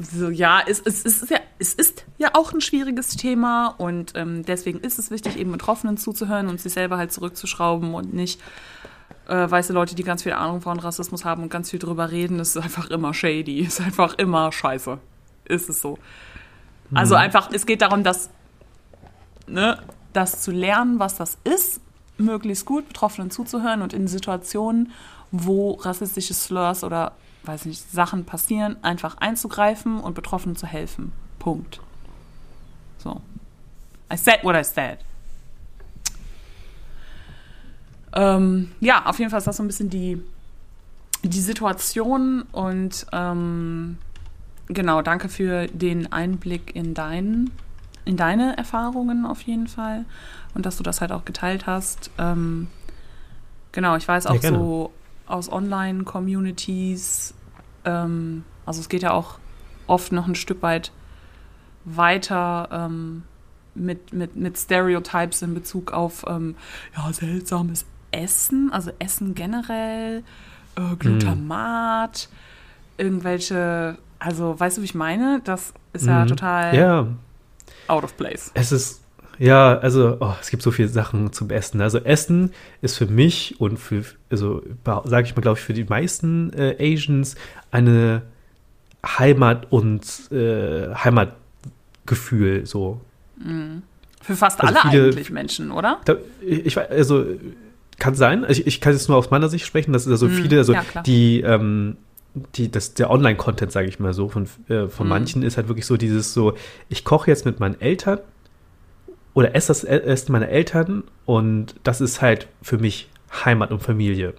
[SPEAKER 2] So, ja, es, es, es, ist ja, es ist ja auch ein schwieriges Thema und ähm, deswegen ist es wichtig, eben Betroffenen zuzuhören und sich selber halt zurückzuschrauben und nicht äh, weiße Leute, die ganz viel Ahnung von Rassismus haben und ganz viel drüber reden. Es ist einfach immer shady, ist einfach immer scheiße. Ist es so. Also einfach, es geht darum, dass, ne, das zu lernen, was das ist, möglichst gut Betroffenen zuzuhören und in Situationen, wo rassistische Slurs oder weiß nicht, Sachen passieren, einfach einzugreifen und Betroffenen zu helfen. Punkt. So. I said what I said. Ähm, ja, auf jeden Fall ist das so ein bisschen die, die Situation und ähm, genau, danke für den Einblick in deinen, in deine Erfahrungen auf jeden Fall und dass du das halt auch geteilt hast. Ähm, genau, ich weiß auch
[SPEAKER 3] Ja,
[SPEAKER 2] so aus Online-Communities, ähm, also es geht ja auch oft noch ein Stück weit weiter ähm, mit, mit, mit Stereotypes in Bezug auf ähm, ja, seltsames Essen, also Essen generell, äh, Glutamat, irgendwelche, also weißt du, wie ich meine? Das ist ja
[SPEAKER 3] Mhm.
[SPEAKER 2] total
[SPEAKER 3] Ja,
[SPEAKER 2] out of place.
[SPEAKER 3] es ist, ja, also oh, es gibt so viele Sachen zum Essen. Also Essen ist für mich und für, also sage ich mal, glaube ich, für die meisten äh, Asians eine Heimat und äh, Heimatgefühl so.
[SPEAKER 2] Für fast
[SPEAKER 3] Also
[SPEAKER 2] alle
[SPEAKER 3] viele-
[SPEAKER 2] eigentlich Menschen, oder?
[SPEAKER 3] Da, ich also kann sein. Also ich, ich kann jetzt nur aus meiner Sicht sprechen. Das ist also viele, also
[SPEAKER 2] Mhm. ja,
[SPEAKER 3] die, ähm, die, das, der Online-Content, sage ich mal so, von, äh, von
[SPEAKER 2] Mhm.
[SPEAKER 3] manchen ist halt wirklich so dieses so, ich koche jetzt mit meinen Eltern oder esse das E- Essen meiner Eltern und das ist halt für mich Heimat und Familie.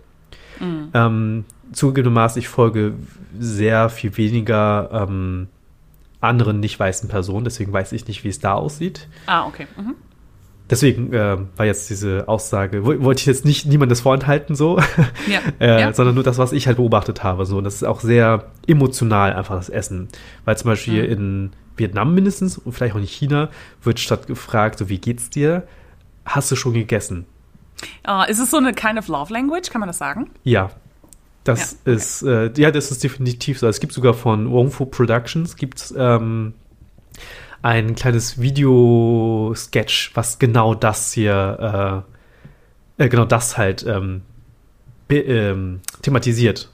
[SPEAKER 2] Mhm.
[SPEAKER 3] Ähm, zugegebenermaßen, ich folge sehr viel weniger ähm, anderen nicht weißen Personen, deswegen weiß ich nicht, wie es da aussieht.
[SPEAKER 2] Ah, okay. Mhm.
[SPEAKER 3] Deswegen äh, war jetzt diese Aussage, wo- wollte ich jetzt nicht niemandes vorenthalten, so,
[SPEAKER 2] Ja.
[SPEAKER 3] äh,
[SPEAKER 2] ja.
[SPEAKER 3] sondern nur das, was ich halt beobachtet habe. So. Und das ist auch sehr emotional einfach das Essen. Weil zum Beispiel
[SPEAKER 2] Mhm.
[SPEAKER 3] in Vietnam mindestens und vielleicht auch in China wird statt gefragt, so wie geht's dir? Hast du schon gegessen?
[SPEAKER 2] Ah, ist es so eine kind of love language, kann man das sagen?
[SPEAKER 3] Ja. Das
[SPEAKER 2] Ja, okay.
[SPEAKER 3] ist, äh, ja, das ist definitiv so. Es gibt sogar von Wong Fu Productions gibt's ähm, ein kleines Video-Sketch, was genau das hier, äh, äh, genau das halt ähm, ähm, thematisiert.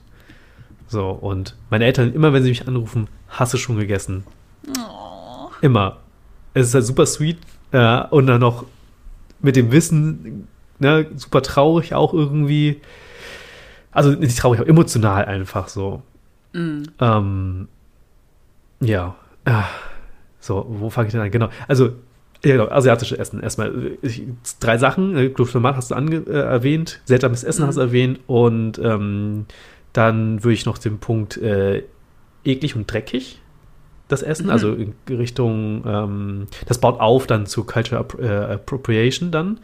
[SPEAKER 3] So, und meine Eltern, immer wenn sie mich anrufen, hast du schon gegessen?
[SPEAKER 2] Oh.
[SPEAKER 3] Immer. Es ist halt super sweet äh, und dann noch mit dem Wissen, ne, super traurig auch irgendwie. Also nicht traurig, aber emotional einfach so.
[SPEAKER 2] Mm.
[SPEAKER 3] Ähm, ja. Ah, So, wo fange ich denn an? Genau. Also, ja, genau, asiatische Essen. Erstmal ich, drei Sachen. Glutamat hast du ange äh, erwähnt, seltsames Essen
[SPEAKER 2] Mhm.
[SPEAKER 3] hast du erwähnt und ähm, dann würde ich noch den Punkt äh, eklig und dreckig das Essen,
[SPEAKER 2] Mhm.
[SPEAKER 3] also in Richtung, ähm, das baut auf dann zu Culture Appro äh, Appropriation dann.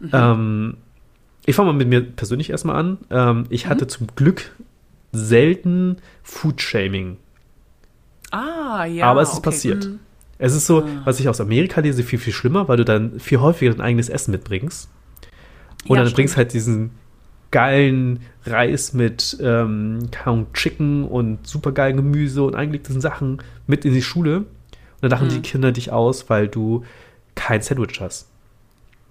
[SPEAKER 2] Mhm.
[SPEAKER 3] Ähm, ich fange mal mit mir persönlich erstmal an. Ähm, ich hatte zum Glück selten Food-Shaming.
[SPEAKER 2] Ah, ja.
[SPEAKER 3] Aber es ist
[SPEAKER 2] okay.
[SPEAKER 3] passiert.
[SPEAKER 2] Mm.
[SPEAKER 3] Es ist so,
[SPEAKER 2] Ah.
[SPEAKER 3] was ich aus Amerika lese, viel, viel schlimmer, weil du dann viel häufiger dein eigenes Essen mitbringst. Und
[SPEAKER 2] Ja,
[SPEAKER 3] dann
[SPEAKER 2] stimmt.
[SPEAKER 3] bringst halt diesen geilen Reis mit ähm, Chicken und super geilen Gemüse und eingelegten Sachen mit in die Schule. Und dann lachen
[SPEAKER 2] Mhm.
[SPEAKER 3] die Kinder dich aus, weil du kein Sandwich hast.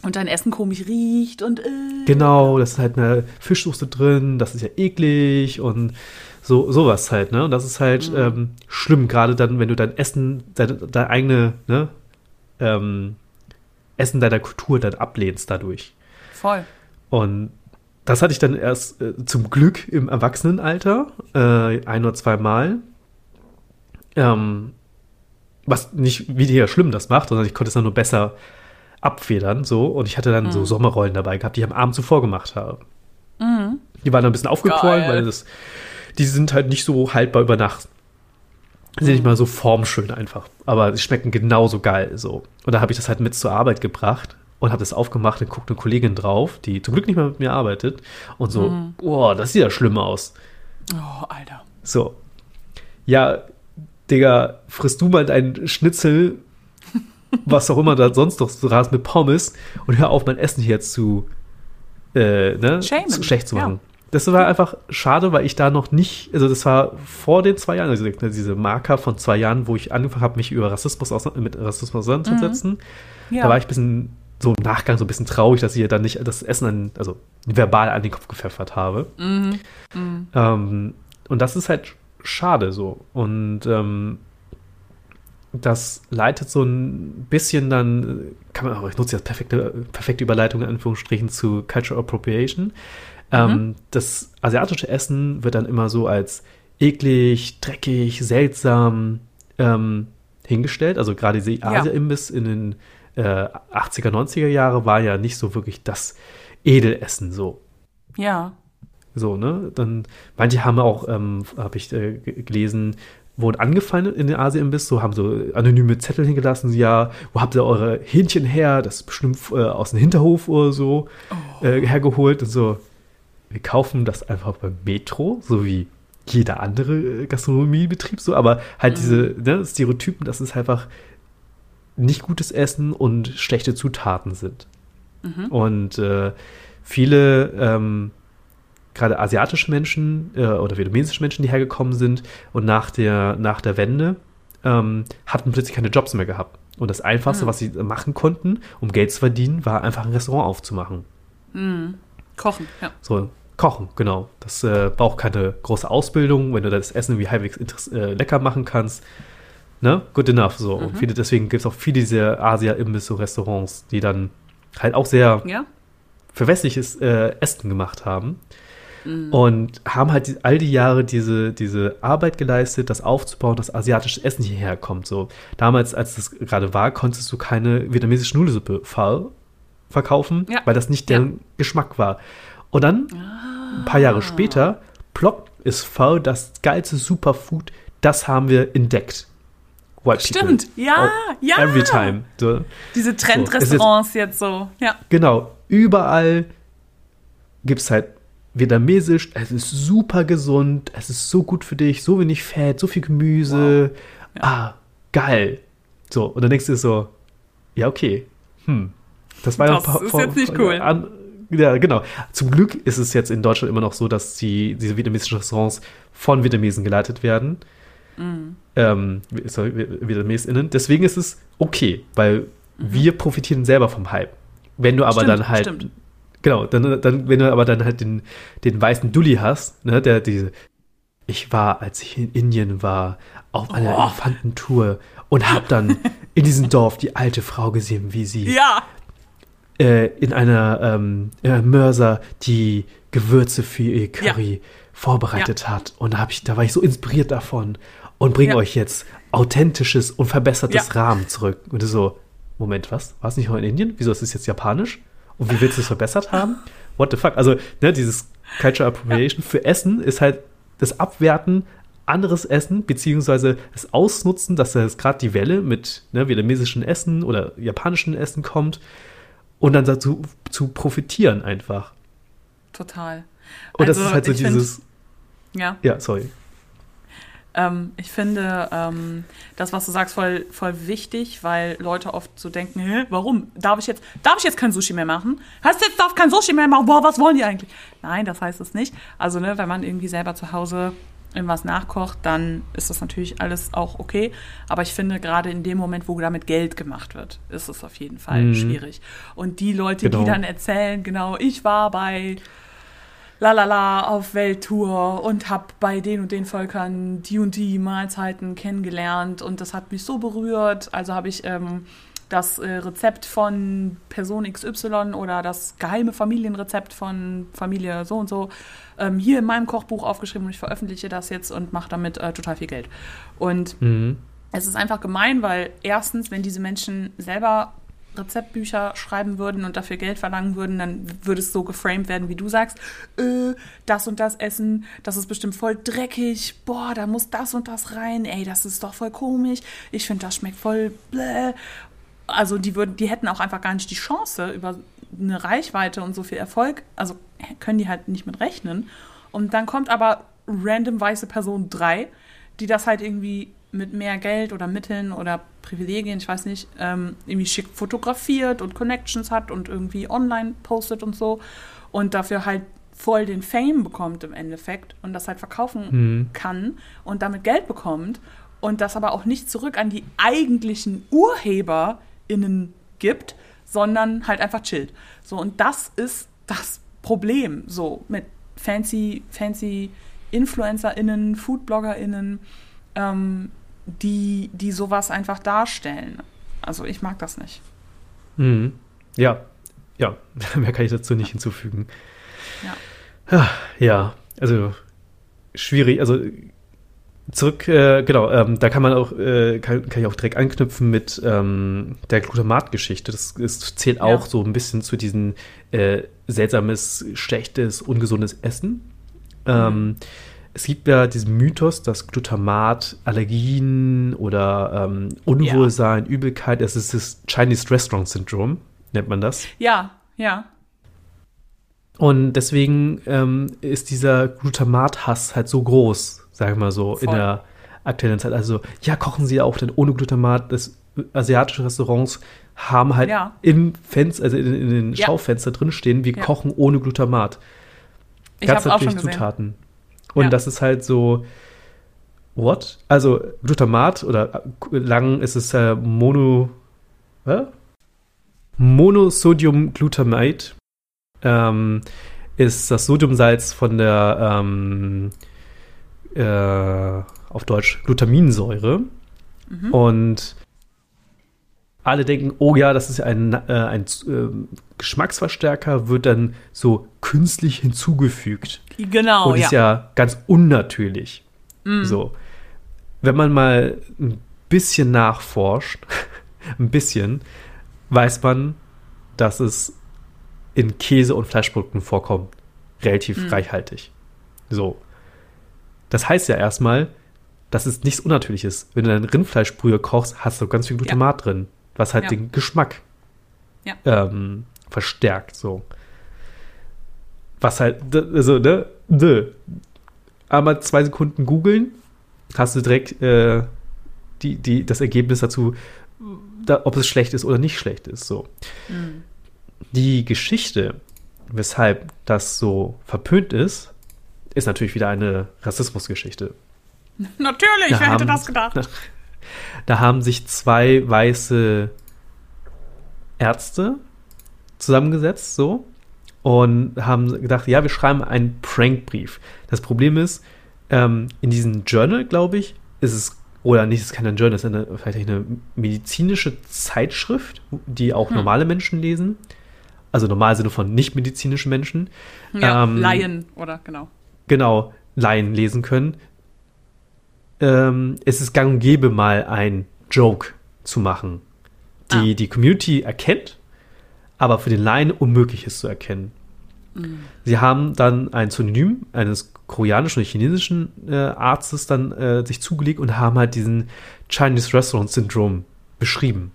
[SPEAKER 2] Und dein Essen komisch riecht und äh.
[SPEAKER 3] Genau, das ist halt eine Fischsoße drin, das ist ja eklig und so sowas halt, ne? Und das ist halt
[SPEAKER 2] Mhm.
[SPEAKER 3] ähm, schlimm, gerade dann, wenn du dein Essen, deine, deine eigene, ne, ähm, Essen deiner Kultur dann ablehnst dadurch.
[SPEAKER 2] Voll.
[SPEAKER 3] Und das hatte ich dann erst äh, zum Glück im Erwachsenenalter, äh, ein oder zwei Mal. Ähm, was nicht weniger schlimm das macht, sondern ich konnte es dann nur besser abfedern, so. Und ich hatte dann so
[SPEAKER 2] Mhm.
[SPEAKER 3] Sommerrollen dabei gehabt, die ich am Abend zuvor gemacht habe.
[SPEAKER 2] Mhm.
[SPEAKER 3] Die waren dann ein bisschen aufgequollen,
[SPEAKER 2] Geil.
[SPEAKER 3] weil das, die sind halt nicht so haltbar über Nacht. Die sind nicht mal so formschön einfach, aber die schmecken genauso geil so. Und da habe ich das halt mit zur Arbeit gebracht und habe das aufgemacht und guckt eine Kollegin drauf, die zum Glück nicht mehr mit mir arbeitet und so,
[SPEAKER 2] Mhm.
[SPEAKER 3] boah, das sieht ja schlimm aus.
[SPEAKER 2] Oh, Alter.
[SPEAKER 3] So, ja, Digga, frisst du mal deinen Schnitzel, was auch immer da sonst noch so rast mit Pommes und hör auf, mein Essen hier zu, äh, ne, zu schlecht zu
[SPEAKER 2] ja.
[SPEAKER 3] machen. Das war einfach schade, weil ich da noch nicht, also das war vor den zwei Jahren, also diese Marker von zwei Jahren, wo ich angefangen habe, mich über Rassismus aus, mit Rassismus auseinanderzusetzen.
[SPEAKER 2] Ja.
[SPEAKER 3] Da war ich ein bisschen so im Nachgang so ein bisschen traurig, dass ich ihr dann nicht das Essen an, also verbal an den Kopf gepfeffert habe.
[SPEAKER 2] Mhm. Mhm.
[SPEAKER 3] Ähm, und das ist halt schade so. Und ähm, das leitet so ein bisschen dann, kann man auch, ich nutze jetzt perfekte, perfekte Überleitung in Anführungsstrichen zu Cultural Appropriation. Ähm, das asiatische Essen wird dann immer so als eklig, dreckig, seltsam ähm, hingestellt. Also gerade diese
[SPEAKER 2] Ja.
[SPEAKER 3] Asia-Imbiss in den äh, 80er, 90er Jahre war ja nicht so wirklich das Edelessen so.
[SPEAKER 2] Ja.
[SPEAKER 3] So, ne? Dann, manche haben auch, ähm, habe ich äh, gelesen, wurden angefeindet in den Asien-Imbiss, so haben so anonyme Zettel hingelassen, so, ja, wo habt ihr eure Hähnchen her? Das ist bestimmt äh, aus dem Hinterhof oder so
[SPEAKER 2] Oh.
[SPEAKER 3] äh, hergeholt und so. Wir kaufen das einfach beim Metro, so wie jeder andere äh, Gastronomiebetrieb, so, aber halt diese ne, Stereotypen, dass es einfach nicht gutes Essen und schlechte Zutaten sind. Und äh, viele, ähm, gerade asiatische Menschen äh, oder vietnamesische Menschen, die hergekommen sind und nach der, nach der Wende ähm, hatten plötzlich keine Jobs mehr gehabt. Und das Einfachste, was sie machen konnten, um Geld zu verdienen, war einfach ein Restaurant aufzumachen.
[SPEAKER 2] Kochen, ja.
[SPEAKER 3] So, kochen, genau. Das äh, braucht keine große Ausbildung, wenn du das Essen irgendwie halbwegs äh, lecker machen kannst. Ne? Good enough. So. Und viele, deswegen gibt es auch viele diese Asia-Imbiss-Restaurants, die dann halt auch sehr
[SPEAKER 2] Ja?
[SPEAKER 3] für westliches äh, Essen gemacht haben. Und haben halt die, all die Jahre diese, diese Arbeit geleistet, das aufzubauen, dass asiatisches Essen hierher kommt. So, damals, als das gerade war, konntest du keine vietnamesische Nudelsuppe ver verkaufen,
[SPEAKER 2] Ja.
[SPEAKER 3] weil das nicht deren Geschmack war. Und dann, ein paar Jahre später, plopp ist Pho das geilste Superfood, das haben wir entdeckt. White people.
[SPEAKER 2] Stimmt, ja,
[SPEAKER 3] Oh,
[SPEAKER 2] ja.
[SPEAKER 3] Every time. So.
[SPEAKER 2] Diese Trendrestaurants jetzt so, ja.
[SPEAKER 3] Genau, überall gibt es halt vietnamesisch, es ist super gesund, es ist so gut für dich, so wenig Fett, so viel Gemüse. Ah, geil. So, und dann denkst du dir so, ja, okay, hm, das war ja
[SPEAKER 2] Das
[SPEAKER 3] ein paar-
[SPEAKER 2] ist
[SPEAKER 3] vor-
[SPEAKER 2] jetzt nicht
[SPEAKER 3] vor-
[SPEAKER 2] cool.
[SPEAKER 3] An, ja, genau. Zum Glück ist es jetzt in Deutschland immer noch so, dass die, diese vietnamesischen Restaurants von Vietnamesen geleitet werden.
[SPEAKER 2] Mhm.
[SPEAKER 3] Ähm, sorry, VietnamesInnen. Deswegen ist es okay, weil wir profitieren selber vom Hype. Wenn du aber
[SPEAKER 2] Mhm. Stimmt,
[SPEAKER 3] dann halt
[SPEAKER 2] stimmt.
[SPEAKER 3] Genau, dann, dann, wenn du aber dann halt den, den weißen Dulli hast, ne, der diese, ich war, als ich in Indien war, auf einer
[SPEAKER 2] Oh.
[SPEAKER 3] Elefantentour und hab dann in diesem Dorf die alte Frau gesehen, wie sie
[SPEAKER 2] Ja,
[SPEAKER 3] äh, in einer ähm, äh, Mörser die Gewürze für ihr Curry vorbereitet hat. Und hab ich, da war ich so inspiriert davon und bringe
[SPEAKER 2] Ja.
[SPEAKER 3] euch jetzt authentisches und verbessertes
[SPEAKER 2] Ja.
[SPEAKER 3] Rahmen zurück. Und du so, Moment, was? War es nicht noch in Indien? Wieso ist es jetzt japanisch? Und wie willst du es verbessert haben? What the fuck? Also, ne, dieses Culture Appropriation für Essen ist halt das Abwerten anderes Essen, beziehungsweise das Ausnutzen, dass jetzt gerade die Welle mit ne, vietnamesischen Essen oder japanischen Essen kommt und dann dazu zu profitieren einfach.
[SPEAKER 2] total.
[SPEAKER 3] Und das
[SPEAKER 2] Also,
[SPEAKER 3] ist halt so
[SPEAKER 2] ich find-
[SPEAKER 3] dieses,
[SPEAKER 2] Ja.
[SPEAKER 3] ja, sorry.
[SPEAKER 2] Ähm, ich finde ähm, das, was du sagst, voll, voll wichtig, weil Leute oft so denken, Hä, warum? Darf ich jetzt, darf ich jetzt kein Sushi mehr machen? Heißt jetzt, darf kein Sushi mehr machen? Boah, was wollen die eigentlich? Nein, das heißt es nicht. Also, ne, wenn man irgendwie selber zu Hause irgendwas nachkocht, dann ist das natürlich alles auch okay. Aber ich finde, gerade in dem Moment, wo damit Geld gemacht wird, ist es auf jeden Fall
[SPEAKER 3] Mhm.
[SPEAKER 2] schwierig. Und die Leute,
[SPEAKER 3] Genau.
[SPEAKER 2] die dann erzählen, genau, ich war bei lalala auf Welttour und habe bei den und den Völkern die und die Mahlzeiten kennengelernt und das hat mich so berührt. Also habe ich ähm, das äh, Rezept von Person XY oder das geheime Familienrezept von Familie so und so ähm, hier in meinem Kochbuch aufgeschrieben und ich veröffentliche das jetzt und mache damit äh, total viel Geld. Und
[SPEAKER 3] Mhm.
[SPEAKER 2] es ist einfach gemein, weil erstens, wenn diese Menschen selber Rezeptbücher schreiben würden und dafür Geld verlangen würden, dann würde es so geframed werden, wie du sagst, äh, das und das essen, das ist bestimmt voll dreckig, boah, da muss das und das rein, ey, das ist doch voll komisch, ich finde, das schmeckt voll bläh. Also die würden, die hätten auch einfach gar nicht die Chance über eine Reichweite und so viel Erfolg, also können die halt nicht mit rechnen. Und dann kommt aber random weiße Person 3, die das halt irgendwie mit mehr Geld oder Mitteln oder Privilegien, ich weiß nicht, ähm, irgendwie schick fotografiert und Connections hat und irgendwie online postet und so und dafür halt voll den Fame bekommt im Endeffekt und das halt verkaufen
[SPEAKER 3] Mhm.
[SPEAKER 2] kann und damit Geld bekommt und das aber auch nicht zurück an die eigentlichen UrheberInnen gibt, sondern halt einfach chillt. So, und das ist das Problem, so mit fancy, fancy InfluencerInnen, FoodbloggerInnen, ähm, die, die sowas einfach darstellen. Also ich mag das nicht.
[SPEAKER 3] Mhm. Ja, ja, mehr kann ich dazu nicht hinzufügen.
[SPEAKER 2] Ja.
[SPEAKER 3] Ah, Ja, also schwierig, also zurück, äh, genau, ähm, da kann man auch, äh, kann, kann ich auch direkt anknüpfen mit ähm, der Glutamat-Geschichte. Das, das zählt auch
[SPEAKER 2] Ja.
[SPEAKER 3] so ein bisschen zu diesen äh, seltsames, schlechtes, ungesundes Essen. Ähm, es gibt ja diesen Mythos, dass Glutamat Allergien oder ähm, Unwohlsein, Übelkeit, das ist das Chinese Restaurant Syndrom, nennt man das.
[SPEAKER 2] Ja, ja.
[SPEAKER 3] Und deswegen ähm, ist dieser Glutamat-Hass halt so groß, sagen wir mal so, in
[SPEAKER 2] Voll.
[SPEAKER 3] der aktuellen Zeit. Also, ja, kochen sie auch denn ohne Glutamat. Das asiatische Restaurants haben halt
[SPEAKER 2] Ja.
[SPEAKER 3] im Fenster, also in, in den
[SPEAKER 2] Ja.
[SPEAKER 3] Schaufenster drin stehen, wir
[SPEAKER 2] Ja.
[SPEAKER 3] kochen ohne Glutamat.
[SPEAKER 2] Ich
[SPEAKER 3] Ganz
[SPEAKER 2] habe auch schon
[SPEAKER 3] natürlich. Zutaten. Und
[SPEAKER 2] Ja.
[SPEAKER 3] das ist halt so, what? Also Glutamat oder äh, lang ist es äh, Mono, hä? Monosodiumglutamate ähm, ist das Sodiumsalz von der ähm, äh, auf Deutsch Glutaminsäure.
[SPEAKER 2] Mhm.
[SPEAKER 3] Und alle denken, oh ja, das ist ja ein, äh, ein ähm, Geschmacksverstärker, wird dann so künstlich hinzugefügt
[SPEAKER 2] Genau,
[SPEAKER 3] und
[SPEAKER 2] ja.
[SPEAKER 3] ist ja ganz unnatürlich.
[SPEAKER 2] Mm.
[SPEAKER 3] So. Wenn man mal ein bisschen nachforscht, ein bisschen, weiß man, dass es in Käse- und Fleischprodukten vorkommt. Relativ
[SPEAKER 2] Mm.
[SPEAKER 3] reichhaltig. So. Das heißt ja erstmal, dass es nichts Unnatürliches. Wenn du dein Rindfleischbrühe kochst, hast du ganz viel Glutamat drin, was halt
[SPEAKER 2] Ja.
[SPEAKER 3] den Geschmack
[SPEAKER 2] Ja.
[SPEAKER 3] ähm, verstärkt. So. Was halt, also, ne, ne. Einmal zwei Sekunden googeln, hast du direkt äh, die, die, das Ergebnis dazu, da, ob es schlecht ist oder nicht schlecht ist. So.
[SPEAKER 2] Mm.
[SPEAKER 3] Die Geschichte, weshalb das so verpönt ist, ist natürlich wieder eine Rassismusgeschichte.
[SPEAKER 2] Natürlich,
[SPEAKER 3] Da
[SPEAKER 2] wer hätte
[SPEAKER 3] haben-
[SPEAKER 2] das gedacht?
[SPEAKER 3] Da haben sich zwei weiße Ärzte zusammengesetzt, so, und haben gedacht, ja, wir schreiben einen Prankbrief. Das Problem ist, ähm, in diesem Journal, glaube ich, ist es, oder nicht, es ist kein Journal, es ist eine, vielleicht eine medizinische Zeitschrift, die auch
[SPEAKER 2] Hm.
[SPEAKER 3] normale Menschen lesen. Also normal Sinne von nicht medizinischen Menschen.
[SPEAKER 2] Ja,
[SPEAKER 3] ähm,
[SPEAKER 2] Laien, oder genau.
[SPEAKER 3] genau, Laien lesen können. Ähm, es ist gang und gäbe, mal ein Joke zu machen, die
[SPEAKER 2] Ah.
[SPEAKER 3] die Community erkennt, aber für den Laien unmöglich ist zu erkennen. Sie haben dann ein Synonym eines koreanischen oder chinesischen äh, Arztes dann äh, sich zugelegt und haben halt diesen Chinese Restaurant Syndrom beschrieben.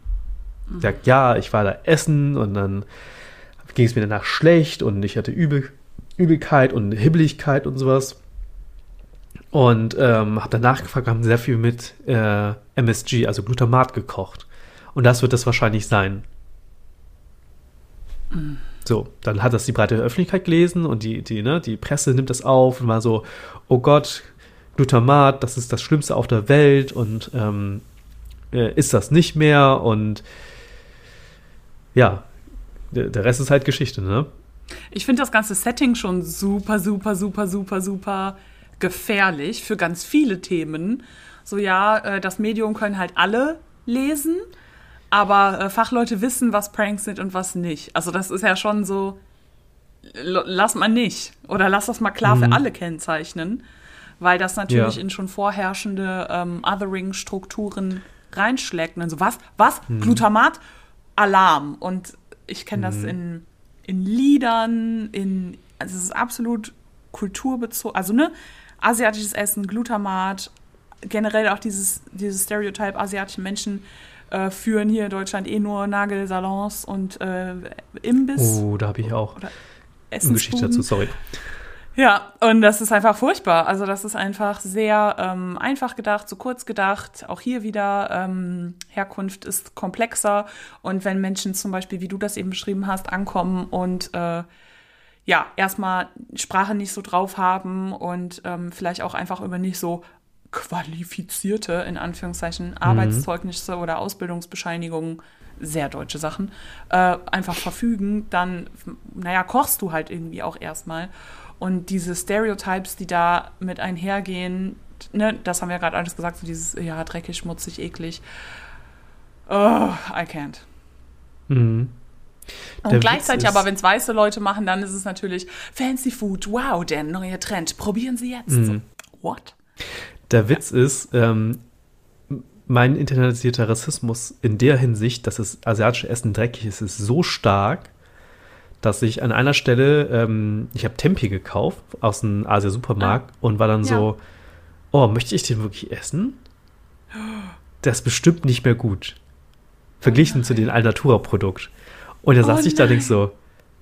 [SPEAKER 3] Sagt, ja, ich war da essen und dann ging es mir danach schlecht und ich hatte Übel, Übelkeit und Hibbeligkeit und sowas. Und ähm, habe danach gefragt, haben sehr viel mit äh, MSG, also Glutamat, gekocht. Und das wird das wahrscheinlich sein. So, dann hat das die breite Öffentlichkeit gelesen und die, die, ne, die Presse nimmt das auf und war so, oh Gott, Glutamat, das ist das Schlimmste auf der Welt und ähm, äh, ist das nicht mehr und ja, der, der Rest ist halt Geschichte, ne?
[SPEAKER 2] Ich finde das ganze Setting schon super, super, super, super, super gefährlich für ganz viele Themen. So ja, äh, das Medium können halt alle lesen, aber äh, Fachleute wissen, was Pranks sind und was nicht. Also das ist ja schon so, lass mal nicht. Oder lass das mal klar für alle kennzeichnen, weil das natürlich
[SPEAKER 3] Ja.
[SPEAKER 2] in schon vorherrschende ähm, Othering-Strukturen reinschlägt. Und dann so, was? Was? Glutamat? Alarm. Und ich kenne das in, in Liedern, in, also es ist absolut kulturbezogen, also ne, asiatisches Essen, Glutamat, generell auch dieses, dieses Stereotype, asiatische Menschen äh, führen hier in Deutschland eh nur Nagelsalons und äh, Imbiss.
[SPEAKER 3] Oh, da habe ich auch eine Geschichte dazu, sorry.
[SPEAKER 2] Ja, und das ist einfach furchtbar. Also das ist einfach sehr ähm, einfach gedacht, zu kurz gedacht. Auch hier wieder, ähm, Herkunft ist komplexer. Und wenn Menschen zum Beispiel, wie du das eben beschrieben hast, ankommen und äh, ja, erstmal Sprache nicht so drauf haben und ähm, vielleicht auch einfach über nicht so qualifizierte, in Anführungszeichen, Arbeitszeugnisse oder Ausbildungsbescheinigungen, sehr deutsche Sachen, äh, einfach verfügen, dann, naja, kochst du halt irgendwie auch erstmal. Und diese Stereotypes, die da mit einhergehen, ne, das haben wir gerade alles gesagt, so dieses, ja, dreckig, schmutzig, eklig. Oh, I can't.
[SPEAKER 3] Mhm.
[SPEAKER 2] Und
[SPEAKER 3] Der
[SPEAKER 2] gleichzeitig aber, wenn es weiße Leute machen, dann ist es natürlich Fancy Food, wow, der neue Trend, probieren Sie jetzt.
[SPEAKER 3] Mhm.
[SPEAKER 2] So, what?
[SPEAKER 3] Der Witz ist, ähm, mein internalisierter Rassismus in der Hinsicht, dass das asiatische Essen dreckig ist, ist so stark, dass ich an einer Stelle, ähm, ich habe Tempe gekauft aus einem Asia-Supermarkt
[SPEAKER 2] Ah.
[SPEAKER 3] und war dann
[SPEAKER 2] Ja.
[SPEAKER 3] so, oh, möchte ich den wirklich essen? Das ist bestimmt nicht mehr gut. Verglichen zu dem Alnatura-Produkt. Und da
[SPEAKER 2] Oh
[SPEAKER 3] saß ich da denk so,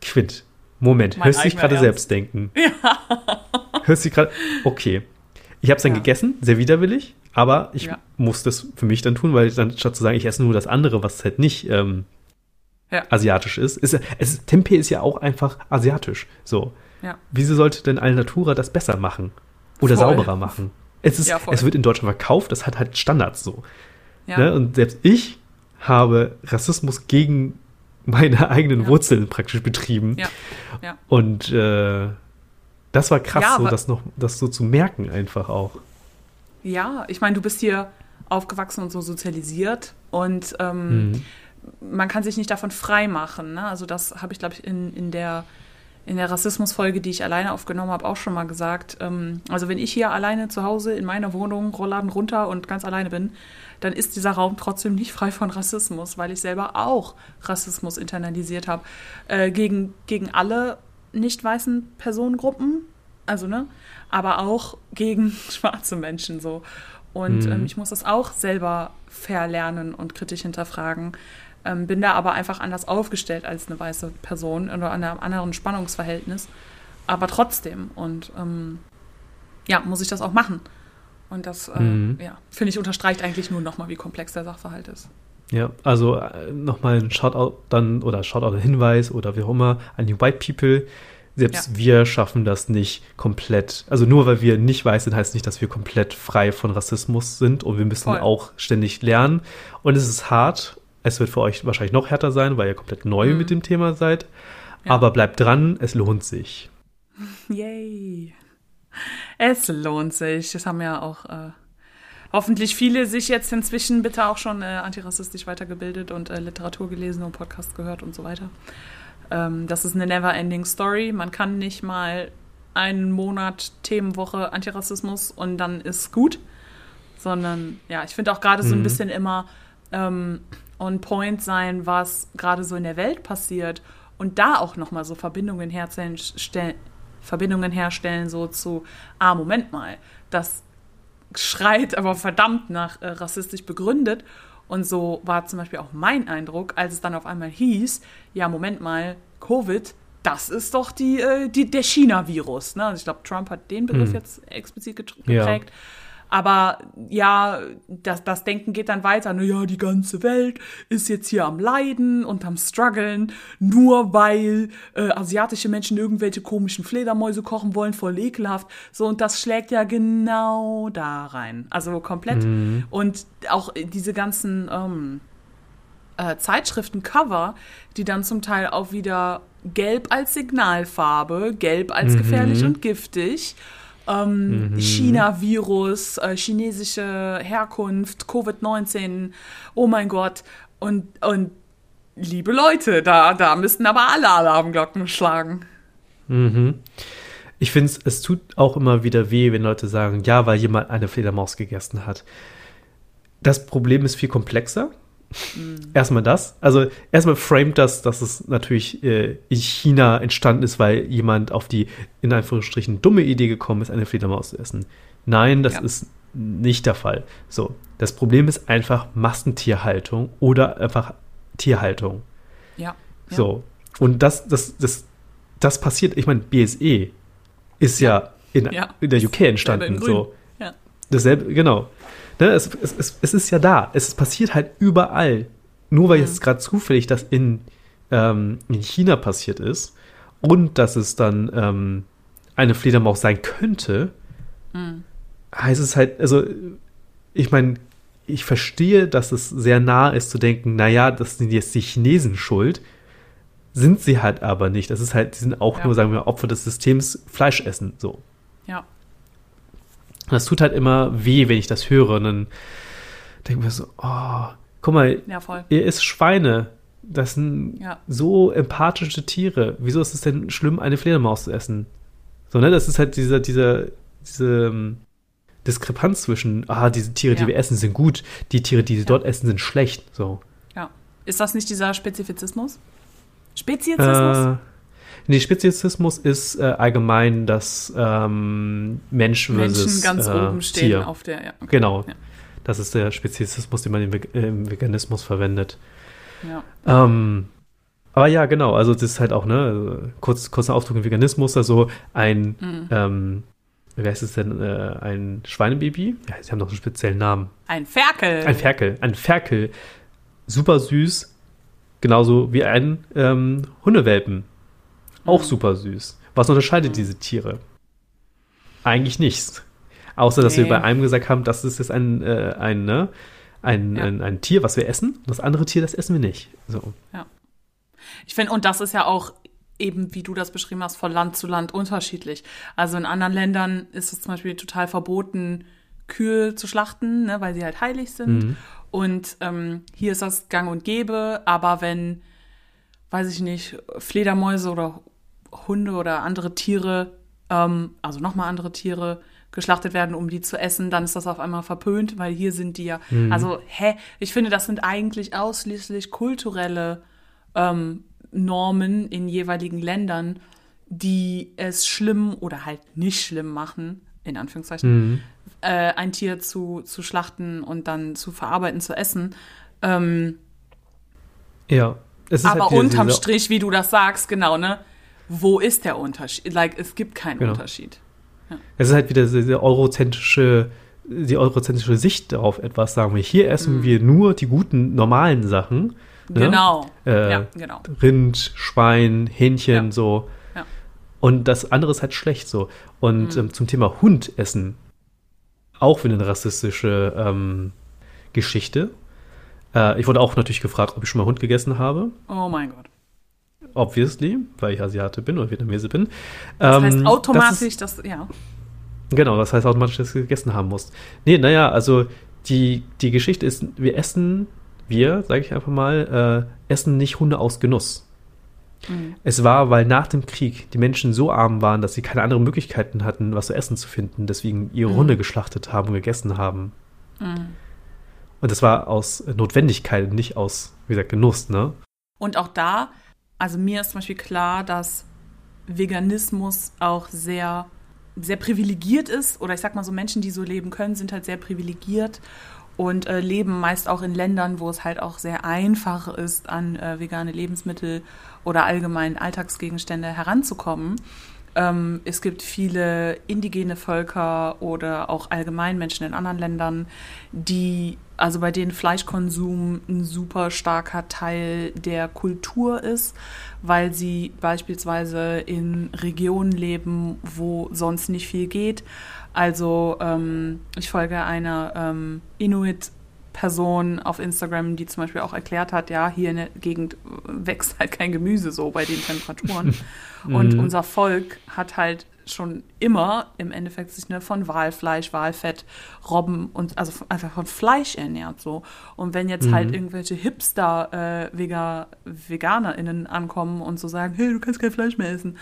[SPEAKER 3] Quint, Moment,
[SPEAKER 2] Mein
[SPEAKER 3] hörst du dich gerade selbst denken? Ja. Hörst du dich gerade, okay. Ich habe es dann
[SPEAKER 2] Ja.
[SPEAKER 3] gegessen, sehr widerwillig, aber ich
[SPEAKER 2] Ja.
[SPEAKER 3] muss das für mich dann tun, weil dann statt zu sagen, ich esse nur das andere, was halt nicht ähm,
[SPEAKER 2] Ja.
[SPEAKER 3] asiatisch ist, ist es, Tempeh ist ja auch einfach asiatisch. So. Wieso sollte denn Alnatura das besser machen? Oder
[SPEAKER 2] Voll.
[SPEAKER 3] sauberer machen? Es, ist, es wird in Deutschland verkauft, das hat halt Standards so. Ne? Und selbst ich habe Rassismus gegen meine eigenen. Wurzeln praktisch betrieben. Und äh, das war krass,
[SPEAKER 2] Ja,
[SPEAKER 3] so das noch, das so zu merken einfach auch.
[SPEAKER 2] Ja, ich meine, du bist hier aufgewachsen und so sozialisiert und ähm,
[SPEAKER 3] Mhm.
[SPEAKER 2] man kann sich nicht davon frei machen. Ne? Also das habe ich, glaube ich, in, in der, in der Rassismusfolge, die ich alleine aufgenommen habe, auch schon mal gesagt. Ähm, also wenn ich hier alleine zu Hause in meiner Wohnung, Rollladen runter und ganz alleine bin, dann ist dieser Raum trotzdem nicht frei von Rassismus, weil ich selber auch Rassismus internalisiert habe. Äh, gegen, gegen alle nicht weißen Personengruppen, also ne, aber auch gegen schwarze Menschen so. Und
[SPEAKER 3] Mhm.
[SPEAKER 2] ähm, ich muss das auch selber verlernen und kritisch hinterfragen. Ähm, bin da aber einfach anders aufgestellt als eine weiße Person oder an einem anderen Spannungsverhältnis. Aber trotzdem. Und ähm, ja, muss ich das auch machen. Und das, äh,
[SPEAKER 3] Mhm.
[SPEAKER 2] ja, finde ich, unterstreicht eigentlich nur nochmal, wie komplex der Sachverhalt ist.
[SPEAKER 3] Ja, also äh, nochmal ein Shoutout dann oder Shoutout ein Hinweis oder wie auch immer an die White People. Selbst
[SPEAKER 2] Ja.
[SPEAKER 3] wir schaffen das nicht komplett. Also nur weil wir nicht weiß sind, heißt nicht, dass wir komplett frei von Rassismus sind und wir müssen
[SPEAKER 2] Voll.
[SPEAKER 3] auch ständig lernen. Und es ist hart. Es wird für euch wahrscheinlich noch härter sein, weil ihr komplett neu
[SPEAKER 2] Mhm.
[SPEAKER 3] mit dem Thema seid.
[SPEAKER 2] Ja.
[SPEAKER 3] Aber bleibt dran, es lohnt sich.
[SPEAKER 2] Yay. Es lohnt sich. Das haben ja auch äh, hoffentlich viele sich jetzt inzwischen bitte auch schon äh, antirassistisch weitergebildet und äh, Literatur gelesen und Podcast gehört und so weiter. Ähm, das ist eine never-ending Story. Man kann nicht mal einen Monat Themenwoche Antirassismus und dann ist gut, sondern ja, ich finde auch gerade so ein
[SPEAKER 3] Mhm.
[SPEAKER 2] bisschen immer ähm, on point sein, was gerade so in der Welt passiert und da auch noch mal so Verbindungen herstellen, stell- Verbindungen herstellen so zu, ah, Moment mal, das schreit aber verdammt nach äh, rassistisch begründet. Und so war zum Beispiel auch mein Eindruck, als es dann auf einmal hieß, ja, Moment mal, Covid, das ist doch die, äh, die, der China-Virus. Ne? Also ich glaube, Trump hat den Begriff
[SPEAKER 3] Hm.
[SPEAKER 2] jetzt explizit getr-
[SPEAKER 3] Ja.
[SPEAKER 2] Aber ja, das, das Denken geht dann weiter. Na ja, die ganze Welt ist jetzt hier am Leiden und am Struggeln, nur weil äh, asiatische Menschen irgendwelche komischen Fledermäuse kochen wollen, voll ekelhaft. So, und das schlägt ja genau da rein. Also komplett. Und auch diese ganzen ähm, äh, Zeitschriftencover, die dann zum Teil auch wieder gelb als Signalfarbe, gelb als
[SPEAKER 3] Mhm.
[SPEAKER 2] gefährlich und giftig, ähm, China-Virus, äh, chinesische Herkunft, Covid-19, oh mein Gott. Und, und liebe Leute, da, da müssten aber alle Alarmglocken schlagen.
[SPEAKER 3] Mhm. Ich finde, es tut auch immer wieder weh, wenn Leute sagen, ja, weil jemand eine Fledermaus gegessen hat. Das Problem ist viel komplexer. Erstmal das. Also erstmal framed das, dass es natürlich äh, in China entstanden ist, weil jemand auf die, in Anführungsstrichen, dumme Idee gekommen ist, eine Fledermaus zu essen. Nein, das
[SPEAKER 2] Ja.
[SPEAKER 3] ist nicht der Fall. So, das Problem ist einfach Massentierhaltung oder einfach Tierhaltung.
[SPEAKER 2] Ja. ja.
[SPEAKER 3] So. Und das, das, das, das passiert, ich meine, BSE ist ja, in,
[SPEAKER 2] Ja.
[SPEAKER 3] in der UK entstanden.
[SPEAKER 2] in.
[SPEAKER 3] So.
[SPEAKER 2] Ja.
[SPEAKER 3] Dasselbe, genau. Ne, es, es, es, es ist ja da. Es passiert halt überall. Nur weil
[SPEAKER 2] Mhm.
[SPEAKER 3] jetzt gerade zufällig das in, ähm, in China passiert ist und dass es dann ähm, eine Fledermaus sein könnte,
[SPEAKER 2] Mhm.
[SPEAKER 3] heißt es halt, also ich meine, ich verstehe, dass es sehr nah ist zu denken, naja, das sind jetzt die Chinesen schuld. Sind sie halt aber nicht. Das ist halt, die sind auch
[SPEAKER 2] Ja.
[SPEAKER 3] nur, sagen wir, Opfer des Systems, Fleisch essen. So.
[SPEAKER 2] Ja.
[SPEAKER 3] Das tut halt immer weh, wenn ich das höre. Und dann denke ich mir so, oh, guck mal,
[SPEAKER 2] Ja,
[SPEAKER 3] ihr isst Schweine. Das sind
[SPEAKER 2] Ja.
[SPEAKER 3] so empathische Tiere. Wieso ist es denn schlimm, eine Fledermaus zu essen? So, ne, das ist halt dieser, dieser, diese, ähm, Diskrepanz zwischen, ah, diese Tiere, die
[SPEAKER 2] Ja.
[SPEAKER 3] wir essen, sind gut, die Tiere, die sie dort essen, sind schlecht. So.
[SPEAKER 2] Ja. Ist das nicht dieser Spezifizismus? Speziesismus?
[SPEAKER 3] Äh, nee, Speziesismus ist äh, allgemein das ähm, Mensch
[SPEAKER 2] Menschen ganz
[SPEAKER 3] äh,
[SPEAKER 2] oben stehen
[SPEAKER 3] Tier.
[SPEAKER 2] auf der. Ja, okay.
[SPEAKER 3] Genau.
[SPEAKER 2] Ja.
[SPEAKER 3] Das ist der Speziesismus, den man im, Ve im Veganismus verwendet.
[SPEAKER 2] Ja.
[SPEAKER 3] Ähm, aber ja, genau, also das ist halt auch, ne, kurz, kurzer Ausdruck im Veganismus, also ein,
[SPEAKER 2] Mhm.
[SPEAKER 3] ähm, wie heißt es denn, äh, ein Schweinebaby? Ja, sie haben doch einen speziellen Namen.
[SPEAKER 2] Ein Ferkel.
[SPEAKER 3] Ein Ferkel, ein Ferkel, super süß, genauso wie ein ähm, Hundewelpen. Auch super süß. Was unterscheidet diese Tiere? Eigentlich nichts. Außer, dass wir
[SPEAKER 2] Nee.
[SPEAKER 3] bei einem gesagt haben, das ist jetzt ein, äh, ein, ne, ein,
[SPEAKER 2] Ja.
[SPEAKER 3] ein, ein Tier, was wir essen. Das andere Tier, das essen wir nicht. So.
[SPEAKER 2] Ich finde, und das ist ja auch eben, wie du das beschrieben hast, von Land zu Land unterschiedlich. Also in anderen Ländern ist es zum Beispiel total verboten, Kühe zu schlachten, ne, weil sie halt heilig sind.
[SPEAKER 3] Mhm.
[SPEAKER 2] Und ähm, hier ist das gang und gäbe, aber wenn, weiß ich nicht, Fledermäuse oder Hunde oder andere Tiere, ähm, also nochmal andere Tiere, geschlachtet werden, um die zu essen, dann ist das auf einmal verpönt, weil hier sind die ja. Also, hä? Ich finde, das sind eigentlich ausschließlich kulturelle ähm, Normen in jeweiligen Ländern, die es schlimm oder halt nicht schlimm machen, in Anführungszeichen,
[SPEAKER 3] Mhm.
[SPEAKER 2] äh, ein Tier zu, zu schlachten und dann zu verarbeiten, zu essen. Ähm,
[SPEAKER 3] Ja. Es ist
[SPEAKER 2] aber
[SPEAKER 3] halt
[SPEAKER 2] unterm Strich, wie du das sagst, genau, ne? Wo ist der Unterschied? Like, es gibt keinen
[SPEAKER 3] Genau.
[SPEAKER 2] Unterschied.
[SPEAKER 3] Es ist halt wieder diese eurozentrische, die eurozentrische Sicht auf etwas, sagen wir. Hier essen wir nur die guten, normalen Sachen. ne?
[SPEAKER 2] Mhm. Genau.
[SPEAKER 3] Äh,
[SPEAKER 2] ja, genau.
[SPEAKER 3] Rind, Schwein, Hähnchen,
[SPEAKER 2] Ja.
[SPEAKER 3] so.
[SPEAKER 2] Ja.
[SPEAKER 3] Und das andere ist halt schlecht so. Und
[SPEAKER 2] Mhm.
[SPEAKER 3] ähm, zum Thema Hund essen, auch wieder eine rassistische ähm, Geschichte. Äh, ich wurde auch natürlich gefragt, ob ich schon mal Hund gegessen habe.
[SPEAKER 2] Oh mein Gott.
[SPEAKER 3] Obviously, weil ich Asiate bin oder Vietnamese bin.
[SPEAKER 2] Das
[SPEAKER 3] Ähm,
[SPEAKER 2] heißt
[SPEAKER 3] das
[SPEAKER 2] automatisch,
[SPEAKER 3] ist-
[SPEAKER 2] das, ja.
[SPEAKER 3] Genau, das heißt automatisch, dass du gegessen haben musst. Nee, naja, also die, die Geschichte ist, wir essen, wir, sage ich einfach mal, äh, essen nicht Hunde aus Genuss.
[SPEAKER 2] Mhm.
[SPEAKER 3] Es war, weil nach dem Krieg die Menschen so arm waren, dass sie keine anderen Möglichkeiten hatten, was zu essen zu finden, deswegen ihre
[SPEAKER 2] Mhm.
[SPEAKER 3] Hunde geschlachtet haben und gegessen haben.
[SPEAKER 2] Mhm.
[SPEAKER 3] Und das war aus Notwendigkeit, nicht aus, wie gesagt, Genuss, ne?
[SPEAKER 2] Und auch da, also mir ist zum Beispiel klar, dass Veganismus auch sehr, sehr privilegiert ist. Oder ich sag mal so, Menschen, die so leben können, sind halt sehr privilegiert und äh, leben meist auch in Ländern, wo es halt auch sehr einfach ist, an äh, vegane Lebensmittel oder allgemein Alltagsgegenstände heranzukommen. Ähm, es gibt viele indigene Völker oder auch allgemein Menschen in anderen Ländern, die, also bei denen Fleischkonsum ein super starker Teil der Kultur ist, weil sie beispielsweise in Regionen leben, wo sonst nicht viel geht. Also ähm, ich folge einer ähm, Inuit Person auf Instagram, die zum Beispiel auch erklärt hat, ja, hier in der Gegend wächst halt kein Gemüse so bei den Temperaturen. Und
[SPEAKER 3] Mhm.
[SPEAKER 2] unser Volk hat halt schon immer im Endeffekt sich ne, von Walfleisch, Walfett, Robben und also einfach von Fleisch ernährt so. Und wenn jetzt halt
[SPEAKER 3] Mhm.
[SPEAKER 2] irgendwelche Hipster äh, Vega, VeganerInnen ankommen und so sagen, hey, du kannst kein Fleisch mehr essen,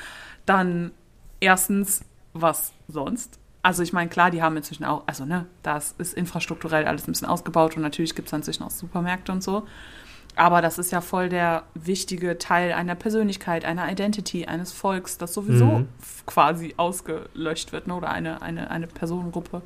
[SPEAKER 2] dann erstens, was sonst? Also ich meine, klar, die haben inzwischen auch, also ne, das ist infrastrukturell alles ein bisschen ausgebaut und natürlich gibt es inzwischen auch Supermärkte und so. Aber das ist ja voll der wichtige Teil einer Persönlichkeit, einer Identity, eines Volks, das sowieso
[SPEAKER 3] Mhm.
[SPEAKER 2] quasi ausgelöscht wird, ne? oder eine, eine, eine Personengruppe.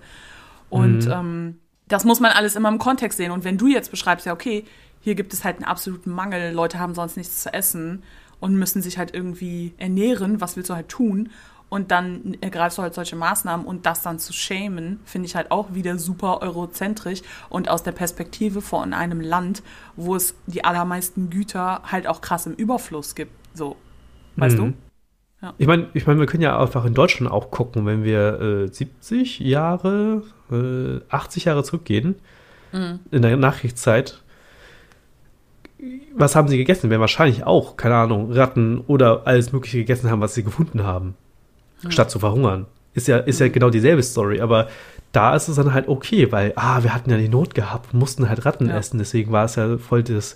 [SPEAKER 2] Und
[SPEAKER 3] Mhm.
[SPEAKER 2] ähm, das muss man alles immer im Kontext sehen. Und wenn du jetzt beschreibst, ja, okay, hier gibt es halt einen absoluten Mangel, Leute haben sonst nichts zu essen und müssen sich halt irgendwie ernähren, was willst du halt tun? Und dann ergreifst du halt solche Maßnahmen und das dann zu shamen, finde ich halt auch wieder super eurozentrisch und aus der Perspektive von einem Land, wo es die allermeisten Güter halt auch krass im Überfluss gibt. So, weißt
[SPEAKER 3] Mhm.
[SPEAKER 2] Ja.
[SPEAKER 3] Ich meine, ich mein, wir können ja einfach in Deutschland auch gucken, wenn wir äh, 70 Jahre, äh, 80 Jahre zurückgehen,
[SPEAKER 2] Mhm.
[SPEAKER 3] in der Nachkriegszeit. Was haben sie gegessen? Wir werden wahrscheinlich auch, keine Ahnung, Ratten oder alles Mögliche gegessen haben, was sie gefunden haben, statt zu verhungern. Ist ja, ist
[SPEAKER 2] Mhm.
[SPEAKER 3] ja genau dieselbe Story, aber da ist es dann halt okay, weil, ah, wir hatten ja die Not gehabt, mussten halt Ratten
[SPEAKER 2] Ja.
[SPEAKER 3] essen, deswegen war es ja voll das,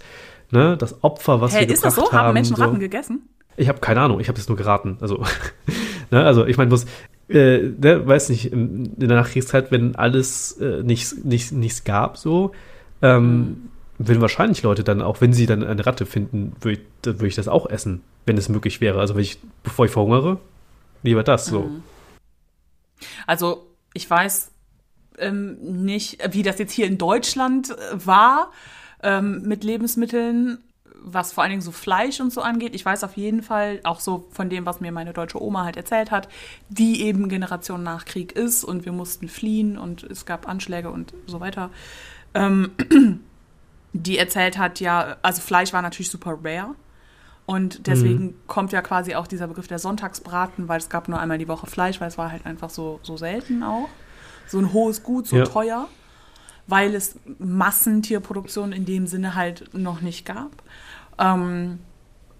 [SPEAKER 3] ne, das Opfer, was
[SPEAKER 2] Hey,
[SPEAKER 3] wir
[SPEAKER 2] ist das
[SPEAKER 3] gebracht
[SPEAKER 2] so? Haben
[SPEAKER 3] haben.
[SPEAKER 2] Menschen
[SPEAKER 3] so.
[SPEAKER 2] Ratten gegessen?
[SPEAKER 3] Ich habe keine Ahnung, ich habe das nur geraten. Also, ne, also ich meine, muss, äh, ne, weiß nicht, in, in der Nachkriegszeit, wenn alles äh, nichts, nichts, nichts gab, so, ähm, mhm. würden wahrscheinlich Leute dann, auch wenn sie dann eine Ratte finden, würde ich, würd ich das auch essen, wenn es möglich wäre. Also wenn ich, bevor ich verhungere, lieber das so. Mhm.
[SPEAKER 2] Also ich weiß ähm, nicht, wie das jetzt hier in Deutschland äh, war ähm, mit Lebensmitteln, was vor allen Dingen so Fleisch und so angeht. Ich weiß auf jeden Fall, auch so von dem, was mir meine deutsche Oma halt erzählt hat, die eben Generation nach Krieg ist und wir mussten fliehen und es gab Anschläge und so weiter. Ähm, die erzählt hat, ja, also Fleisch war natürlich super rare. Und deswegen mhm. kommt ja quasi auch dieser Begriff der Sonntagsbraten, weil es gab nur einmal die Woche Fleisch, weil es war halt einfach so, so selten auch. So ein hohes Gut, so ja. teuer, weil es Massentierproduktion in dem Sinne halt noch nicht gab. Ähm,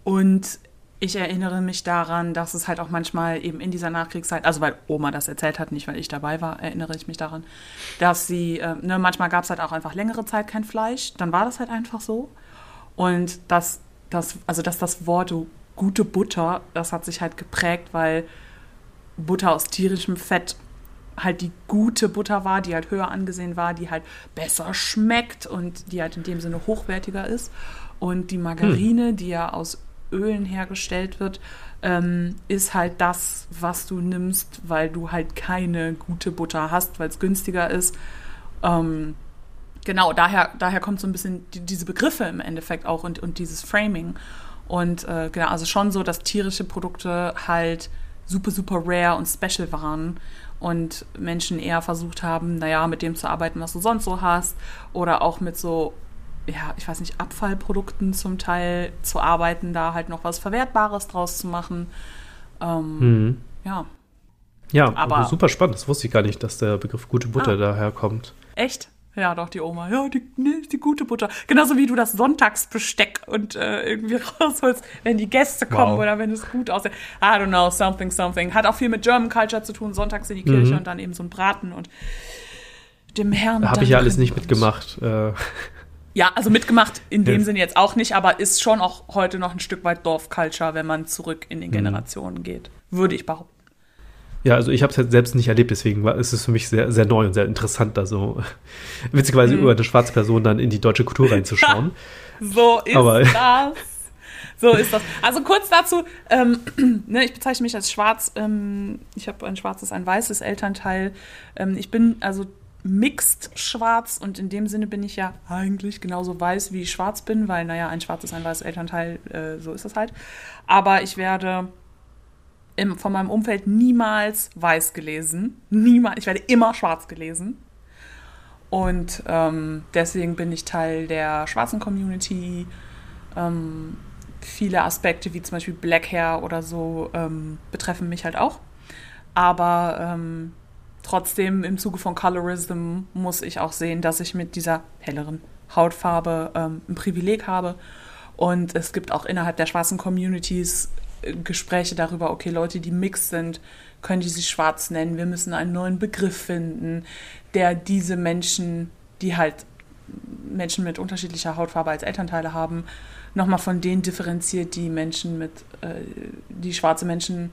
[SPEAKER 2] und ich erinnere mich daran, dass es halt auch manchmal eben in dieser Nachkriegszeit, also weil Oma das erzählt hat, nicht weil ich dabei war, erinnere ich mich daran, dass sie, äh, ne, manchmal gab es halt auch einfach längere Zeit kein Fleisch, dann war das halt einfach so. Und dass das, also dass das Wort gute Butter, das hat sich halt geprägt, weil Butter aus tierischem Fett halt die gute Butter war, die halt höher angesehen war, die halt besser schmeckt und die halt in dem Sinne hochwertiger ist. Und die Margarine, hm. die ja aus Ölen hergestellt wird, ähm, ist halt das, was du nimmst, weil du halt keine gute Butter hast, weil es günstiger ist. Ähm, genau, daher, daher kommt so ein bisschen die, diese Begriffe im Endeffekt auch und, und dieses Framing. Und äh, genau, also schon so, dass tierische Produkte halt super, super rare und special waren und Menschen eher versucht haben, naja, mit dem zu arbeiten, was du sonst so hast oder auch mit so ja, ich weiß nicht, Abfallprodukten zum Teil zu arbeiten, da halt noch was Verwertbares draus zu machen. Ähm, mhm. Ja.
[SPEAKER 3] Ja, aber super spannend. Das wusste ich gar nicht, dass der Begriff gute Butter ah, daher kommt.
[SPEAKER 2] Echt? Ja, doch, die Oma. Ja, die, nee, die gute Butter. Genauso wie du das Sonntagsbesteck und äh, irgendwie rausholst, wenn die Gäste kommen wow. oder wenn es gut aussieht. I don't know, something, something. Hat auch viel mit German Culture zu tun. Sonntags in die Kirche mhm. und dann eben so ein Braten und dem Herrn.
[SPEAKER 3] Habe ich ja alles nicht mitgemacht. Äh.
[SPEAKER 2] Ja, also mitgemacht in dem ja. Sinne jetzt auch nicht, aber ist schon auch heute noch ein Stück weit Dorfculture, wenn man zurück in den mhm. Generationen mhm. geht. Würde ich behaupten.
[SPEAKER 3] Ja, also ich habe es halt selbst nicht erlebt, deswegen war, ist es für mich sehr, sehr neu und sehr interessant, da so witzigerweise mhm. über eine schwarze Person dann in die deutsche Kultur reinzuschauen.
[SPEAKER 2] so ist aber, das. So ist das. Also kurz dazu, ähm, ne, ich bezeichne mich als schwarz. Ähm, ich habe ein schwarzes, ein weißes Elternteil. Ähm, ich bin also mixed schwarz und in dem Sinne bin ich ja eigentlich genauso weiß, wie ich schwarz bin, weil, naja, ein schwarzes, ein weißes Elternteil, äh, so ist das halt. Aber ich werde im, von meinem Umfeld niemals weiß gelesen. Niemals. Ich werde immer schwarz gelesen. Und ähm, deswegen bin ich Teil der schwarzen Community. Ähm, viele Aspekte wie zum Beispiel Black Hair oder so ähm, betreffen mich halt auch. Aber ähm, trotzdem im Zuge von Colorism muss ich auch sehen, dass ich mit dieser helleren Hautfarbe ähm, ein Privileg habe. Und es gibt auch innerhalb der schwarzen Communities Gespräche darüber, okay, Leute, die mixed sind, können die sich schwarz nennen. Wir müssen einen neuen Begriff finden, der diese Menschen, die halt Menschen mit unterschiedlicher Hautfarbe als Elternteile haben, nochmal von denen differenziert, die Menschen mit, äh, die schwarze Menschen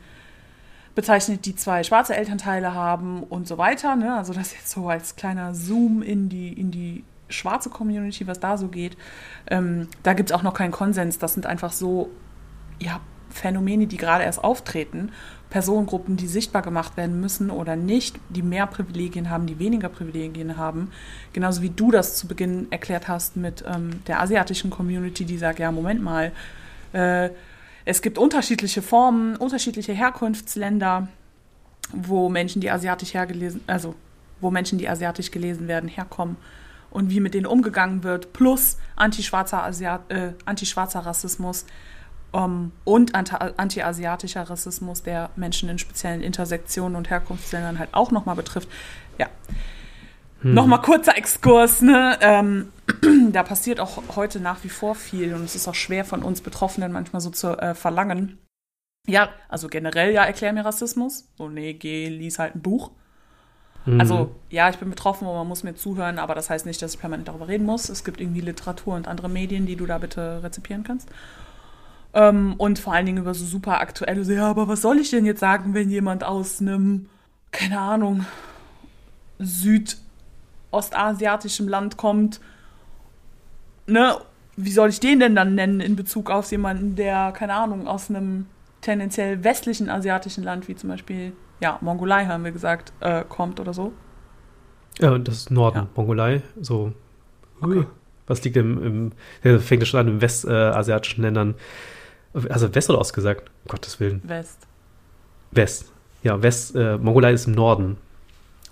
[SPEAKER 2] bezeichnet, die zwei schwarze Elternteile haben und so weiter. Ne? Also das jetzt so als kleiner Zoom in die, in die schwarze Community, was da so geht. Ähm, da gibt es auch noch keinen Konsens. Das sind einfach so ja, Phänomene, die gerade erst auftreten. Personengruppen, die sichtbar gemacht werden müssen oder nicht, die mehr Privilegien haben, die weniger Privilegien haben. Genauso wie du das zu Beginn erklärt hast mit ähm, der asiatischen Community, die sagt, ja, Moment mal, äh, es gibt unterschiedliche Formen, unterschiedliche Herkunftsländer, wo Menschen, die asiatisch hergelesen, also wo Menschen, die asiatisch gelesen werden, herkommen und wie mit denen umgegangen wird, plus antischwarzer, Asiat, äh, antischwarzer Rassismus um, ähm, und anti-asiatischer Rassismus, der Menschen in speziellen Intersektionen und Herkunftsländern halt auch nochmal betrifft. Ja. Hm. Nochmal kurzer Exkurs, ne? Ähm, da passiert auch heute nach wie vor viel und es ist auch schwer von uns Betroffenen manchmal so zu äh, verlangen. Ja, also generell ja, erklär mir Rassismus. So, nee, geh, lies halt ein Buch. Mhm. Also, ja, ich bin betroffen und man muss mir zuhören, aber das heißt nicht, dass ich permanent darüber reden muss. Es gibt irgendwie Literatur und andere Medien, die du da bitte rezipieren kannst. Ähm, und vor allen Dingen über so super aktuelle, so, ja, aber was soll ich denn jetzt sagen, wenn jemand aus einem keine Ahnung, südostasiatischem Land kommt, ne, wie soll ich den denn dann nennen in Bezug auf jemanden, der, keine Ahnung, aus einem tendenziell westlichen asiatischen Land, wie zum Beispiel, ja, Mongolei haben wir gesagt, äh, kommt oder so?
[SPEAKER 3] Ja, das ist Norden,
[SPEAKER 2] Ja.
[SPEAKER 3] Mongolei, so.
[SPEAKER 2] Okay.
[SPEAKER 3] Was liegt im, im ja, fängt das schon an, in westasiatischen Ländern. Also West oder Ost gesagt? Um Gottes Willen.
[SPEAKER 2] West.
[SPEAKER 3] West. Ja, West, äh, Mongolei ist im Norden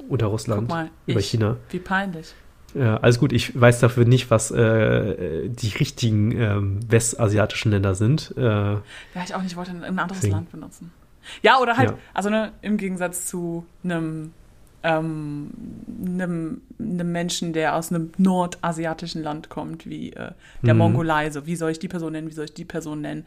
[SPEAKER 3] unter
[SPEAKER 2] Guck
[SPEAKER 3] Russland,
[SPEAKER 2] mal,
[SPEAKER 3] über
[SPEAKER 2] ich,
[SPEAKER 3] China.
[SPEAKER 2] wie peinlich.
[SPEAKER 3] Ja, alles gut, ich weiß dafür nicht, was äh, die richtigen ähm, westasiatischen Länder sind. Äh,
[SPEAKER 2] Ja, ich auch nicht, ich wollte ein, ein anderes
[SPEAKER 3] Deswegen.
[SPEAKER 2] Land benutzen. Ja, oder halt,
[SPEAKER 3] Ja.
[SPEAKER 2] also ne, im Gegensatz zu einem, ähm, einem, einem Menschen, der aus einem nordasiatischen Land kommt, wie äh, der
[SPEAKER 3] Mhm.
[SPEAKER 2] Mongolei. So, wie soll ich die Person nennen, wie soll ich die Person nennen?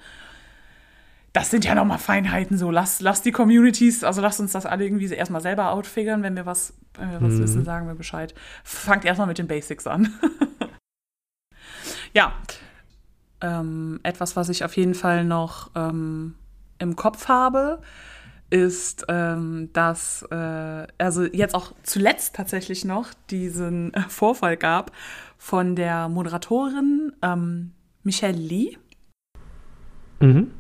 [SPEAKER 2] Das sind ja nochmal Feinheiten, so lass, lass die Communities, also lasst uns das alle irgendwie so erstmal selber outfigern, wenn wir was, wenn wir was
[SPEAKER 3] Mhm.
[SPEAKER 2] wissen, sagen wir Bescheid. Fangt erstmal mit den Basics an. ja. Ähm, etwas, was ich auf jeden Fall noch ähm, im Kopf habe, ist, ähm, dass äh, also jetzt auch zuletzt tatsächlich noch diesen äh, Vorfall gab von der Moderatorin ähm, Michelle Lee.
[SPEAKER 3] mhm.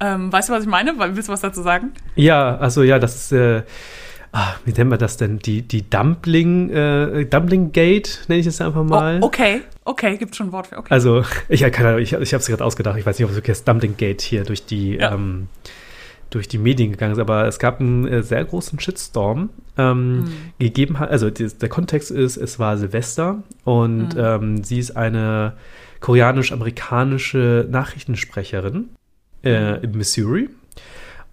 [SPEAKER 2] Ähm, weißt du, was ich meine? Willst du was dazu sagen?
[SPEAKER 3] Ja, also ja, das ist, äh, ah, wie nennen wir das denn? Die, die Dumpling, äh, Dumpling Gate, nenne ich es einfach mal.
[SPEAKER 2] Oh, okay, okay, gibt schon ein Wort für. Okay.
[SPEAKER 3] Also, ich, ja, keine Ahnung, ich, ich habe es gerade ausgedacht. Ich weiß nicht, ob es wirklich das Dumpling Gate hier durch die,
[SPEAKER 2] Ja.
[SPEAKER 3] ähm, durch die Medien gegangen ist, aber es gab einen äh, sehr großen Shitstorm ähm,
[SPEAKER 2] Mhm.
[SPEAKER 3] gegeben hat. Also die, der Kontext ist, es war Silvester und
[SPEAKER 2] Mhm.
[SPEAKER 3] ähm, sie ist eine koreanisch-amerikanische Nachrichtensprecherin äh,
[SPEAKER 2] Mhm.
[SPEAKER 3] in Missouri.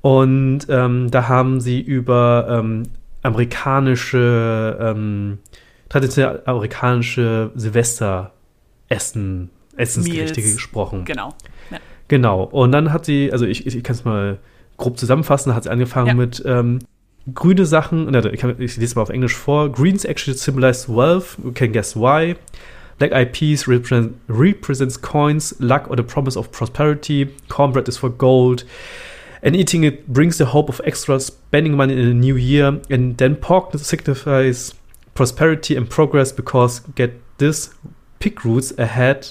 [SPEAKER 3] Und ähm, da haben sie über ähm, amerikanische, ähm, traditionell amerikanische Silvesteressen, Essensgerichte
[SPEAKER 2] Meals.
[SPEAKER 3] gesprochen.
[SPEAKER 2] genau. Ja.
[SPEAKER 3] Genau. Und dann hat sie, also ich, ich, ich kann es mal grob zusammenfassen, hat sie angefangen
[SPEAKER 2] Ja.
[SPEAKER 3] mit ähm, grüne Sachen, ich, kann, ich lese mal auf Englisch vor. Greens actually symbolize wealth, you can guess why. Black eyed peas represent, represents coins, luck or the promise of prosperity. Cornbread is for gold. And eating it brings the hope of extra spending money in a new year. And then pork signifies prosperity and progress because get this, pig roots ahead,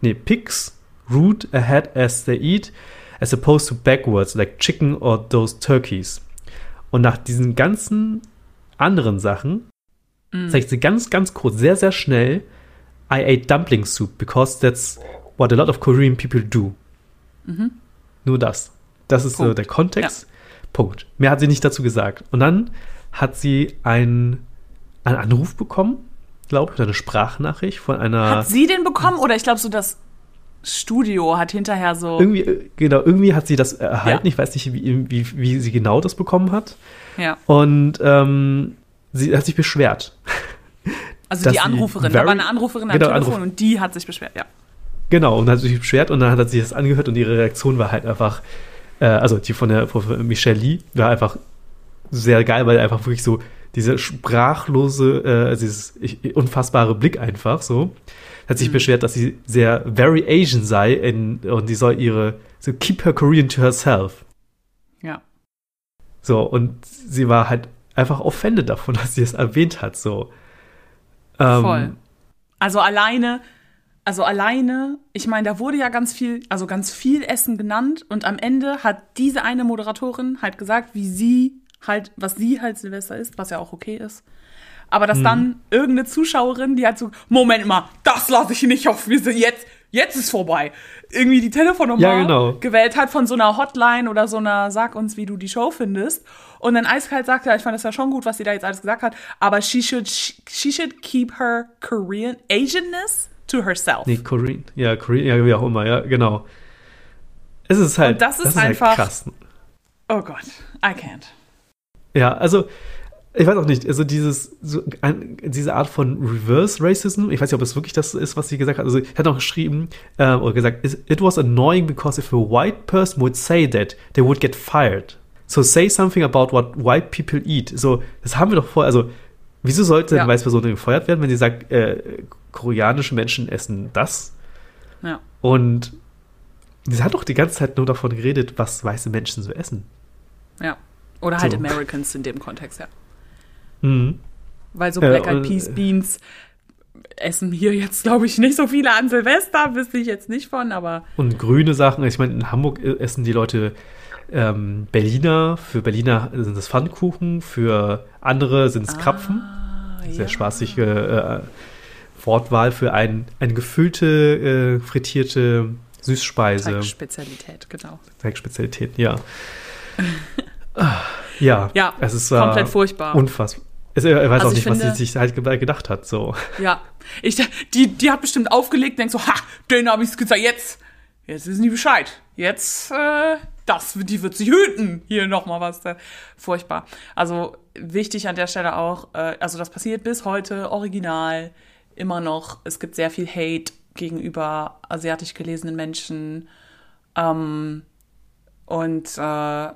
[SPEAKER 3] nee, pigs root ahead as they eat, as opposed to backwards like chicken or those turkeys. Und nach diesen ganzen anderen Sachen
[SPEAKER 2] Mhm.
[SPEAKER 3] zeigt sie ganz, ganz kurz, sehr, sehr schnell, I ate dumpling soup because that's what a lot of Korean people do.
[SPEAKER 2] Mhm.
[SPEAKER 3] Nur das. Das ist so
[SPEAKER 2] Punkt.
[SPEAKER 3] der Kontext. Punkt. Mehr hat sie nicht dazu gesagt. Und dann hat sie einen, einen Anruf bekommen, glaube ich, oder eine Sprachnachricht von einer.
[SPEAKER 2] Hat sie den bekommen oder ich glaube so das Studio hat hinterher so
[SPEAKER 3] irgendwie, äh, genau, irgendwie hat sie das erhalten.
[SPEAKER 2] Ja.
[SPEAKER 3] Ich weiß nicht, wie, wie, wie sie genau das bekommen hat.
[SPEAKER 2] ja.
[SPEAKER 3] Und ähm, sie hat sich beschwert.
[SPEAKER 2] Also die Anruferin, da war eine Anruferin am
[SPEAKER 3] Genau,
[SPEAKER 2] Telefon
[SPEAKER 3] Anruf-
[SPEAKER 2] und die hat sich beschwert, ja.
[SPEAKER 3] Genau, und hat sich beschwert und dann hat sie das angehört und ihre Reaktion war halt einfach, äh, also die von der von Michelle Lee war einfach sehr geil, weil einfach wirklich so diese sprachlose, äh, dieses ich- unfassbare Blick einfach so. Hat sich
[SPEAKER 2] Mhm.
[SPEAKER 3] beschwert, dass sie sehr very Asian sei in, und die soll ihre, so keep her Korean to herself.
[SPEAKER 2] Ja.
[SPEAKER 3] So, und sie war halt einfach offended davon, dass sie es erwähnt hat, so. Ähm,
[SPEAKER 2] Voll. Also alleine, also alleine, ich meine, da wurde ja ganz viel, also ganz viel Essen genannt und am Ende hat diese eine Moderatorin halt gesagt, wie sie halt, was sie halt Silvester ist, was ja auch okay ist. Aber
[SPEAKER 3] Mhm.
[SPEAKER 2] dass dann irgendeine Zuschauerin, die hat so, Moment mal, das lasse ich nicht auf, wir sind jetzt, jetzt ist vorbei. Irgendwie die Telefonnummer
[SPEAKER 3] Ja, genau.
[SPEAKER 2] gewählt hat von so einer Hotline oder so einer, sag uns, wie du die Show findest. Und dann eiskalt sagt, ja, ich fand das ja schon gut, was sie da jetzt alles gesagt hat, aber she should, she should keep her Korean Asianness to herself.
[SPEAKER 3] Nee, Korean. Ja, Korean, ja, wie auch immer, ja, genau. Es ist halt,
[SPEAKER 2] Und das ist
[SPEAKER 3] halt
[SPEAKER 2] einfach-
[SPEAKER 3] krass.
[SPEAKER 2] Oh Gott, I can't.
[SPEAKER 3] Ja, also, ich weiß auch nicht, also dieses, so ein, diese Art von Reverse Racism, ich weiß nicht, ob es wirklich das ist, was sie gesagt hat. Also, sie hat auch geschrieben, äh, oder gesagt, it was annoying because if a white person would say that, they would get fired. So say something about what white people eat. So, das haben wir doch vorher, also, wieso sollte
[SPEAKER 2] Ja.
[SPEAKER 3] eine weiße Person gefeuert werden, wenn sie sagt, äh, koreanische Menschen essen das?
[SPEAKER 2] Ja.
[SPEAKER 3] Und sie hat doch die ganze Zeit nur davon geredet, was weiße Menschen so essen.
[SPEAKER 2] Ja. Oder halt
[SPEAKER 3] So.
[SPEAKER 2] Americans in dem Kontext, ja.
[SPEAKER 3] Mhm.
[SPEAKER 2] Weil so
[SPEAKER 3] Äh,
[SPEAKER 2] Black Eyed
[SPEAKER 3] und,
[SPEAKER 2] Peas
[SPEAKER 3] äh,
[SPEAKER 2] Beans essen hier jetzt, glaube ich, nicht so viele an Silvester, wüsste ich jetzt nicht von, aber
[SPEAKER 3] Und grüne Sachen, ich meine, in Hamburg äh, essen die Leute ähm, Berliner, für Berliner sind es Pfannkuchen, für andere sind es Krapfen.
[SPEAKER 2] Ah,
[SPEAKER 3] Sehr
[SPEAKER 2] ja.
[SPEAKER 3] spaßige äh, Wortwahl für ein, eine gefüllte, äh, frittierte Süßspeise.
[SPEAKER 2] Teigspezialität, genau.
[SPEAKER 3] Teigspezialität, ja. Ah, ja,
[SPEAKER 2] Ja,
[SPEAKER 3] es ist
[SPEAKER 2] komplett
[SPEAKER 3] äh,
[SPEAKER 2] furchtbar.
[SPEAKER 3] unfassbar. Es, er weiß
[SPEAKER 2] Also
[SPEAKER 3] auch
[SPEAKER 2] ich
[SPEAKER 3] nicht, was
[SPEAKER 2] finde-
[SPEAKER 3] sie sich halt ge- gedacht hat. So.
[SPEAKER 2] Ja, ich, die, die hat bestimmt aufgelegt, denkt so, ha, den habe ich's gesagt, jetzt, jetzt wissen die Bescheid. Jetzt, äh, das, die wird sich hüten. Hier nochmal was. Äh, furchtbar. Also wichtig an der Stelle auch, äh, also das passiert bis heute original immer noch. Es gibt sehr viel Hate gegenüber asiatisch gelesenen Menschen. Ähm, und äh,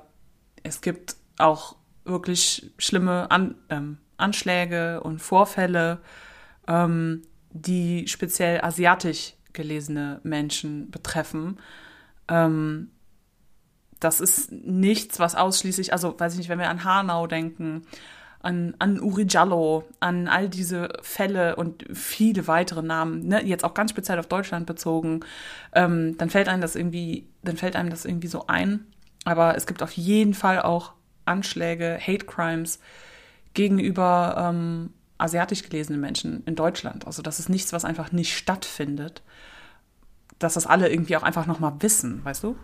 [SPEAKER 2] es gibt auch wirklich schlimme An ähm, Anschläge und Vorfälle, ähm, die speziell asiatisch gelesene Menschen betreffen. Ähm, das ist nichts, was ausschließlich, also weiß ich nicht, wenn wir an Hanau denken, an, an Uri Jallo, an all diese Fälle und viele weitere Namen, ne, jetzt auch ganz speziell auf Deutschland bezogen, ähm, dann fällt einem das irgendwie, dann fällt einem das irgendwie so ein. Aber es gibt auf jeden Fall auch Anschläge, Hate Crimes gegenüber ähm, asiatisch gelesenen Menschen in Deutschland. Also das ist nichts, was einfach nicht stattfindet. Dass das alle irgendwie auch einfach nochmal wissen, weißt du?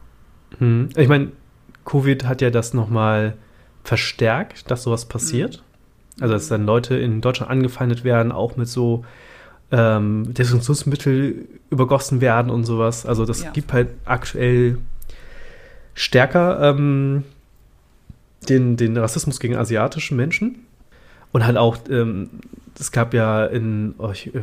[SPEAKER 3] Hm. Ich meine, Covid hat ja das nochmal verstärkt, dass sowas passiert. Also, dass dann Leute in Deutschland angefeindet werden, auch mit so ähm, Desinfektionsmittel übergossen werden und sowas. Also, das
[SPEAKER 2] Ja.
[SPEAKER 3] gibt halt aktuell stärker ähm, den, den Rassismus gegen asiatische Menschen. Und halt auch, ähm, es gab ja in, oh, ich, äh,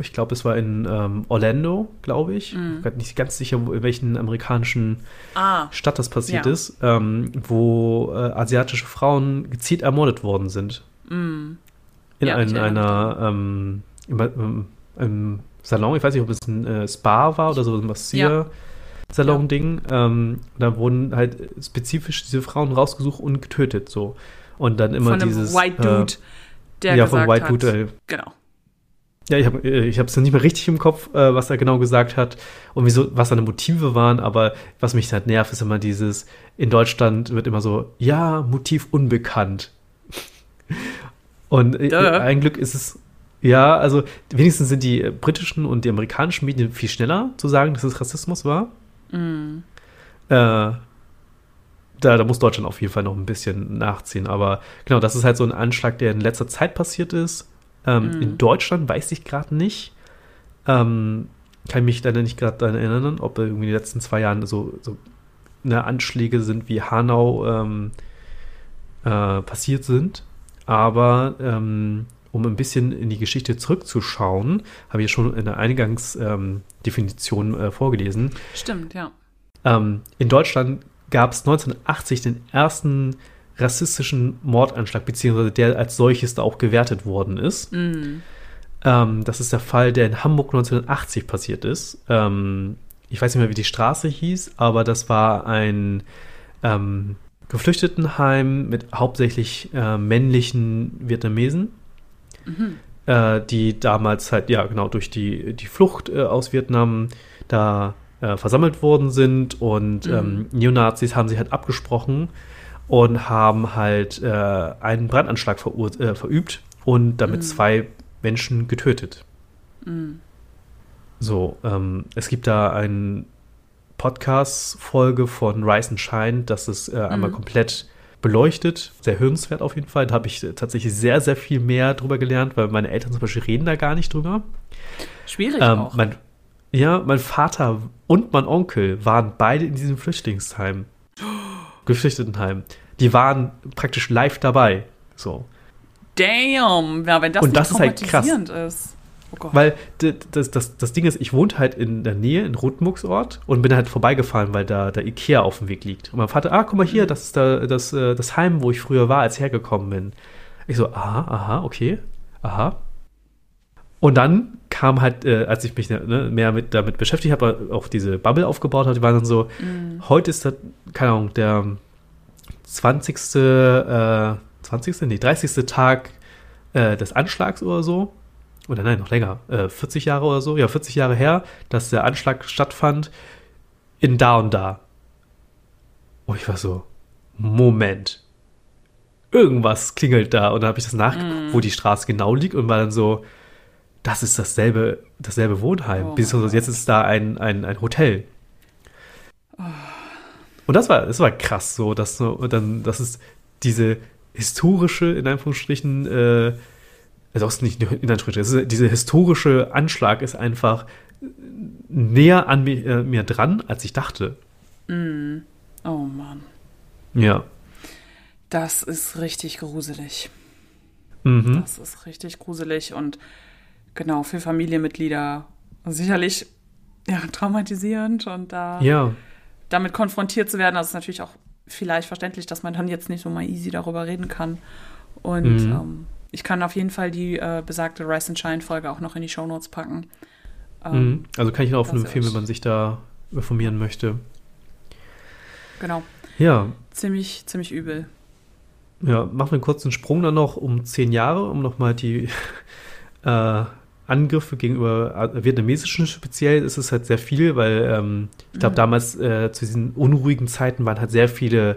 [SPEAKER 3] ich glaube, es war in ähm, Orlando, glaube ich.
[SPEAKER 2] Mhm.
[SPEAKER 3] Ich bin nicht ganz sicher, wo, in welchen amerikanischen
[SPEAKER 2] Ah,
[SPEAKER 3] Stadt das passiert
[SPEAKER 2] Ja.
[SPEAKER 3] ist, ähm, wo äh, asiatische Frauen gezielt ermordet worden sind. In,
[SPEAKER 2] Ja,
[SPEAKER 3] ein, einer ähm, im, im, Salon, ich weiß nicht, ob es ein äh, Spa war oder so ein Massier-Salon-Ding. Ähm, da wurden halt spezifisch diese Frauen rausgesucht und getötet. So. Und dann immer
[SPEAKER 2] von einem
[SPEAKER 3] dieses.
[SPEAKER 2] White Dude, der
[SPEAKER 3] ja,
[SPEAKER 2] gesagt
[SPEAKER 3] von White
[SPEAKER 2] hat,
[SPEAKER 3] Dude, äh,
[SPEAKER 2] genau.
[SPEAKER 3] ja, ich habe ich es nicht mehr richtig im Kopf, äh, was er genau gesagt hat und wieso, was seine Motive waren, aber was mich halt nervt, ist immer dieses, in Deutschland wird immer so, ja, Motiv unbekannt. Und äh, ein Glück ist es, ja, also wenigstens sind die äh, britischen und die amerikanischen Medien viel schneller zu sagen, dass es Rassismus war.
[SPEAKER 2] Mm.
[SPEAKER 3] Äh, da, da muss Deutschland auf jeden Fall noch ein bisschen nachziehen. Aber genau, das ist halt so ein Anschlag, der in letzter Zeit passiert ist. Ähm, In Deutschland weiß ich gerade nicht. Ähm, kann mich leider nicht gerade daran erinnern, ob irgendwie in den letzten zwei Jahren so, so ne, Anschläge sind wie Hanau ähm, äh, passiert sind. Aber ähm, um ein bisschen in die Geschichte zurückzuschauen, habe ich schon in der Eingangsdefinition ähm, äh, vorgelesen.
[SPEAKER 2] Stimmt, ja.
[SPEAKER 3] Ähm, in Deutschland gab es 1980 den ersten rassistischen Mordanschlag, beziehungsweise der als solches da auch gewertet worden ist.
[SPEAKER 2] Mm.
[SPEAKER 3] Ähm, das ist der Fall, der in Hamburg 1980 passiert ist. Ähm, ich weiß nicht mehr, wie die Straße hieß, aber das war ein ähm, Geflüchtetenheim mit hauptsächlich äh, männlichen Vietnamesen, äh, die damals halt, ja, genau, durch die, die Flucht äh, aus Vietnam da äh, versammelt worden sind und ähm, Neonazis haben sich halt abgesprochen und haben halt äh, einen Brandanschlag äh, verübt und damit zwei Menschen getötet. So, ähm, es gibt da eine Podcast-Folge von Rise and Shine, das ist äh, einmal komplett beleuchtet. Sehr hörenswert auf jeden Fall. Da habe ich äh, tatsächlich sehr, sehr viel mehr drüber gelernt, weil meine Eltern zum Beispiel reden da gar nicht drüber.
[SPEAKER 2] Schwierig
[SPEAKER 3] Ähm,
[SPEAKER 2] auch.
[SPEAKER 3] mein, ja, mein Vater und mein Onkel waren beide in diesem Flüchtlingsheim. Geflüchtetenheim. Die waren praktisch live dabei. So.
[SPEAKER 2] Damn, ja, wenn das
[SPEAKER 3] Und
[SPEAKER 2] nicht
[SPEAKER 3] das ist halt krass.
[SPEAKER 2] ist. Oh Gott.
[SPEAKER 3] Weil das, das, das Ding ist, ich wohnte halt in der Nähe, in Rotmuxort und bin halt vorbeigefahren, weil da der Ikea auf dem Weg liegt. Und mein Vater, ah, guck mal hier, das ist da, das, äh, das Heim, wo ich früher war, als ich hergekommen bin. Ich so, aha, aha, okay, aha. Und dann kam halt, äh, als ich mich ne, mehr mit, damit beschäftigt habe, auch diese Bubble aufgebaut habe, die waren dann so, heute ist das, keine Ahnung, der 20. Äh, 20. Nee, 30. Tag äh, des Anschlags oder so. Oder nein, noch länger. Äh, 40 Jahre oder so. Ja, 40 Jahre her, dass der Anschlag stattfand in da und da. Und ich war so, Moment. Irgendwas klingelt da. Und dann habe ich das nachgeguckt, mm. wo die Straße genau liegt und war dann so, das ist dasselbe, dasselbe Wohnheim. Oh Beziehungsweise jetzt ist da ein, ein, ein Hotel. Oh. Und das war, das war krass so, dass so, dann, das ist diese historische, in Anführungsstrichen, äh, also auch nicht in Anführungsstrichen, dieser historische Anschlag ist einfach näher an mir, äh, mir dran, als ich dachte.
[SPEAKER 2] Mm. Oh Mann.
[SPEAKER 3] Ja.
[SPEAKER 2] Das ist richtig gruselig.
[SPEAKER 3] Mhm.
[SPEAKER 2] Das ist richtig gruselig und genau für Familienmitglieder sicherlich ja, traumatisierend und da
[SPEAKER 3] ja.
[SPEAKER 2] damit konfrontiert zu werden, das ist natürlich auch vielleicht verständlich, dass man dann jetzt nicht so mal easy darüber reden kann. Und mhm. ähm, ich kann auf jeden Fall die äh, besagte Rise and Shine Folge auch noch in die Show Notes packen.
[SPEAKER 3] Ähm, mhm. Also kann ich auch empfehlen, wenn man sich da informieren möchte.
[SPEAKER 2] Genau.
[SPEAKER 3] Ja.
[SPEAKER 2] Ziemlich, ziemlich übel.
[SPEAKER 3] Ja, machen wir einen kurzen Sprung dann noch um zehn Jahre, um nochmal die äh, Angriffe gegenüber äh, vietnamesischen speziell ist es halt sehr viel, weil ähm, ich glaube, mhm. damals äh, zu diesen unruhigen Zeiten waren halt sehr viele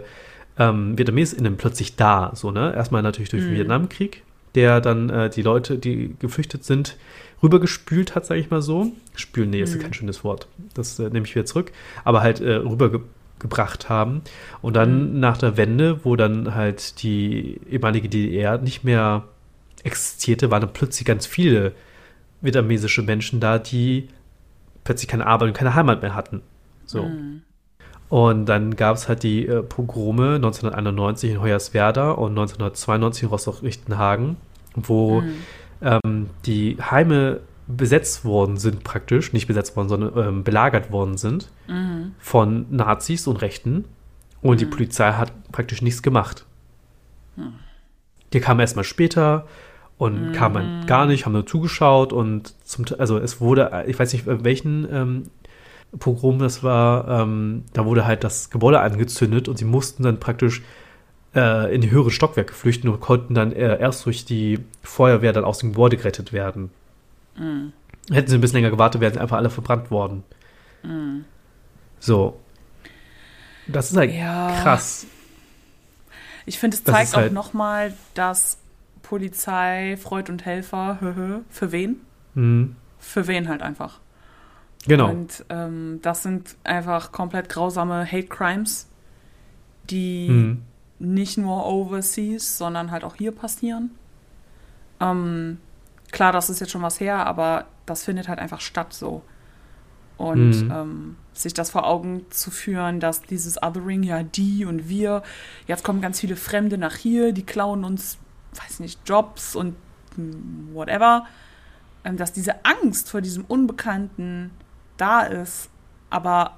[SPEAKER 3] ähm, VietnamesInnen plötzlich da. So, ne? Erstmal natürlich durch mhm. den Vietnamkrieg, der dann äh, die Leute, die geflüchtet sind, rübergespült hat, sage ich mal so. Spülen, nee, mhm. ist kein schönes Wort. Das äh, nehme ich wieder zurück. Aber halt äh, rübergebracht haben. Und dann mhm. nach der Wende, wo dann halt die ehemalige DDR nicht mehr existierte, waren dann plötzlich ganz viele vietnamesische Menschen da, die plötzlich keine Arbeit und keine Heimat mehr hatten. So. Mhm. Und dann gab es halt die äh, Pogrome 1991 in Hoyerswerda und 1992 in Rostock-Lichtenhagen, wo mhm. ähm, die Heime besetzt worden sind praktisch, nicht besetzt worden, sondern ähm, belagert worden sind mhm. von Nazis und Rechten. Und die mhm. Polizei hat praktisch nichts gemacht. Hm. Die kamen erstmal später, und mhm. kam man gar nicht, haben nur zugeschaut und zum, also es wurde, ich weiß nicht, welchen ähm, Pogrom das war, ähm, da wurde halt das Gebäude angezündet und sie mussten dann praktisch äh, in die höheren Stockwerke flüchten und konnten dann äh, erst durch die Feuerwehr dann aus dem Gebäude gerettet werden. Mhm. Hätten sie ein bisschen länger gewartet, wären sie einfach alle verbrannt worden. Mhm. So. Das ist halt ja. krass.
[SPEAKER 2] Ich finde, es zeigt auch halt nochmal, dass Polizei, Freud und Helfer, für wen?
[SPEAKER 3] Mhm.
[SPEAKER 2] Für wen halt einfach.
[SPEAKER 3] Genau.
[SPEAKER 2] Und ähm, das sind einfach komplett grausame Hate Crimes, die
[SPEAKER 3] mhm.
[SPEAKER 2] nicht nur overseas, sondern halt auch hier passieren. Ähm, klar, das ist jetzt schon was her, aber das findet halt einfach statt so. Und mhm. ähm, sich das vor Augen zu führen, dass dieses Othering, ja, die und wir, jetzt kommen ganz viele Fremde nach hier, die klauen uns weiß nicht, Jobs und whatever, ähm, dass diese Angst vor diesem Unbekannten da ist, aber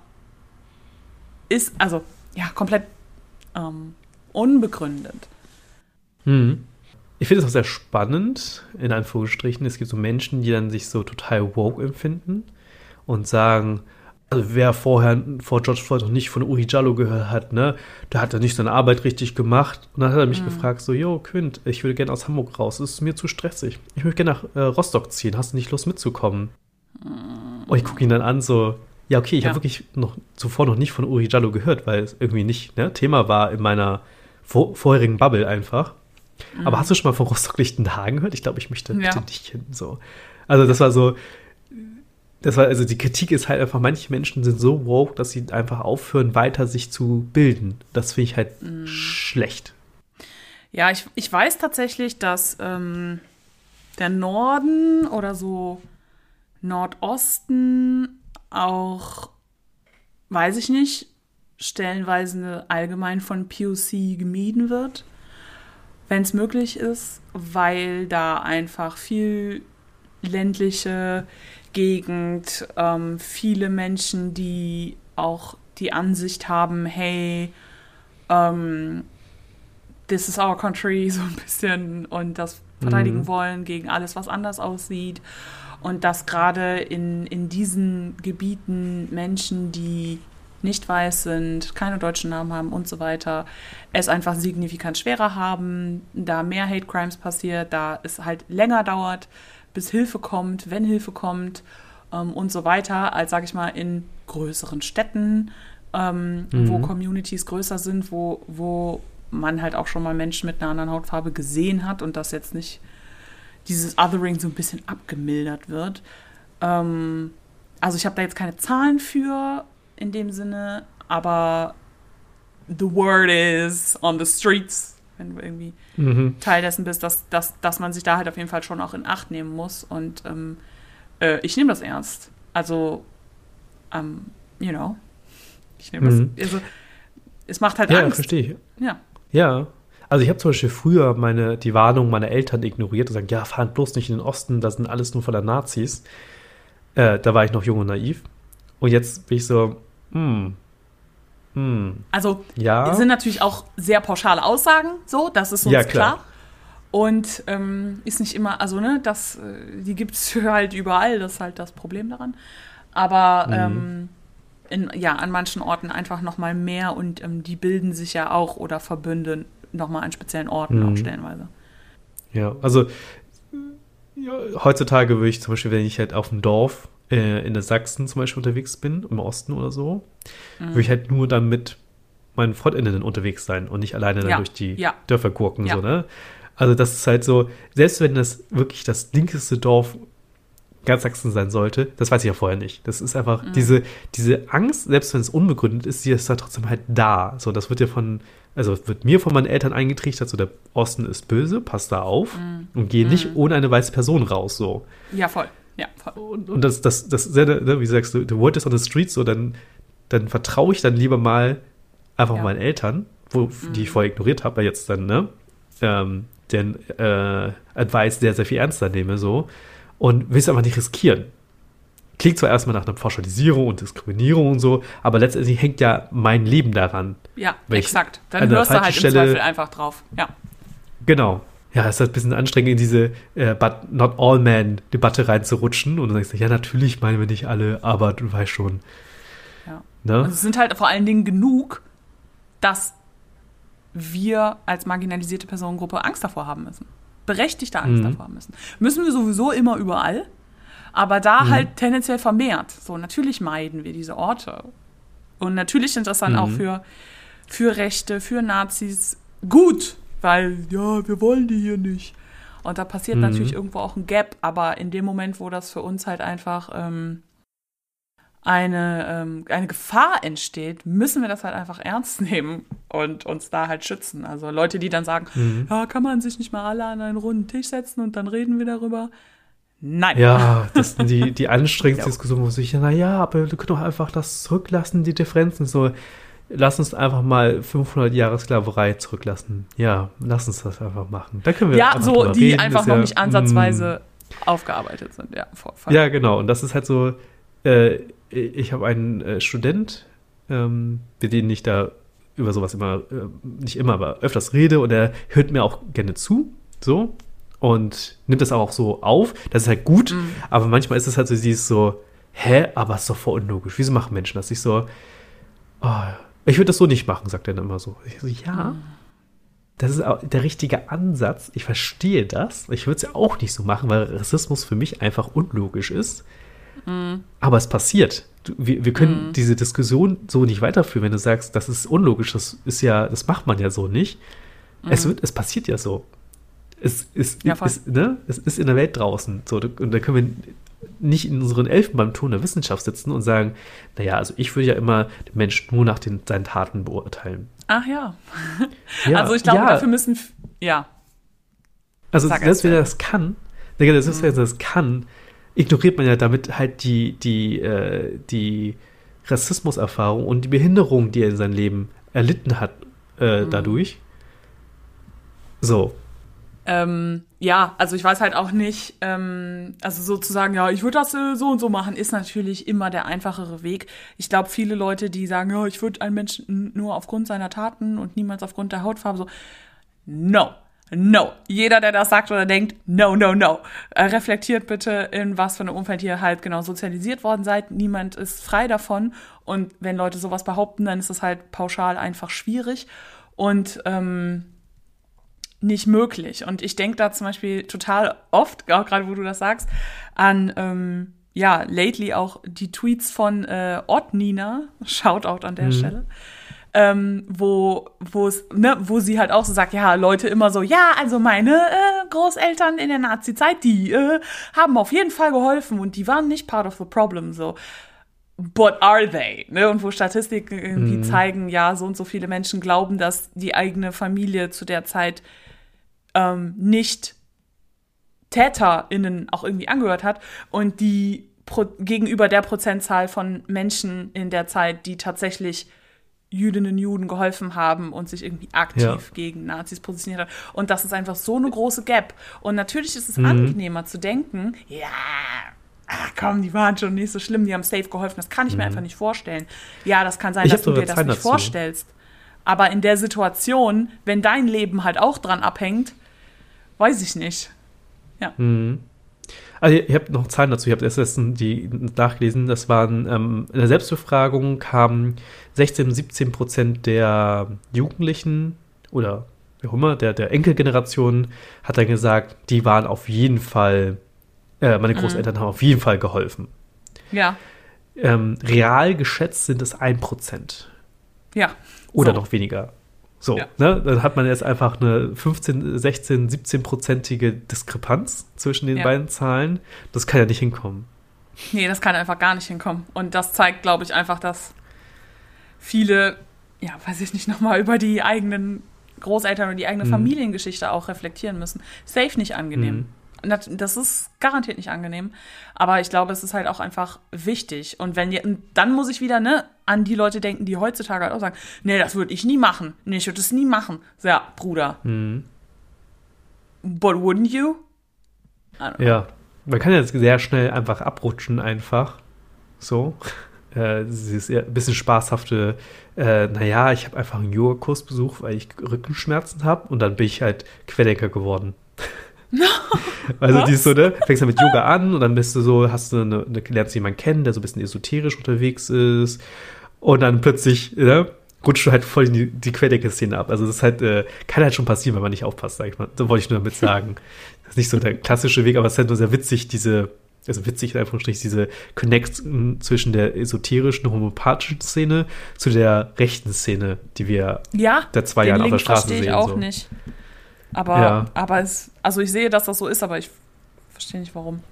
[SPEAKER 2] ist, also, ja, komplett ähm, unbegründet.
[SPEAKER 3] Hm. Ich finde es auch sehr spannend, in Anführungsstrichen. Es gibt so Menschen, die dann sich so total woke empfinden und sagen, also wer vorher vor George Floyd noch nicht von Uri Jallo gehört hat, ne, der hat da nicht seine Arbeit richtig gemacht. Und dann hat er mich mhm. gefragt, so, yo, Quint, ich würde gerne aus Hamburg raus, es ist mir zu stressig. Ich möchte gerne nach äh, Rostock ziehen, hast du nicht Lust mitzukommen? Mhm. Und ich gucke ihn dann an, so, ja, okay, ich ja. habe wirklich noch zuvor noch nicht von Uri Jallo gehört, weil es irgendwie nicht ne, Thema war in meiner vor vorherigen Bubble einfach. Mhm. Aber hast du schon mal von Rostock-Lichtenhagen gehört? Ich glaube, ich möchte ja. bitte nicht hin. So. Also das war so, das war, also die Kritik ist halt einfach, manche Menschen sind so woke, dass sie einfach aufhören, weiter sich zu bilden. Das finde ich halt mm. schlecht.
[SPEAKER 2] Ja, ich, ich weiß tatsächlich, dass ähm, der Norden oder so Nordosten auch, weiß ich nicht, stellenweise allgemein von POC gemieden wird, wenn es möglich ist, weil da einfach viel ländliche Gegend, ähm, viele Menschen, die auch die Ansicht haben, hey, ähm, this is our country, so ein bisschen und das verteidigen mhm. wollen gegen alles, was anders aussieht. Und dass gerade in, in diesen Gebieten Menschen, die nicht weiß sind, keine deutschen Namen haben und so weiter, es einfach signifikant schwerer haben, da mehr Hate Crimes passiert, da es halt länger dauert, bis Hilfe kommt, wenn Hilfe kommt ähm, und so weiter, als sage ich mal in größeren Städten, ähm, mhm. wo Communities größer sind, wo, wo man halt auch schon mal Menschen mit einer anderen Hautfarbe gesehen hat und das jetzt nicht dieses Othering so ein bisschen abgemildert wird. Ähm, also ich habe da jetzt keine Zahlen für in dem Sinne, aber the word is on the streets, wenn du irgendwie mhm. Teil dessen bist, dass, dass, dass man sich da halt auf jeden Fall schon auch in Acht nehmen muss. Und ähm, äh, ich nehme das ernst. Also, um, you know, ich nehme mhm. das. Also, es macht halt
[SPEAKER 3] ja,
[SPEAKER 2] Angst.
[SPEAKER 3] Ja, verstehe ich.
[SPEAKER 2] Ja.
[SPEAKER 3] Ja. Also ich habe zum Beispiel früher meine, die Warnung meiner Eltern ignoriert und gesagt, ja, fahrt bloß nicht in den Osten, das sind alles nur voller Nazis. Äh, da war ich noch jung und naiv. Und jetzt bin ich so, hm, hm.
[SPEAKER 2] Also, ja. sind natürlich auch sehr pauschale Aussagen, so, das ist uns
[SPEAKER 3] ja, klar.
[SPEAKER 2] klar. Und ähm, ist nicht immer, also, ne, das, äh, die gibt es halt überall, das ist halt das Problem daran. Aber mhm. ähm, in, ja, an manchen Orten einfach noch mal mehr und ähm, die bilden sich ja auch oder verbünden nochmal an speziellen Orten mhm. auch stellenweise.
[SPEAKER 3] Ja, also ja, heutzutage würde ich zum Beispiel, wenn ich halt auf dem Dorf äh, in der Sachsen zum Beispiel unterwegs bin, im Osten oder so, mhm. würde ich halt nur dann mit meinen Freundinnen unterwegs sein und nicht alleine dann
[SPEAKER 2] ja.
[SPEAKER 3] durch die
[SPEAKER 2] ja.
[SPEAKER 3] Dörfer gurken, ja. so, ne? Also das ist halt so, selbst wenn das wirklich das linkeste Dorf ganz Sachsen sein sollte, das weiß ich ja vorher nicht. Das ist einfach mhm. diese, diese Angst, selbst wenn es unbegründet ist, die ist da trotzdem halt da. So, das wird ja von, also wird mir von meinen Eltern eingetrichtert, so der Osten ist böse, passt da auf mhm. und gehe nicht mhm. ohne eine weiße Person raus, so.
[SPEAKER 2] Ja, voll. Ja, voll.
[SPEAKER 3] Und, und das, das, das, das ne, wie sagst du, the word is on the street, so, dann, dann vertraue ich dann lieber mal einfach ja. meinen Eltern, wo, die ich mhm. vorher ignoriert habe, weil jetzt dann, ne, ähm, den äh, Advice sehr, sehr viel ernster nehme, so und will es einfach nicht riskieren. Klingt zwar erstmal nach einer Pauschalisierung und Diskriminierung und so, aber letztendlich hängt ja mein Leben daran.
[SPEAKER 2] Ja, exakt. Dann hörst du halt im Zweifel einfach drauf. Ja.
[SPEAKER 3] Genau. Ja, es ist halt ein bisschen anstrengend, in diese äh, But Not All Men-Debatte reinzurutschen. Und dann sagst du, ja, natürlich meinen wir nicht alle, aber du weißt schon.
[SPEAKER 2] Ja. Ne? Also es sind halt vor allen Dingen genug, dass wir als marginalisierte Personengruppe Angst davor haben müssen berechtigte Angst mhm. davor haben müssen. Müssen wir sowieso immer überall, aber da mhm. halt tendenziell vermehrt. So, natürlich meiden wir diese Orte. Und natürlich sind das dann mhm. auch für, für Rechte, für Nazis gut, weil, ja, wir wollen die hier nicht. Und da passiert mhm. natürlich irgendwo auch ein Gap, aber in dem Moment, wo das für uns halt einfach ähm, eine, ähm, eine Gefahr entsteht, müssen wir das halt einfach ernst nehmen und uns da halt schützen. Also Leute, die dann sagen, mhm. ja, kann man sich nicht mal alle an einen runden Tisch setzen und dann reden wir darüber. Nein.
[SPEAKER 3] Ja, das sind die, die anstrengendste Diskussion, wo sich, na ja, aber wir können doch einfach das zurücklassen, die Differenzen. So, lass uns einfach mal 500 Jahre Sklaverei zurücklassen. Ja, lass uns das einfach machen. Da können wir
[SPEAKER 2] Ja, so, die reden, einfach noch ja, nicht ansatzweise mh. aufgearbeitet sind. Ja,
[SPEAKER 3] voll, voll. ja, genau. Und das ist halt so, äh, ich habe einen äh, Student, ähm, mit dem ich da über sowas immer, äh, nicht immer, aber öfters rede und er hört mir auch gerne zu, so, und nimmt das auch so auf. Das ist halt gut, mhm. aber manchmal ist es halt so dieses so, hä, aber es ist doch voll unlogisch. Wieso machen Menschen das? Ich so, oh, ich würde das so nicht machen, sagt er dann immer so. So, ja. Mhm. Das ist auch der richtige Ansatz. Ich verstehe das. Ich würde es ja auch nicht so machen, weil Rassismus für mich einfach unlogisch ist. Mhm. Aber es passiert. Wir, wir können mhm. diese Diskussion so nicht weiterführen, wenn du sagst, das ist unlogisch, das ist ja, das macht man ja so nicht. Mhm. Es, wird, es passiert ja so. Es ist, ja, ist, ne? es ist in der Welt draußen. So, und da können wir nicht in unseren Elfenbeinturm der Wissenschaft sitzen und sagen, naja, also ich würde ja immer den Menschen nur nach den, seinen Taten beurteilen.
[SPEAKER 2] Ach ja. ja also ich glaube, ja. dafür müssen, ja.
[SPEAKER 3] Also selbst wenn er das kann, selbst wenn er das kann, ignoriert man ja damit halt die, die, äh, die Rassismuserfahrung und die Behinderung, die er in seinem Leben erlitten hat äh, mhm. dadurch. So.
[SPEAKER 2] Ähm, ja, also ich weiß halt auch nicht, ähm, also sozusagen, ja, ich würde das äh, so und so machen, ist natürlich immer der einfachere Weg. Ich glaube, viele Leute, die sagen, ja, ich würde einen Menschen nur aufgrund seiner Taten und niemals aufgrund der Hautfarbe so, no, no. Jeder, der das sagt oder denkt, no, no, no. Äh, reflektiert bitte, in was für einem Umfeld ihr halt genau sozialisiert worden seid. Niemand ist frei davon. Und wenn Leute sowas behaupten, dann ist es halt pauschal einfach schwierig und ähm, nicht möglich. Und ich denke da zum Beispiel total oft, auch gerade wo du das sagst, an ähm, ja, lately auch die Tweets von äh, Ott Nina, Shoutout an der mhm. Stelle, ähm, wo, wo es, ne, wo sie halt auch so sagt, ja, Leute immer so, ja, also meine äh, Großeltern in der Nazi-Zeit, die äh, haben auf jeden Fall geholfen und die waren nicht part of the problem, so. But are they? Ne? Und wo Statistiken irgendwie mhm. zeigen, ja, so und so viele Menschen glauben, dass die eigene Familie zu der Zeit ähm, nicht TäterInnen auch irgendwie angehört hat und die Pro gegenüber der Prozentzahl von Menschen in der Zeit, die tatsächlich Jüdinnen und Juden geholfen haben und sich irgendwie aktiv ja. gegen Nazis positioniert haben. Und das ist einfach so eine große Gap. Und natürlich ist es mhm. angenehmer zu denken, ja, ach komm, die waren schon nicht so schlimm, die haben safe geholfen. Das kann ich mhm. mir einfach nicht vorstellen. Ja, das kann sein, ich dass du dir das nicht dazu. vorstellst. Aber in der Situation, wenn dein Leben halt auch dran abhängt, weiß ich nicht. Ja.
[SPEAKER 3] Mhm. Also ich habe noch Zahlen dazu, ich habe erst die nachgelesen, das waren ähm, in der Selbstbefragung kamen 16, 17 Prozent der Jugendlichen oder wie auch immer, der, der Enkelgeneration hat dann gesagt, die waren auf jeden Fall, äh, meine mhm. Großeltern mhm. haben auf jeden Fall geholfen.
[SPEAKER 2] Ja.
[SPEAKER 3] Ähm, real geschätzt sind es ein Prozent.
[SPEAKER 2] Ja.
[SPEAKER 3] Oder so. noch weniger. So, ja. ne, dann hat man jetzt einfach eine 15, 16, 17-prozentige Diskrepanz zwischen den ja. beiden Zahlen. Das kann ja nicht hinkommen.
[SPEAKER 2] Nee, das kann einfach gar nicht hinkommen. Und das zeigt, glaube ich, einfach, dass viele, ja, weiß ich nicht, nochmal über die eigenen Großeltern und die eigene mhm. Familiengeschichte auch reflektieren müssen. Safe nicht angenehm. Mhm. Das ist garantiert nicht angenehm. Aber ich glaube, es ist halt auch einfach wichtig. Und wenn ihr, dann muss ich wieder, ne, an die Leute denken, die heutzutage halt auch sagen, nee, das würde ich nie machen. Nee, ich würde es nie machen. So, ja, Bruder. Mhm. But wouldn't you?
[SPEAKER 3] Ja, man kann jetzt sehr schnell einfach abrutschen, einfach. So. Äh, dieses ein bisschen spaßhafte, äh, naja, ich habe einfach einen Yoga-Kurs besucht, weil ich Rückenschmerzen habe und dann bin ich halt Querdenker geworden. also die ist so, ne, fängst du mit Yoga an und dann bist du so, hast du eine, eine, lernst jemanden kennen, der so ein bisschen esoterisch unterwegs ist und dann plötzlich, ne, rutscht du halt voll in die, die Querdenker-Szene ab. Also das ist halt, äh, kann halt schon passieren, wenn man nicht aufpasst, sag ich mal. So wollte ich nur damit sagen. Das ist nicht so der klassische Weg, aber es ist halt nur sehr witzig, diese, also witzig in Anführungsstrichen, diese Connection zwischen der esoterischen, homöopathischen Szene zu der rechten Szene, die wir
[SPEAKER 2] ja,
[SPEAKER 3] der zwei Jahren auf der Straße sehen.
[SPEAKER 2] ich auch so. nicht. Aber, ja. aber es, also ich sehe, dass das so ist, aber ich verstehe nicht warum.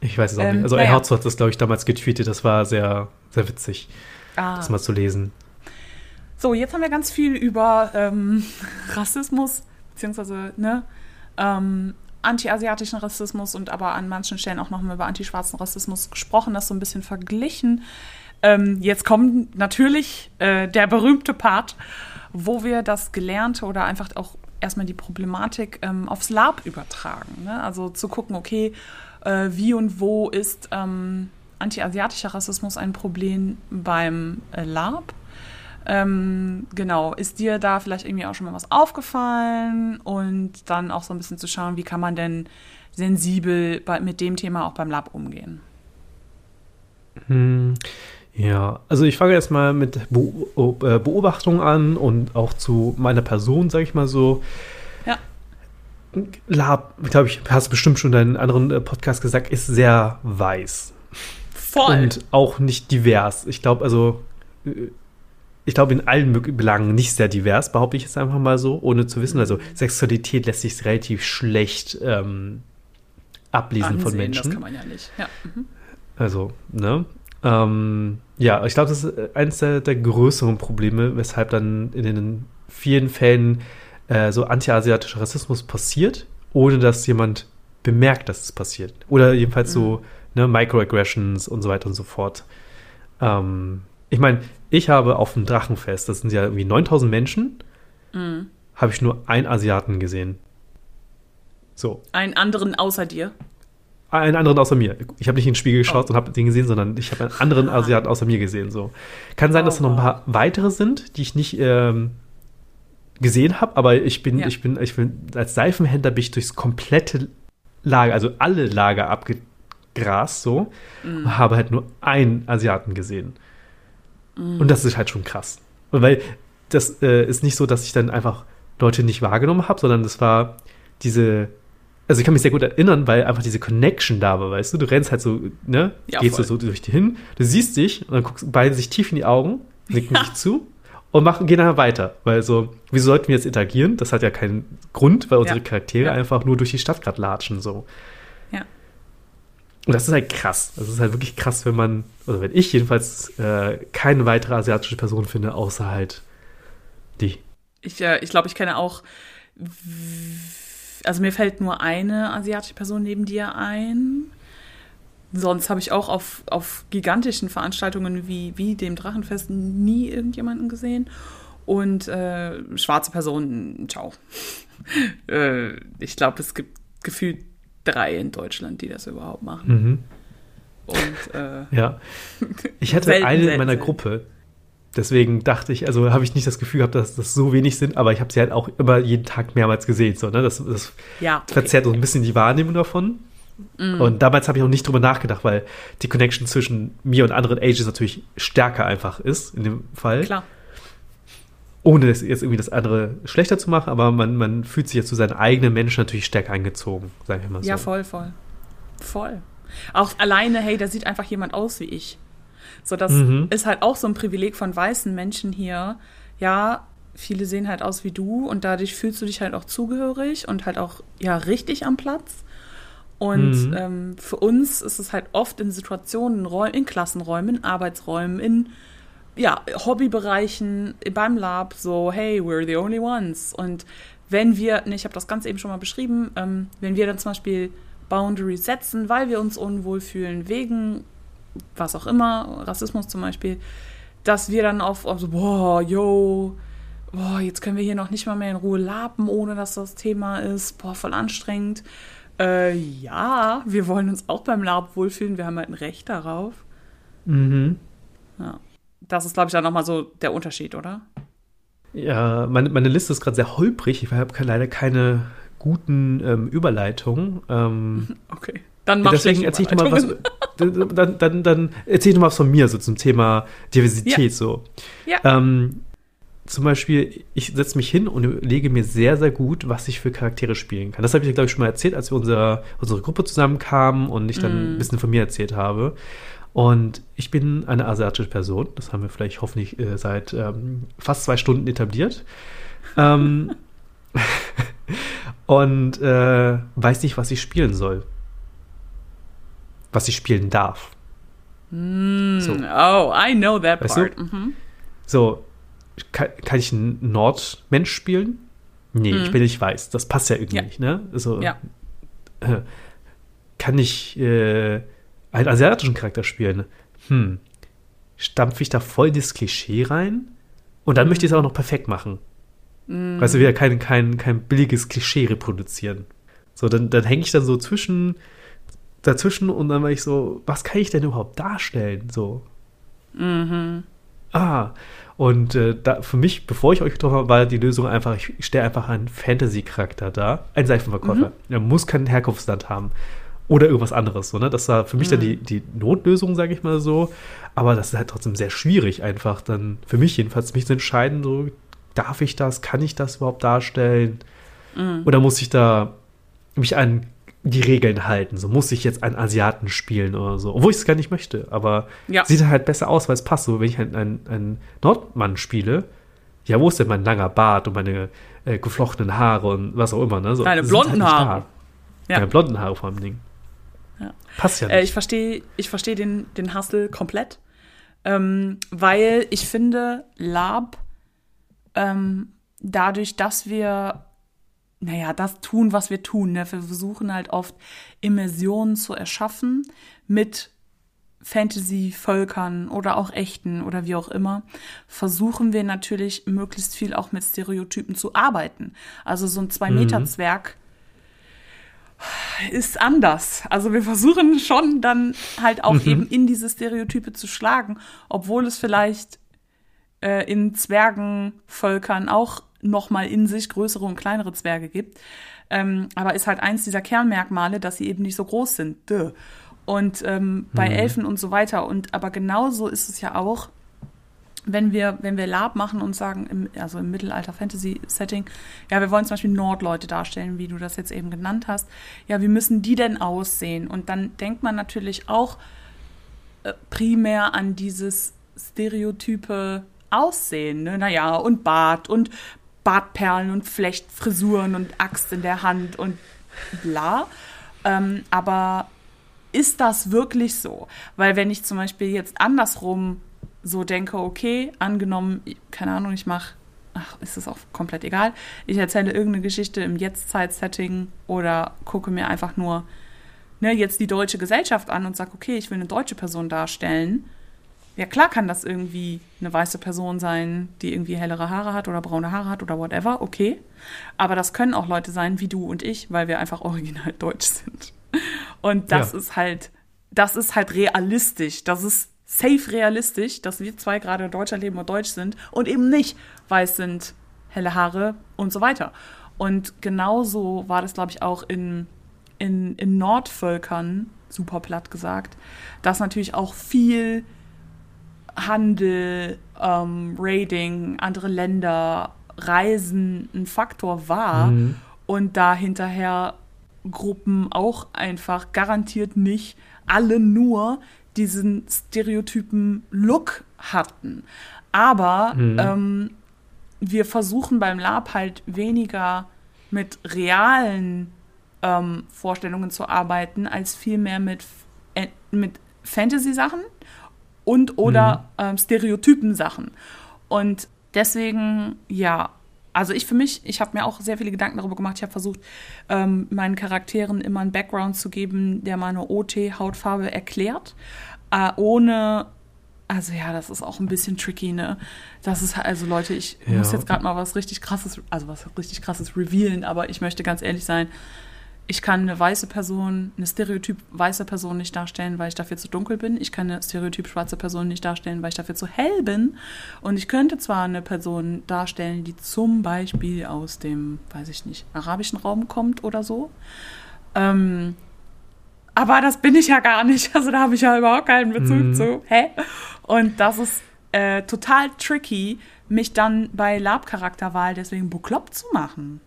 [SPEAKER 3] Ich weiß es auch ähm, nicht. Also naja. Einhauzo hat das, glaube ich, damals getweetet. Das war sehr, sehr witzig, ah. das mal zu lesen.
[SPEAKER 2] So, jetzt haben wir ganz viel über ähm, Rassismus, beziehungsweise, ne, ähm, anti-asiatischen Rassismus und aber an manchen Stellen auch nochmal über anti-schwarzen Rassismus gesprochen, das so ein bisschen verglichen. Ähm, jetzt kommt natürlich äh, der berühmte Part, wo wir das Gelernte oder einfach auch erstmal die Problematik ähm, aufs Lab übertragen. Ne? Also zu gucken, okay, äh, wie und wo ist ähm, anti-asiatischer Rassismus ein Problem beim äh, Lab? Ähm, genau, ist dir da vielleicht irgendwie auch schon mal was aufgefallen und dann auch so ein bisschen zu schauen, wie kann man denn sensibel bei, mit dem Thema auch beim Lab umgehen?
[SPEAKER 3] Hm. Ja, also ich fange erstmal mit äh, Beobachtung an und auch zu meiner Person, sage ich mal so.
[SPEAKER 2] Ja.
[SPEAKER 3] Lab, glaube ich, hast du bestimmt schon in einem anderen äh, Podcast gesagt, ist sehr weiß.
[SPEAKER 2] Voll.
[SPEAKER 3] Und auch nicht divers. Ich glaube, also, äh, ich glaube, in allen Belangen nicht sehr divers, behaupte ich jetzt einfach mal so, ohne zu wissen. Also, Sexualität lässt sich relativ schlecht ähm, ablesen Ansehen, von Menschen. Das
[SPEAKER 2] kann man ja nicht. Ja. Mhm.
[SPEAKER 3] Also, ne? Ähm, ja, ich glaube, das ist eines der, der, größeren Probleme, weshalb dann in den vielen Fällen äh, so antiasiatischer Rassismus passiert, ohne dass jemand bemerkt, dass es passiert. Oder jedenfalls mhm. so ne, Microaggressions und so weiter und so fort. Ähm, ich meine, ich habe auf dem Drachenfest, das sind ja irgendwie 9000 Menschen, mhm. habe ich nur einen Asiaten gesehen. So.
[SPEAKER 2] Einen anderen außer dir?
[SPEAKER 3] Einen anderen außer mir. Ich habe nicht in den Spiegel geschaut oh. und habe den gesehen, sondern ich habe einen anderen ah. Asiaten außer mir gesehen. So. Kann sein, dass oh, da noch ein paar weitere sind, die ich nicht, ähm, gesehen habe, aber ich bin,
[SPEAKER 2] Ja.
[SPEAKER 3] ich bin, ich bin, als Seifenhändler bin ich durchs komplette Lager, also alle Lager abgegrast so,
[SPEAKER 2] Mhm.
[SPEAKER 3] und habe halt nur einen Asiaten gesehen.
[SPEAKER 2] Mhm.
[SPEAKER 3] Und das ist halt schon krass. Und weil das äh, ist nicht so, dass ich dann einfach Leute nicht wahrgenommen habe, sondern das war diese, also ich kann mich sehr gut erinnern, weil einfach diese Connection da war, weißt du, du rennst halt so, ne,
[SPEAKER 2] Ja,
[SPEAKER 3] gehst du
[SPEAKER 2] voll.
[SPEAKER 3] so durch die hin, du siehst dich und dann guckst beide sich tief in die Augen, nicken
[SPEAKER 2] Ja.
[SPEAKER 3] dich zu und machen, gehen dann weiter, weil so, wieso sollten wir jetzt interagieren? Das hat ja keinen Grund, weil unsere
[SPEAKER 2] Ja.
[SPEAKER 3] Charaktere
[SPEAKER 2] Ja.
[SPEAKER 3] einfach nur durch die Stadt gerade latschen, so.
[SPEAKER 2] Ja.
[SPEAKER 3] Und das ist halt krass. Das ist halt wirklich krass, wenn man, oder wenn ich jedenfalls äh, keine weitere asiatische Person finde, außer halt die.
[SPEAKER 2] Ich, äh, ich glaube, ich kenne auch, also mir fällt nur eine asiatische Person neben dir ein. Sonst habe ich auch auf, auf gigantischen Veranstaltungen wie, wie dem Drachenfest nie irgendjemanden gesehen. Und äh, schwarze Personen, ciao. äh, ich glaube, es gibt gefühlt drei in Deutschland, die das überhaupt machen.
[SPEAKER 3] Mhm.
[SPEAKER 2] Und äh,
[SPEAKER 3] Ja. Ich hatte
[SPEAKER 2] Selten,
[SPEAKER 3] eine in meiner
[SPEAKER 2] selten.
[SPEAKER 3] Gruppe. Deswegen dachte ich, also habe ich nicht das Gefühl gehabt, dass das so wenig sind, aber ich habe sie halt auch immer jeden Tag mehrmals gesehen. So, ne? Das, das
[SPEAKER 2] ja. okay.
[SPEAKER 3] verzerrt so ein bisschen die Wahrnehmung davon.
[SPEAKER 2] Mm.
[SPEAKER 3] Und damals habe ich auch nicht drüber nachgedacht, weil die Connection zwischen mir und anderen Ages natürlich stärker einfach ist, in dem Fall.
[SPEAKER 2] Klar.
[SPEAKER 3] Ohne das jetzt irgendwie das andere schlechter zu machen, aber man, man fühlt sich jetzt zu seinen eigenen Menschen natürlich stärker eingezogen, sagen wir mal so.
[SPEAKER 2] Ja, voll, voll. Voll. Auch alleine, hey, da sieht einfach jemand aus wie ich. So, das
[SPEAKER 3] Mhm.
[SPEAKER 2] ist halt auch so ein Privileg von weißen Menschen hier. Ja, viele sehen halt aus wie du und dadurch fühlst du dich halt auch zugehörig und halt auch, ja, richtig am Platz. Und
[SPEAKER 3] Mhm.
[SPEAKER 2] ähm, für uns ist es halt oft in Situationen, in, Räu- in Klassenräumen, in Arbeitsräumen, in ja, Hobbybereichen, beim Lab, so, hey, we're the only ones. Und wenn wir, ne, ich habe das ganz eben schon mal beschrieben, ähm, wenn wir dann zum Beispiel Boundaries setzen, weil wir uns unwohl fühlen, wegen was auch immer, Rassismus zum Beispiel, dass wir dann auf, auf so, boah, yo, boah, jetzt können wir hier noch nicht mal mehr in Ruhe laben, ohne dass das Thema ist, boah, voll anstrengend. Äh, ja, wir wollen uns auch beim Lab wohlfühlen, wir haben halt ein Recht darauf.
[SPEAKER 3] Mhm.
[SPEAKER 2] Ja. Das ist, glaube ich, dann nochmal so der Unterschied, oder?
[SPEAKER 3] Ja, meine, meine Liste ist gerade sehr holprig. Ich habe leider keine guten ähm, Überleitungen. Ähm,
[SPEAKER 2] Okay. Dann mach
[SPEAKER 3] deswegen erzähl ich mal was. Dann, dann, dann erzähl ich mal was von mir, so zum Thema Diversität. So.
[SPEAKER 2] Ja.
[SPEAKER 3] Ähm, zum Beispiel, ich setze mich hin und überlege mir sehr, sehr gut, was ich für Charaktere spielen kann. Das habe ich glaube ich, schon mal erzählt, als wir unsere, unsere Gruppe zusammenkamen und ich dann
[SPEAKER 2] Mm.
[SPEAKER 3] ein bisschen von mir erzählt habe. Und ich bin eine asiatische Person. Das haben wir vielleicht hoffentlich äh, seit ähm, fast zwei Stunden etabliert. Ähm, und äh, weiß nicht, was ich spielen soll. Was ich spielen darf.
[SPEAKER 2] Mm,
[SPEAKER 3] So.
[SPEAKER 2] Oh, I know that
[SPEAKER 3] Weißt
[SPEAKER 2] part. Mhm.
[SPEAKER 3] So, kann, kann ich einen Nordmensch spielen? Nee,
[SPEAKER 2] Mhm.
[SPEAKER 3] ich bin nicht weiß. Das passt ja irgendwie
[SPEAKER 2] Ja.
[SPEAKER 3] nicht, ne? So,
[SPEAKER 2] Ja.
[SPEAKER 3] äh, kann ich äh, einen asiatischen Charakter spielen? Hm. Stampfe ich da voll das Klischee rein? Und dann möchte ich es auch noch perfekt machen.
[SPEAKER 2] Mm.
[SPEAKER 3] Weißt du, wieder kein, kein, kein billiges Klischee reproduzieren. So, dann, dann hänge ich dann so zwischen, dazwischen und dann war ich so, was kann ich denn überhaupt darstellen? So,
[SPEAKER 2] Mhm.
[SPEAKER 3] Ah, und äh, da, für mich, bevor ich euch getroffen habe, war die Lösung einfach, ich, stelle einfach einen Fantasy-Charakter da, einen Seifenverkäufer. Er muss kein Herkunftsland haben. Oder irgendwas anderes. So, ne? Das war für mich dann die, die Notlösung, sage ich mal so. Aber das ist halt trotzdem sehr schwierig, einfach dann, für mich jedenfalls, mich zu entscheiden, so, darf ich das, kann ich das überhaupt darstellen?
[SPEAKER 2] Mhm.
[SPEAKER 3] Oder muss ich da mich an die Regeln halten? So muss ich jetzt einen Asiaten spielen oder so. Obwohl ich es gar nicht möchte. Aber
[SPEAKER 2] Ja.
[SPEAKER 3] sieht halt besser aus, weil es passt. So, wenn ich einen, einen, einen Nordmann spiele, ja, wo ist denn mein langer Bart und meine äh, geflochtenen Haare und was auch immer, ne? So,
[SPEAKER 2] Deine
[SPEAKER 3] sind
[SPEAKER 2] blonden
[SPEAKER 3] halt
[SPEAKER 2] Haare. Ja.
[SPEAKER 3] Meine blonden Haare vor allem Ding.
[SPEAKER 2] Ja.
[SPEAKER 3] Passt ja nicht.
[SPEAKER 2] Äh, ich verstehe ich versteh den, den Hustle komplett, ähm, weil ich finde, Lab, ähm, dadurch, dass wir, naja, das tun, was wir tun, ne? wir versuchen halt oft Immersionen zu erschaffen mit Fantasy-Völkern oder auch echten oder wie auch immer, versuchen wir natürlich möglichst viel auch mit Stereotypen zu arbeiten. Also so ein Zwei-Meter-Zwerg ist anders. Also wir versuchen schon dann halt auch eben in diese Stereotype zu schlagen, obwohl es vielleicht äh, in Zwergenvölkern auch nochmal in sich größere und kleinere Zwerge gibt. Ähm, aber ist halt eins dieser Kernmerkmale, dass sie eben nicht so groß sind. Duh. Und ähm, bei
[SPEAKER 3] Mhm.
[SPEAKER 2] Elfen und so weiter. Und aber genauso ist es ja auch, wenn wir, wenn wir Lab machen und sagen, im, also im Mittelalter-Fantasy-Setting, ja, wir wollen zum Beispiel Nordleute darstellen, wie du das jetzt eben genannt hast. Ja, wie müssen die denn aussehen? Und dann denkt man natürlich auch äh, primär an dieses stereotype Aussehen. Ne? Naja, und Bart und Bartperlen und Flechtfrisuren und Axt in der Hand und bla. Ähm, aber ist das wirklich so? Weil wenn ich zum Beispiel jetzt andersrum so denke, okay, angenommen, keine Ahnung, ich mache, ach, ist es auch komplett egal, ich erzähle irgendeine Geschichte im Jetztzeit-Setting oder gucke mir einfach nur ne, jetzt die deutsche Gesellschaft an und sage, okay, ich will eine deutsche Person darstellen. Ja, klar kann das irgendwie eine weiße Person sein, die irgendwie hellere Haare hat oder braune Haare hat oder whatever, okay. Aber das können auch Leute sein wie du und ich, weil wir einfach original deutsch sind. Und das
[SPEAKER 3] Ja.
[SPEAKER 2] ist halt, das ist halt realistisch. Das ist safe realistisch, dass wir zwei gerade in Deutschland leben und deutsch sind und eben nicht weiß sind, helle Haare und so weiter. Und genauso war das, glaube ich, auch in, in, in Nordvölkern, super platt gesagt, dass natürlich auch viel Handel, ähm, Raiding, andere Länder, Reisen ein Faktor war
[SPEAKER 3] Mhm.
[SPEAKER 2] und da hinterher Gruppen auch einfach garantiert nicht alle nur diesen stereotypen Look hatten. Aber
[SPEAKER 3] Mhm.
[SPEAKER 2] ähm, wir versuchen beim Lab halt weniger mit realen ähm, Vorstellungen zu arbeiten, als vielmehr mit, äh, mit Fantasy-Sachen und oder ähm, Stereotypen-Sachen. Und deswegen, ja, also ich für mich, ich habe mir auch sehr viele Gedanken darüber gemacht. Ich habe versucht, ähm, meinen Charakteren immer einen Background zu geben, der meine OT-Hautfarbe erklärt, äh, ohne also ja, das ist auch ein bisschen tricky, ne? Das ist halt- also Leute, ich
[SPEAKER 3] Ja.
[SPEAKER 2] muss jetzt gerade mal was richtig krasses, also was richtig krasses revealen, aber ich möchte ganz ehrlich sein, ich kann eine weiße Person, eine stereotyp weiße Person nicht darstellen, weil ich dafür zu dunkel bin. Ich kann eine stereotyp schwarze Person nicht darstellen, weil ich dafür zu hell bin. Und ich könnte zwar eine Person darstellen, die zum Beispiel aus dem, weiß ich nicht, arabischen Raum kommt oder so. Ähm, aber das bin ich ja gar nicht. Also da habe ich ja überhaupt keinen Bezug
[SPEAKER 3] Mhm.
[SPEAKER 2] zu. Hä? Und das ist äh, total tricky, mich dann bei Lab-Charakterwahl deswegen bekloppt zu machen.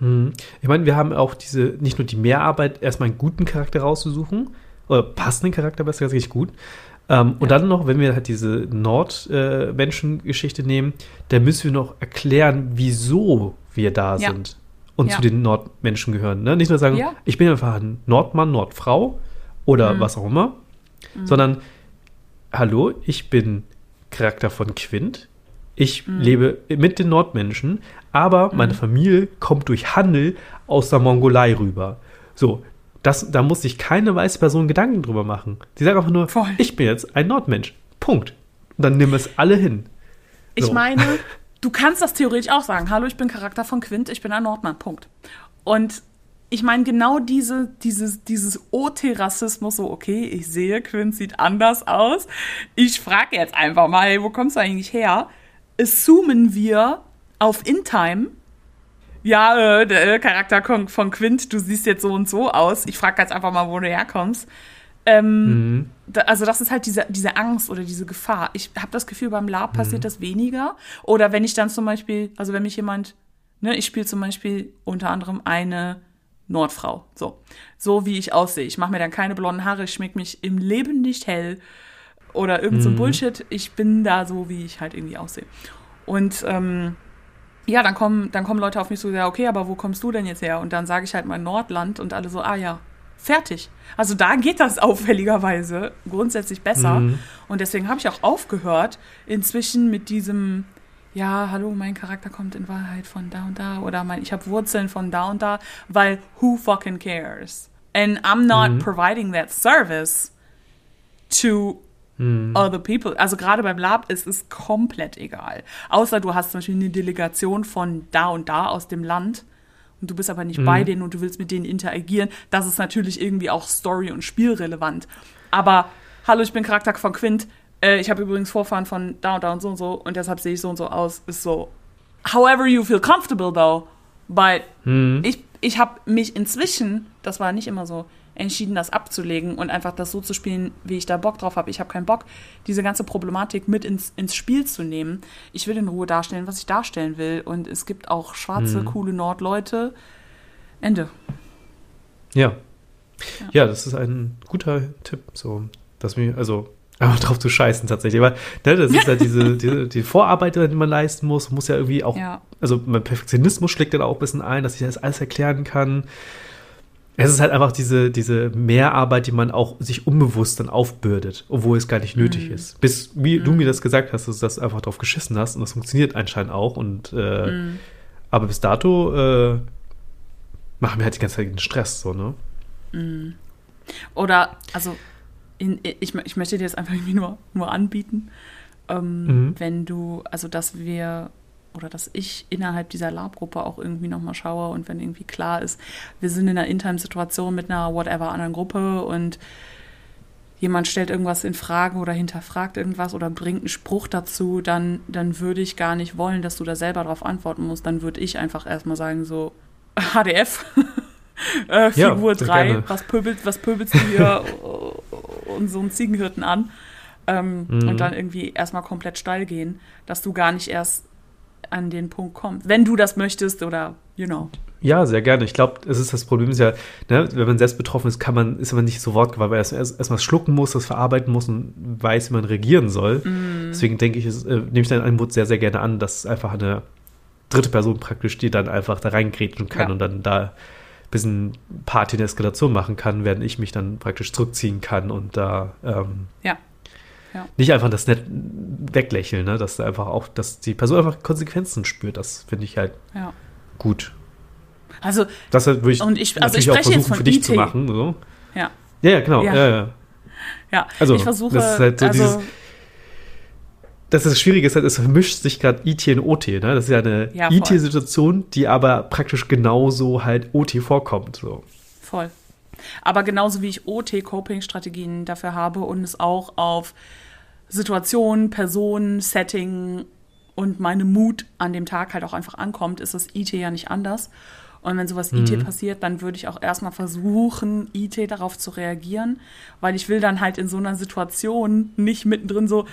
[SPEAKER 3] Mhm. Ich meine, wir haben auch diese, nicht nur die Mehrarbeit, erstmal einen guten Charakter rauszusuchen, oder passenden Charakter, besser gesagt, richtig gut. Ähm, Und
[SPEAKER 2] Ja.
[SPEAKER 3] dann noch, wenn wir halt diese Nordmenschen-Geschichte nehmen, dann müssen wir noch erklären, wieso wir da
[SPEAKER 2] Ja.
[SPEAKER 3] sind und
[SPEAKER 2] Ja.
[SPEAKER 3] zu den Nordmenschen gehören. Ne? Nicht nur sagen,
[SPEAKER 2] Ja.
[SPEAKER 3] ich bin einfach ein Nordmann, Nordfrau oder
[SPEAKER 2] Mhm.
[SPEAKER 3] was auch immer, sondern, hallo, ich bin Charakter von Quint. Ich
[SPEAKER 2] Mhm.
[SPEAKER 3] lebe mit den Nordmenschen, aber meine Familie kommt durch Handel aus der Mongolei rüber. So, das, da muss sich keine weiße Person Gedanken drüber machen. Die sagt einfach nur,
[SPEAKER 2] Voll.
[SPEAKER 3] ich bin jetzt ein Nordmensch. Punkt. Und dann nehmen wir es alle hin.
[SPEAKER 2] Ich
[SPEAKER 3] So.
[SPEAKER 2] meine, du kannst das theoretisch auch sagen. Hallo, ich bin Charakter von Quint, ich bin ein Nordmann. Punkt. Und ich meine, genau diese, dieses, dieses OT-Rassismus, so, okay, ich sehe, Quint sieht anders aus. Ich frage jetzt einfach mal, hey, wo kommst du eigentlich her? Assumen wir auf InTime, ja, äh, der äh, Charakter von, von Quint, du siehst jetzt so und so aus. Ich frage jetzt einfach mal, wo du herkommst. Ähm,
[SPEAKER 3] Mhm.
[SPEAKER 2] da, also das ist halt diese, diese Angst oder diese Gefahr. Ich habe das Gefühl, beim Lab passiert das weniger. Oder wenn ich dann zum Beispiel, also wenn mich jemand, ne, ich spiele zum Beispiel unter anderem eine Nordfrau, so, so wie ich aussehe. Ich mache mir dann keine blonden Haare, ich schmink mich im Leben nicht hell oder irgend so ein Bullshit. Ich bin da so, wie ich halt irgendwie aussehe. Und ähm, ja, dann kommen, dann kommen Leute auf mich so, ja, okay, aber wo kommst du denn jetzt her? Und dann sage ich halt mein Nordland und alle so, ah ja, fertig. Also da geht das auffälligerweise grundsätzlich besser.
[SPEAKER 3] Mhm.
[SPEAKER 2] Und deswegen habe ich auch aufgehört, inzwischen mit diesem, ja, hallo, mein Charakter kommt in Wahrheit von da und da oder mein, ich habe Wurzeln von da und da, weil who fucking cares? And I'm not
[SPEAKER 3] Mhm.
[SPEAKER 2] providing that service to
[SPEAKER 3] Mhm.
[SPEAKER 2] other people. Also gerade beim Lab ist es komplett egal. Außer du hast zum Beispiel eine Delegation von da und da aus dem Land und du bist aber nicht
[SPEAKER 3] Mhm.
[SPEAKER 2] bei denen und du willst mit denen interagieren. Das ist natürlich irgendwie auch Story- und Spielrelevant. Aber hallo, ich bin Charakter von Quint. Äh, ich habe übrigens Vorfahren von da und da und so und so und deshalb sehe ich so und so aus. Ist so, however you feel comfortable though. But
[SPEAKER 3] Hm.
[SPEAKER 2] ich, ich habe mich inzwischen, das war nicht immer so, entschieden, das abzulegen und einfach das so zu spielen, wie ich da Bock drauf habe. Ich habe keinen Bock, diese ganze Problematik mit ins, ins Spiel zu nehmen. Ich will in Ruhe darstellen, was ich darstellen will. Und es gibt auch schwarze,
[SPEAKER 3] Mhm.
[SPEAKER 2] coole Nordleute. Ende.
[SPEAKER 3] Ja. Ja, das ist ein guter Tipp, so, dass mir, also, einfach drauf zu scheißen tatsächlich. Aber ne, das ist ja diese, diese die Vorarbeit, die man leisten muss, muss ja irgendwie auch,
[SPEAKER 2] Ja.
[SPEAKER 3] also mein Perfektionismus schlägt dann auch ein bisschen ein, dass ich das alles erklären kann. Es ist halt einfach diese, diese Mehrarbeit, die man auch sich unbewusst dann aufbürdet, obwohl es gar nicht nötig
[SPEAKER 2] Mhm.
[SPEAKER 3] ist. Bis, wie du mir das gesagt hast, dass du das einfach drauf geschissen hast und das funktioniert anscheinend auch. Und äh,
[SPEAKER 2] Mhm.
[SPEAKER 3] aber bis dato äh, machen wir halt die ganze Zeit den Stress, so, ne?
[SPEAKER 2] Oder, also, in, ich, ich möchte dir das einfach irgendwie nur, nur anbieten. Ähm,
[SPEAKER 3] Mhm.
[SPEAKER 2] Wenn du, also, dass wir oder dass ich innerhalb dieser Lab-Gruppe auch irgendwie nochmal schaue und wenn irgendwie klar ist, wir sind in einer internen Situation mit einer whatever anderen Gruppe und jemand stellt irgendwas in Frage oder hinterfragt irgendwas oder bringt einen Spruch dazu, dann, dann würde ich gar nicht wollen, dass du da selber darauf antworten musst. Dann würde ich einfach erstmal sagen, so, HDF, äh, Figur
[SPEAKER 3] sehr
[SPEAKER 2] 3,
[SPEAKER 3] gerne.
[SPEAKER 2] was pöbelst, was pöbelst du hier und so einen Ziegenhirten an? Ähm,
[SPEAKER 3] Mhm.
[SPEAKER 2] Und dann irgendwie erstmal komplett steil gehen, dass du gar nicht erst an den Punkt kommst. Wenn du das möchtest oder, you know.
[SPEAKER 3] Ja, sehr gerne. Ich glaube, es ist das Problem ist ja, ne, wenn man selbst betroffen ist, kann man, ist man nicht so wortgewandt, weil man erst, erst, erst schlucken muss, das verarbeiten muss und weiß, wie man reagieren soll. Deswegen denke ich, es, äh, nehme ich dein Angebot sehr, sehr gerne an, dass einfach eine dritte Person praktisch, die dann einfach da reingrätschen kann
[SPEAKER 2] Ja.
[SPEAKER 3] und dann da ein bisschen Party in der Eskalation machen kann, während ich mich dann praktisch zurückziehen kann und da ähm,
[SPEAKER 2] Ja. Ja.
[SPEAKER 3] nicht einfach das nett weglächeln, ne? dass da einfach auch, dass die Person einfach Konsequenzen spürt. Das finde ich halt
[SPEAKER 2] Ja.
[SPEAKER 3] gut.
[SPEAKER 2] Also,
[SPEAKER 3] Das würde ich,
[SPEAKER 2] Und ich- also ich
[SPEAKER 3] auch
[SPEAKER 2] jetzt
[SPEAKER 3] versuchen
[SPEAKER 2] von
[SPEAKER 3] für dich
[SPEAKER 2] IT.
[SPEAKER 3] zu machen. So.
[SPEAKER 2] ja.
[SPEAKER 3] Ja, ja, genau.
[SPEAKER 2] Ja.
[SPEAKER 3] Ja. Also,
[SPEAKER 2] ich versuche,
[SPEAKER 3] das ist halt so
[SPEAKER 2] also,
[SPEAKER 3] dieses- Das ist das Schwierige ist halt, es vermischt sich gerade IT und OT. Ne? Das ist ja eine
[SPEAKER 2] Ja.
[SPEAKER 3] IT-Situation, die aber praktisch genauso halt OT vorkommt. So.
[SPEAKER 2] voll. Aber genauso wie ich OT-Coping-Strategien dafür habe und es auch auf Situationen, Personen, Setting und meine Mut an dem Tag halt auch einfach ankommt, ist das IT ja nicht anders. Und wenn sowas IT passiert, dann würde ich auch erstmal versuchen, IT darauf zu reagieren, weil ich will dann halt in so einer Situation nicht mittendrin so,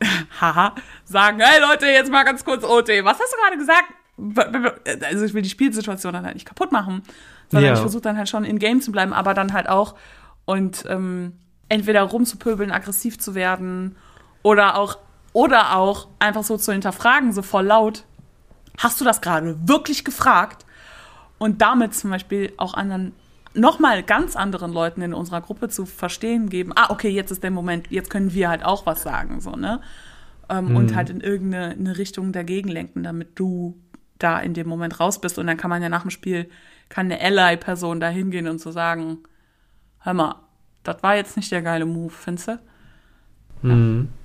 [SPEAKER 2] haha, sagen, hey Leute, jetzt mal ganz kurz OT, was hast du gerade gesagt? Also ich will die Spielsituation dann halt nicht kaputt machen, sondern
[SPEAKER 3] Ja.
[SPEAKER 2] ich versuche dann halt schon in Game zu bleiben, aber dann halt auch und ähm, entweder rumzupöbeln, aggressiv zu werden oder auch oder auch einfach so zu hinterfragen, so voll laut. Hast du das gerade wirklich gefragt? Und damit zum Beispiel auch anderen, nochmal ganz anderen Leuten in unserer Gruppe zu verstehen geben, ah, okay, jetzt ist der Moment, jetzt können wir halt auch was sagen, so, ne? Ähm, Und halt in irgendeine eine Richtung dagegen lenken, damit du da in dem Moment raus bist. Und dann kann man ja nach dem Spiel, kann eine Ally-Person da hingehen und so sagen, hör mal, das war jetzt nicht der geile Move, findest du?
[SPEAKER 3] Mhm. Ja,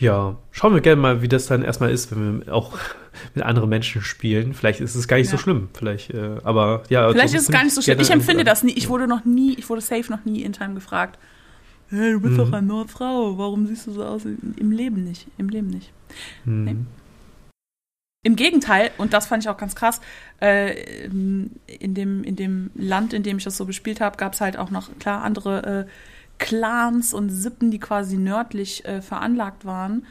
[SPEAKER 3] schauen wir gerne mal, wie das dann erstmal ist, wenn wir auch mit anderen Menschen spielen. Vielleicht ist es gar nicht so
[SPEAKER 2] Ja.
[SPEAKER 3] schlimm. Vielleicht, äh, aber ja.
[SPEAKER 2] Vielleicht
[SPEAKER 3] so
[SPEAKER 2] ist es gar nicht so schlimm. Ich empfinde das nie. Ich wurde noch nie, ich wurde safe noch nie in Time gefragt. Hey, du bist
[SPEAKER 3] Mhm.
[SPEAKER 2] doch eine Nordfrau. Warum siehst du so aus? Im Leben nicht. Im Leben nicht.
[SPEAKER 3] Mhm.
[SPEAKER 2] Nee. Im Gegenteil, und das fand ich auch ganz krass, äh, in, dem, in dem Land, in dem ich das so bespielt habe, gab es halt auch noch klar andere äh, Clans und Sippen, die quasi nördlich äh, veranlagt waren.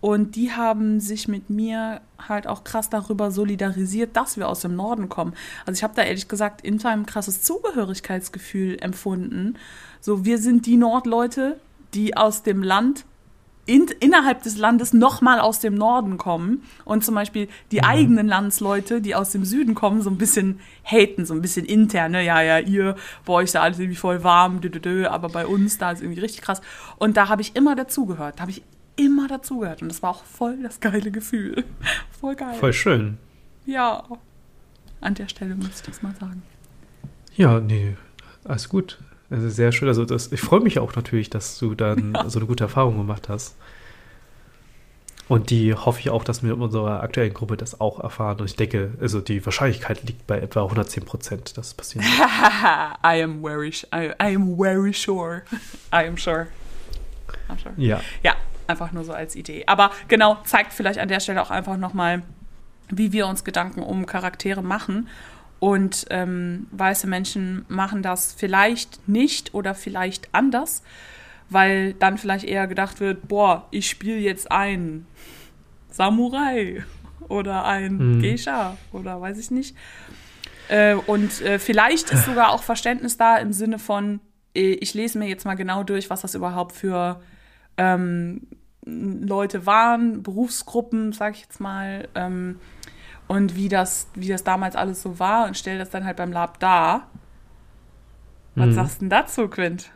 [SPEAKER 2] Und die haben sich mit mir halt auch krass darüber solidarisiert, dass wir aus dem Norden kommen. Also ich habe da ehrlich gesagt in ein krasses Zugehörigkeitsgefühl empfunden. So, wir sind die Nordleute, die aus dem Land in, innerhalb des Landes nochmal aus dem Norden kommen und zum Beispiel die eigenen Landsleute, die aus dem Süden kommen, so ein bisschen haten, so ein bisschen intern, ne? Ja, ja, ihr, bei euch ist da alles irgendwie voll warm, dö, dö, dö, aber bei uns da ist irgendwie richtig krass. Und da habe ich immer dazugehört, da habe ich immer dazugehört und das war auch voll das geile Gefühl. Voll geil.
[SPEAKER 3] Voll schön.
[SPEAKER 2] Ja. An der Stelle muss ich das mal sagen.
[SPEAKER 3] Ja, nee, alles gut. Also sehr schön. Also das, ich freue mich auch natürlich, dass du dann so eine gute Erfahrung gemacht hast. Und die hoffe ich auch, dass wir in unserer aktuellen Gruppe das auch erfahren. Und ich denke, also die Wahrscheinlichkeit liegt bei etwa 110 Prozent, dass es passieren wird.
[SPEAKER 2] I am very, I, I am very sure. I am sure. I'm sure.
[SPEAKER 3] Ja.
[SPEAKER 2] Ja, einfach nur so als Idee. Aber genau, zeigt vielleicht an der Stelle auch einfach nochmal, wie wir uns Gedanken um Charaktere machen. Und ähm, weiße Menschen machen das vielleicht nicht oder vielleicht anders, weil dann vielleicht eher gedacht wird, boah, ich spiele jetzt ein Samurai oder ein mhm. Geisha oder weiß ich nicht. Äh, und äh, vielleicht ist sogar auch Verständnis da im Sinne von, äh, ich lese mir jetzt mal genau durch, was das überhaupt für ähm, Leute waren, Berufsgruppen, sag ich jetzt mal, ähm, und wie das, wie das damals alles so war und stelle das dann halt beim Lab dar. Was mhm. sagst du denn dazu, Quint?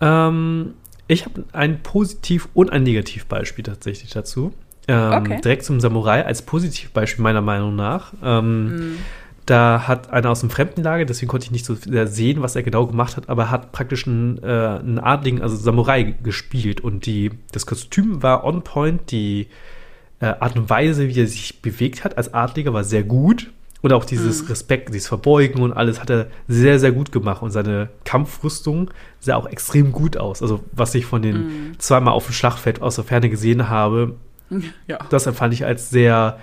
[SPEAKER 3] Ähm, ich habe ein Positiv- und ein Negativbeispiel tatsächlich dazu. Ähm, okay. Direkt zum Samurai als Positivbeispiel meiner Meinung nach. Ähm, mhm. Da hat einer aus dem Fremdenlager, deswegen konnte ich nicht so sehr sehen, was er genau gemacht hat, aber hat praktisch einen, äh, einen Adligen, also Samurai, gespielt. Und die, das Kostüm war on point, die äh, Art und Weise, wie er sich bewegt hat als Adliger, war sehr gut. Und auch dieses mhm. Respekt, dieses Verbeugen und alles hat er sehr, sehr gut gemacht. Und seine Kampfrüstung sah auch extrem gut aus. Also, was ich von den mhm. zweimal auf dem Schlachtfeld aus der Ferne gesehen habe, ja. das empfand ich als sehr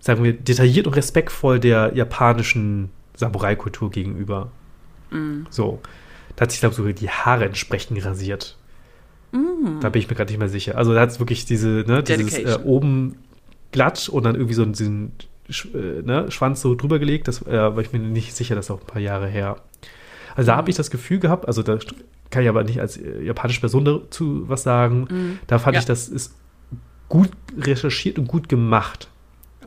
[SPEAKER 3] sagen wir, detailliert und respektvoll der japanischen Samurai-Kultur gegenüber. Mm. So. Da hat sich, glaube ich, sogar die Haare entsprechend rasiert. Mm. Da bin ich mir gerade nicht mehr sicher. Also da hat es wirklich diese, ne, dieses äh, oben glatt und dann irgendwie so einen äh, ne, Schwanz so drüber gelegt. Das äh, war ich mir nicht sicher, das ist auch ein paar Jahre her. Also da habe ich das Gefühl gehabt, also da kann ich aber nicht als äh, japanische Person dazu was sagen. Mm. Da fand ja. ich, das ist gut recherchiert und gut gemacht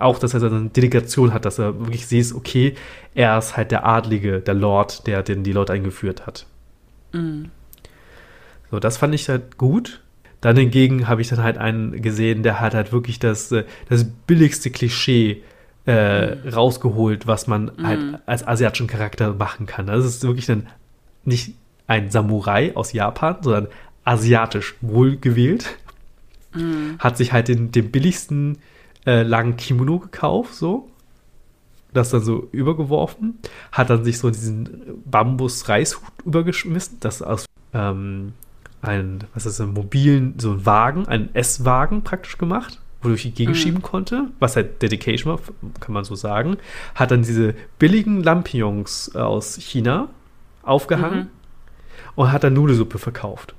[SPEAKER 3] auch, dass er so eine Delegation hat, dass er wirklich sieht, okay, er ist halt der Adlige, der Lord, der den die Leute eingeführt hat. Mhm. So, das fand ich halt gut. Dann hingegen habe ich dann halt einen gesehen, der hat halt wirklich das, äh, das billigste Klischee äh, mhm. rausgeholt, was man mhm. halt als asiatischen Charakter machen kann. Das ist wirklich dann nicht ein Samurai aus Japan, sondern asiatisch wohlgewählt. Mhm. Hat sich halt den, den billigsten äh, langen Kimono gekauft, so. Das dann so übergeworfen, hat dann sich so diesen Bambus-Reishut übergeschmissen, das aus ähm, ein, was ist ein mobilen, so ein Wagen, ein S-Wagen praktisch gemacht, wodurch ich gegenschieben mhm. konnte, was halt Dedication war, kann man so sagen. Hat dann diese billigen Lampions aus China aufgehangen mhm. und hat dann Nudelsuppe verkauft.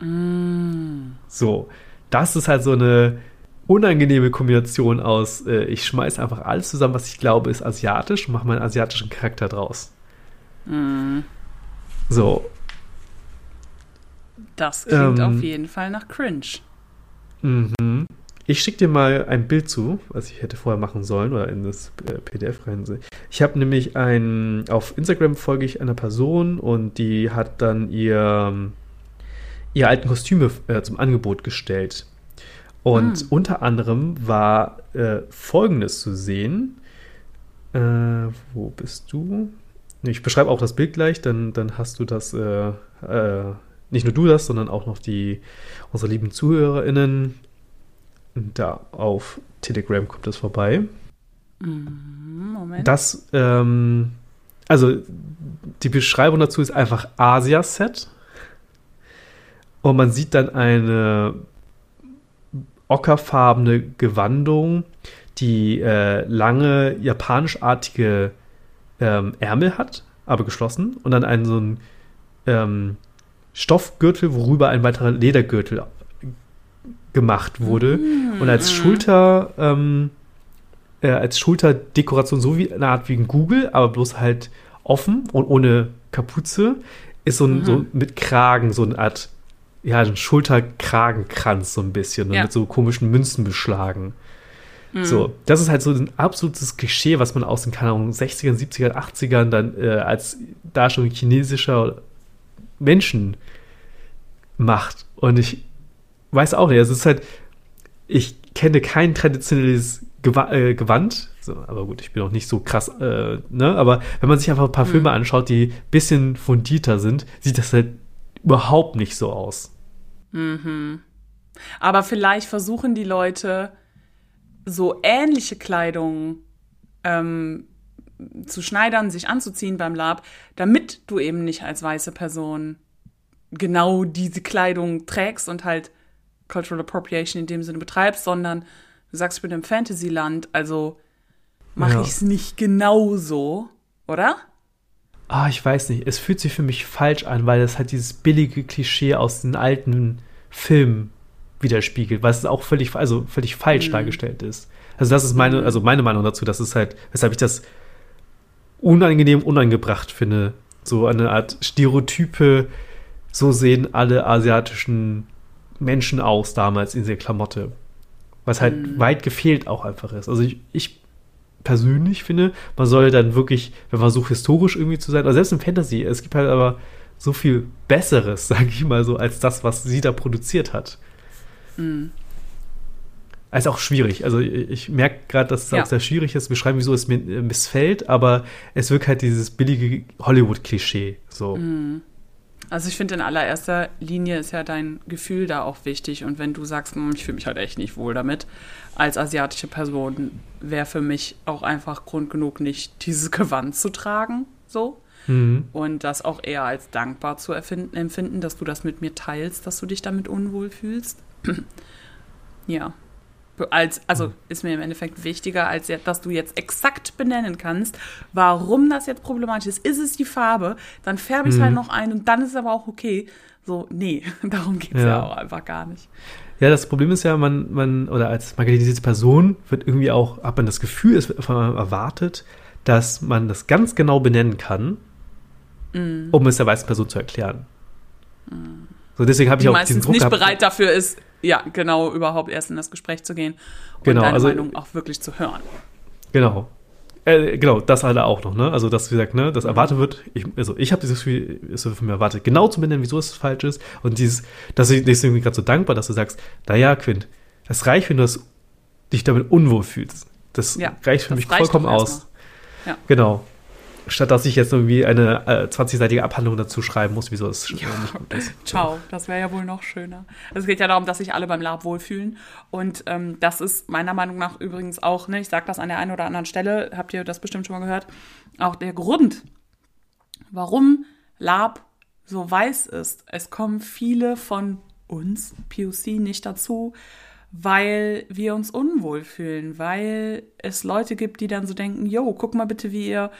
[SPEAKER 3] Mhm. So, das ist halt so eine unangenehme Kombination aus, äh, ich schmeiße einfach alles zusammen, was ich glaube, ist asiatisch und mache meinen asiatischen Charakter draus. Mm. So.
[SPEAKER 2] Das klingt ähm, auf jeden Fall nach cringe.
[SPEAKER 3] Mhm. Ich schicke dir mal ein Bild zu, was ich hätte vorher machen sollen oder in das äh, PDF rein. Ich habe nämlich ein, auf Instagram folge ich einer Person und die hat dann ihr, ihr alten Kostüme äh, zum Angebot gestellt. Und mhm. unter anderem war äh, Folgendes zu sehen. Äh, wo bist du? Ich beschreibe auch das Bild gleich, dann, dann hast du das, äh, äh, nicht nur du das, sondern auch noch die, unsere lieben ZuhörerInnen. Da auf Telegram kommt das vorbei. Mhm, Moment. Das, ähm, also die Beschreibung dazu ist einfach Asia-Set. Und man sieht dann eine ockerfarbene Gewandung, die äh, lange japanischartige ähm, Ärmel hat, aber geschlossen. Und dann einen so einen ähm, Stoffgürtel, worüber ein weiterer Ledergürtel gemacht wurde. Mm. Und als Schulter, ähm, äh, als Schulterdekoration, so wie eine Art wie ein Google, aber bloß halt offen und ohne Kapuze, ist so, ein, mhm. so mit Kragen, so eine Art ja, ein Schulterkragenkranz so ein bisschen ja. mit so komischen Münzen beschlagen. Mhm. So, das ist halt so ein absolutes Klischee, was man aus den, keine Ahnung, 60ern, 70ern, 80ern dann äh, als Darstellung chinesischer Menschen macht. Und ich weiß auch nicht, also es ist halt, ich kenne kein traditionelles Gew äh, Gewand, so, aber gut, ich bin auch nicht so krass, äh, ne? Aber wenn man sich einfach ein paar mhm. Filme anschaut, die ein bisschen fundierter sind, sieht das halt überhaupt nicht so aus.
[SPEAKER 2] Mhm. Aber vielleicht versuchen die Leute so ähnliche Kleidung ähm, zu schneidern, sich anzuziehen beim Lab, damit du eben nicht als weiße Person genau diese Kleidung trägst und halt Cultural Appropriation in dem Sinne betreibst, sondern du sagst, ich bin im Fantasyland, also mache
[SPEAKER 3] Ja.
[SPEAKER 2] ich es nicht genauso, oder?
[SPEAKER 3] Ah, ich weiß nicht. Es fühlt sich für mich falsch an, weil es halt dieses billige Klischee aus den alten Filmen widerspiegelt, was auch völlig, also völlig falsch
[SPEAKER 2] Mhm.
[SPEAKER 3] dargestellt ist. Also das ist meine, also meine Meinung dazu, das ist halt, weshalb ich das unangenehm unangebracht finde. So eine Art Stereotype, so sehen alle asiatischen Menschen aus damals in dieser Klamotte. Was halt
[SPEAKER 2] Mhm.
[SPEAKER 3] weit gefehlt auch einfach ist. Also ich, ich persönlich finde, man soll dann wirklich, wenn man versucht, historisch irgendwie zu sein, oder selbst im Fantasy, es gibt halt aber so viel Besseres, sage ich mal so, als das, was sie da produziert hat.
[SPEAKER 2] Mhm.
[SPEAKER 3] Ist auch schwierig. Also ich, merke gerade, dass es
[SPEAKER 2] Ja.
[SPEAKER 3] auch sehr schwierig ist, beschreiben, wieso es mir missfällt, aber es wirkt halt dieses billige Hollywood-Klischee. So.
[SPEAKER 2] Mhm. Also ich finde in allererster Linie ist ja dein Gefühl da auch wichtig und wenn du sagst, "Hm, ich fühle mich halt echt nicht wohl damit, als asiatische Person wäre für mich auch einfach Grund genug, nicht dieses Gewand zu tragen, so.
[SPEAKER 3] Mhm.
[SPEAKER 2] Und das auch eher als dankbar zu erfinden, empfinden, dass du das mit mir teilst, dass du dich damit unwohl fühlst. ja. Als, also ist mir im Endeffekt wichtiger, als dass du jetzt exakt benennen kannst, warum das jetzt problematisch ist. Ist es die Farbe? Dann färbe ich es
[SPEAKER 3] Mhm.
[SPEAKER 2] halt noch ein und dann ist es aber auch okay. So, nee, darum geht es ja.
[SPEAKER 3] Ja.
[SPEAKER 2] auch einfach gar nicht.
[SPEAKER 3] Ja, das Problem ist ja, man, man, oder als marginalisierte Person wird irgendwie auch, hat man das Gefühl, es wird von einem erwartet, dass man das ganz genau benennen kann,
[SPEAKER 2] Mhm.
[SPEAKER 3] um es der weißen Person zu erklären. So, deswegen habe ich
[SPEAKER 2] Die
[SPEAKER 3] auch diesen
[SPEAKER 2] meistens
[SPEAKER 3] Druck
[SPEAKER 2] nicht
[SPEAKER 3] gehabt,
[SPEAKER 2] bereit dafür ist, ja, genau, überhaupt erst in das Gespräch zu gehen und
[SPEAKER 3] Genau,
[SPEAKER 2] deine
[SPEAKER 3] also-
[SPEAKER 2] Meinung auch wirklich zu hören.
[SPEAKER 3] Genau. Äh, genau, das alle auch noch, ne? Also, dass, wie gesagt, ne,
[SPEAKER 2] Mhm.
[SPEAKER 3] das erwartet wird, ich, also ich habe dieses Gefühl, es wird von mir erwartet, genau zu benennen, wieso es falsch ist. Und dieses, dass ich deswegen gerade so dankbar, dass du sagst, naja, Quint, es reicht, wenn du das, dich damit unwohl fühlst. Das
[SPEAKER 2] Ja,
[SPEAKER 3] reicht für
[SPEAKER 2] das
[SPEAKER 3] mich
[SPEAKER 2] reicht
[SPEAKER 3] vollkommen aus.
[SPEAKER 2] Ja.
[SPEAKER 3] Genau. Statt dass ich jetzt irgendwie eine äh, 20-seitige Abhandlung dazu schreiben muss, wieso es äh, nicht gut ist.
[SPEAKER 2] Ciao, das wäre ja wohl noch schöner. Es geht ja darum, dass sich alle beim Lab wohlfühlen. Und ähm, das ist meiner Meinung nach übrigens auch, ne, ich sage das an der einen oder anderen Stelle, habt ihr das bestimmt schon mal gehört, auch der Grund, warum Lab so weiß ist. Es kommen viele von uns, POC, nicht dazu, weil wir uns unwohl fühlen, weil es Leute gibt, die dann so denken, yo, guck mal bitte, wie ihr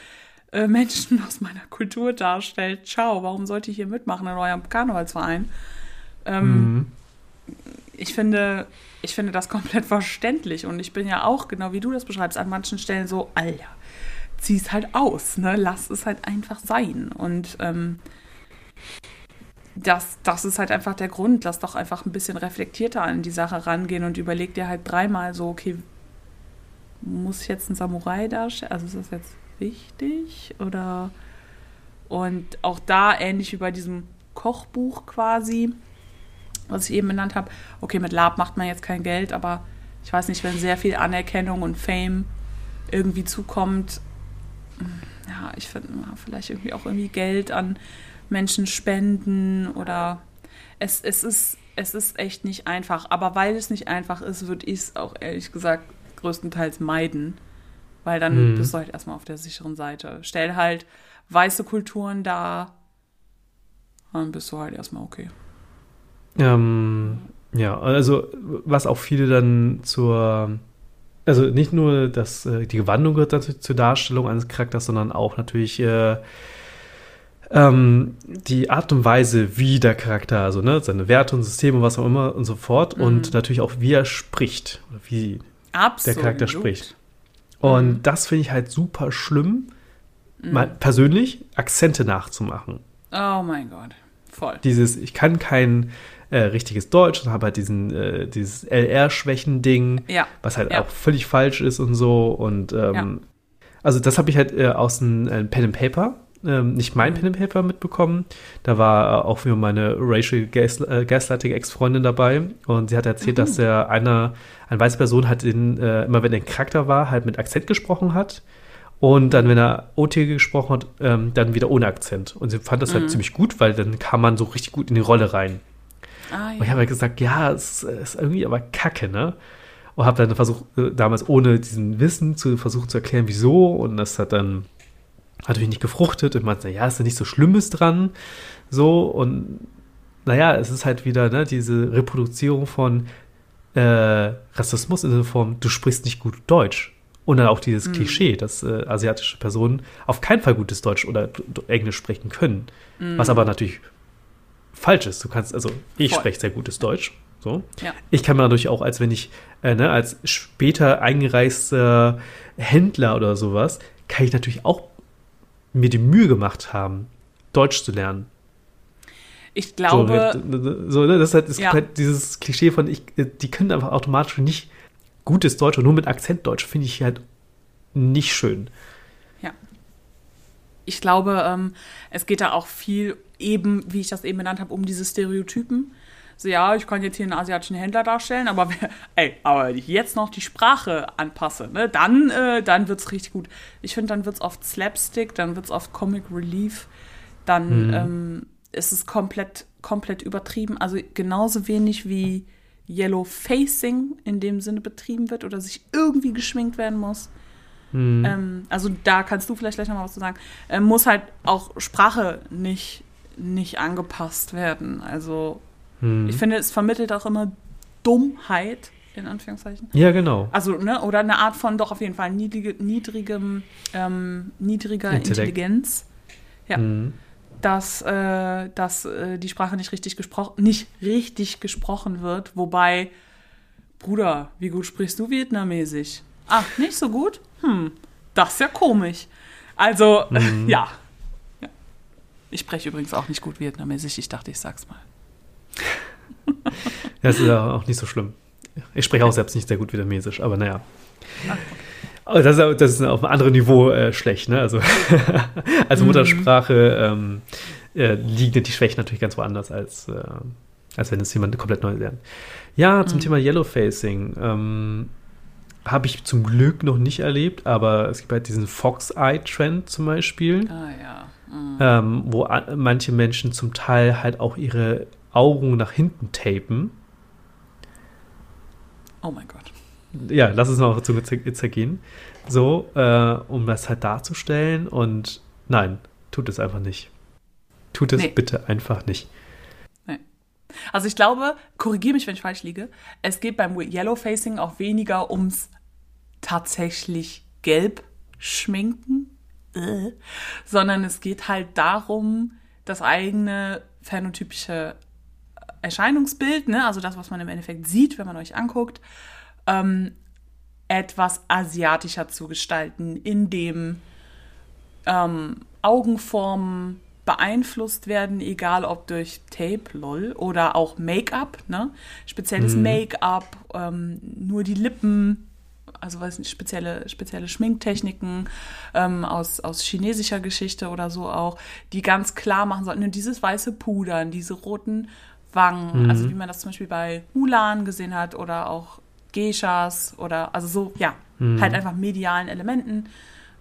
[SPEAKER 2] äh, Menschen aus meiner Kultur darstellt. Ciao, warum sollte ich hier mitmachen in eurem Karnevalsverein? Ähm,
[SPEAKER 3] Mhm.
[SPEAKER 2] ich finde, ich finde das komplett verständlich und ich bin ja auch, genau wie du das beschreibst, an manchen Stellen so, Alter, zieh es halt aus, ne? Lass es halt einfach sein. Und ähm, das, das ist halt einfach der Grund. Lass doch einfach ein bisschen reflektierter an die Sache rangehen und überleg dir halt dreimal so, okay, muss ich jetzt ein Samurai darstellen? Also ist das jetzt wichtig? Oder und auch da, ähnlich wie bei diesem Kochbuch quasi, was ich eben benannt habe, okay, mit Lab macht man jetzt kein Geld, aber ich weiß nicht, wenn sehr viel Anerkennung und Fame irgendwie zukommt, ja, ich finde, vielleicht irgendwie auch irgendwie Geld an Menschen spenden oder es, es, ist, es ist echt nicht einfach. Aber weil es nicht einfach ist, würde ich es auch ehrlich gesagt größtenteils meiden. Weil dann
[SPEAKER 3] Mhm.
[SPEAKER 2] bist du halt erstmal auf der sicheren Seite. Stell halt weiße Kulturen dar, dann bist du halt erstmal okay.
[SPEAKER 3] Ähm, ja, also was auch viele dann zur, also nicht nur das, äh, die Gewandung gehört dazu, zur Darstellung eines Charakters, sondern auch natürlich äh, ähm, die Art und Weise, wie der Charakter, also ne, seine Werte und Systeme, was auch immer und so fort und natürlich auch, wie er spricht, wie
[SPEAKER 2] Absolut.
[SPEAKER 3] der Charakter spricht. Und
[SPEAKER 2] Mhm.
[SPEAKER 3] das finde ich halt super schlimm, mal persönlich Akzente nachzumachen.
[SPEAKER 2] Oh mein Gott. Voll.
[SPEAKER 3] dieses, ich kann kein äh, richtiges Deutsch und habe halt diesen, äh, dieses LR-Schwächen-Ding,
[SPEAKER 2] Ja.
[SPEAKER 3] was halt
[SPEAKER 2] Ja.
[SPEAKER 3] auch völlig falsch ist und so. Und ähm,
[SPEAKER 2] Ja.
[SPEAKER 3] also das habe ich halt äh, aus einem äh, Pen and Paper, ähm, nicht mein
[SPEAKER 2] Mhm.
[SPEAKER 3] Pen and Paper mitbekommen. Da war äh, auch wieder meine Racial Gas, äh, Gaslighting Ex-Freundin dabei und sie hat erzählt,
[SPEAKER 2] Mhm.
[SPEAKER 3] dass der einer, eine weiße Person hat in, äh, immer wenn er ein Charakter war, halt mit Akzent gesprochen hat. Und dann, wenn er OT gesprochen hat, ähm, dann wieder ohne Akzent. Und sie fand das halt
[SPEAKER 2] Mhm.
[SPEAKER 3] ziemlich gut, weil dann kam man so richtig gut in die Rolle rein.
[SPEAKER 2] Ah,
[SPEAKER 3] Und ich
[SPEAKER 2] ja.
[SPEAKER 3] habe halt gesagt, ja, es ist irgendwie aber kacke, ne? Und habe dann versucht, äh, damals ohne diesen Wissen zu versuchen zu erklären, wieso. Und das hat dann natürlich nicht gefruchtet. Und meinte, ja, ist ja nicht so Schlimmes dran. So, und naja, es ist halt wieder ne, diese Reproduzierung von äh, Rassismus in der Form, du sprichst nicht gut Deutsch. Und dann auch dieses
[SPEAKER 2] Mhm.
[SPEAKER 3] Klischee, dass äh, asiatische Personen auf keinen Fall gutes Deutsch oder Englisch sprechen können. Was aber natürlich falsch ist. Du kannst, also ich
[SPEAKER 2] Mhm.
[SPEAKER 3] Spreche sehr gutes Deutsch. So.
[SPEAKER 2] Ja.
[SPEAKER 3] Ich kann mir natürlich auch, als wenn ich, äh, ne, als später eingereister Händler oder sowas, kann ich natürlich auch mir die Mühe gemacht haben, Deutsch zu lernen.
[SPEAKER 2] Ich glaube,
[SPEAKER 3] so, so, ne, das ist halt, es
[SPEAKER 2] Ja.
[SPEAKER 3] halt dieses Klischee von, ich, äh, die können einfach automatisch nicht gutes Deutsch und nur mit Akzent Deutsch finde ich halt nicht schön.
[SPEAKER 2] ich glaube, ähm, es geht da auch viel eben, wie ich das eben benannt habe, um diese Stereotypen. So, ja, ich kann jetzt hier einen asiatischen Händler darstellen, aber ey, aber wenn ich jetzt noch die Sprache anpasse, ne, dann, äh, dann wird's richtig gut. Ich finde, dann wird's oft Slapstick, dann wird's oft Comic Relief, dann
[SPEAKER 3] Mhm.
[SPEAKER 2] ähm, ist es komplett, komplett übertrieben. Also genauso wenig wie Yellow Facing in dem Sinne betrieben wird oder sich irgendwie geschminkt werden muss.
[SPEAKER 3] Hm.
[SPEAKER 2] Ähm, also da kannst du vielleicht gleich noch mal was zu sagen. Ähm, muss halt auch Sprache nicht, nicht angepasst werden. Also
[SPEAKER 3] Hm.
[SPEAKER 2] ich finde, es vermittelt auch immer Dummheit, in Anführungszeichen.
[SPEAKER 3] Ja, genau.
[SPEAKER 2] Also, ne, oder eine Art von doch auf jeden Fall niedrige, niedrigem, ähm, niedriger
[SPEAKER 3] Intellekt.
[SPEAKER 2] Intelligenz, Ja.
[SPEAKER 3] Hm.
[SPEAKER 2] dass, äh, dass äh, die Sprache nicht richtig gesprochen, nicht richtig gesprochen wird. Wobei, Bruder, wie gut sprichst du Vietnamesisch? Ach, nicht so gut? Hm, das ist ja komisch. Also, ja. ja. Ich spreche übrigens auch nicht gut Vietnamesisch. Ich dachte, ich sag's mal.
[SPEAKER 3] Das ist ja auch nicht so schlimm. Ich spreche auch selbst nicht sehr gut Vietnamesisch, aber naja. Aber das ist, das ist auf einem anderen Niveau äh, schlecht, ne? Also als Muttersprache ähm, äh, liegen die Schwächen natürlich ganz woanders, als, äh, als wenn es jemand komplett neu lernt. Ja, zum Thema Yellowfacing ähm, habe ich zum Glück noch nicht erlebt, aber es gibt halt diesen Fox-Eye-Trend zum Beispiel
[SPEAKER 2] Ah, ja. Mhm.
[SPEAKER 3] ähm, wo manche Menschen zum Teil halt auch ihre Augen nach hinten tapen.
[SPEAKER 2] Oh mein Gott.
[SPEAKER 3] Ja, lass es noch zu zer- zergehen. So, äh, um das halt darzustellen. Und nein, tut es einfach nicht. Tut es
[SPEAKER 2] Nee.
[SPEAKER 3] bitte einfach nicht.
[SPEAKER 2] Also ich glaube, korrigiere mich, wenn ich falsch liege, es geht beim Yellowfacing auch weniger ums tatsächlich gelb schminken, äh, sondern es geht halt darum, das eigene phänotypische Erscheinungsbild, ne, also das, was man im Endeffekt sieht, wenn man euch anguckt, ähm, etwas asiatischer zu gestalten, indem ähm, Augenformen beeinflusst werden, egal ob durch Tape, lol, oder auch Make-up, ne? Spezielles Make-up, ähm, nur die Lippen, also weiß nicht, spezielle, spezielle Schminktechniken ähm, aus, aus chinesischer Geschichte oder so auch, die ganz klar machen sollten, nur dieses weiße Pudern, diese roten Wangen, also wie man das zum Beispiel bei Mulan gesehen hat oder auch Geishas oder also so, ja, halt einfach medialen Elementen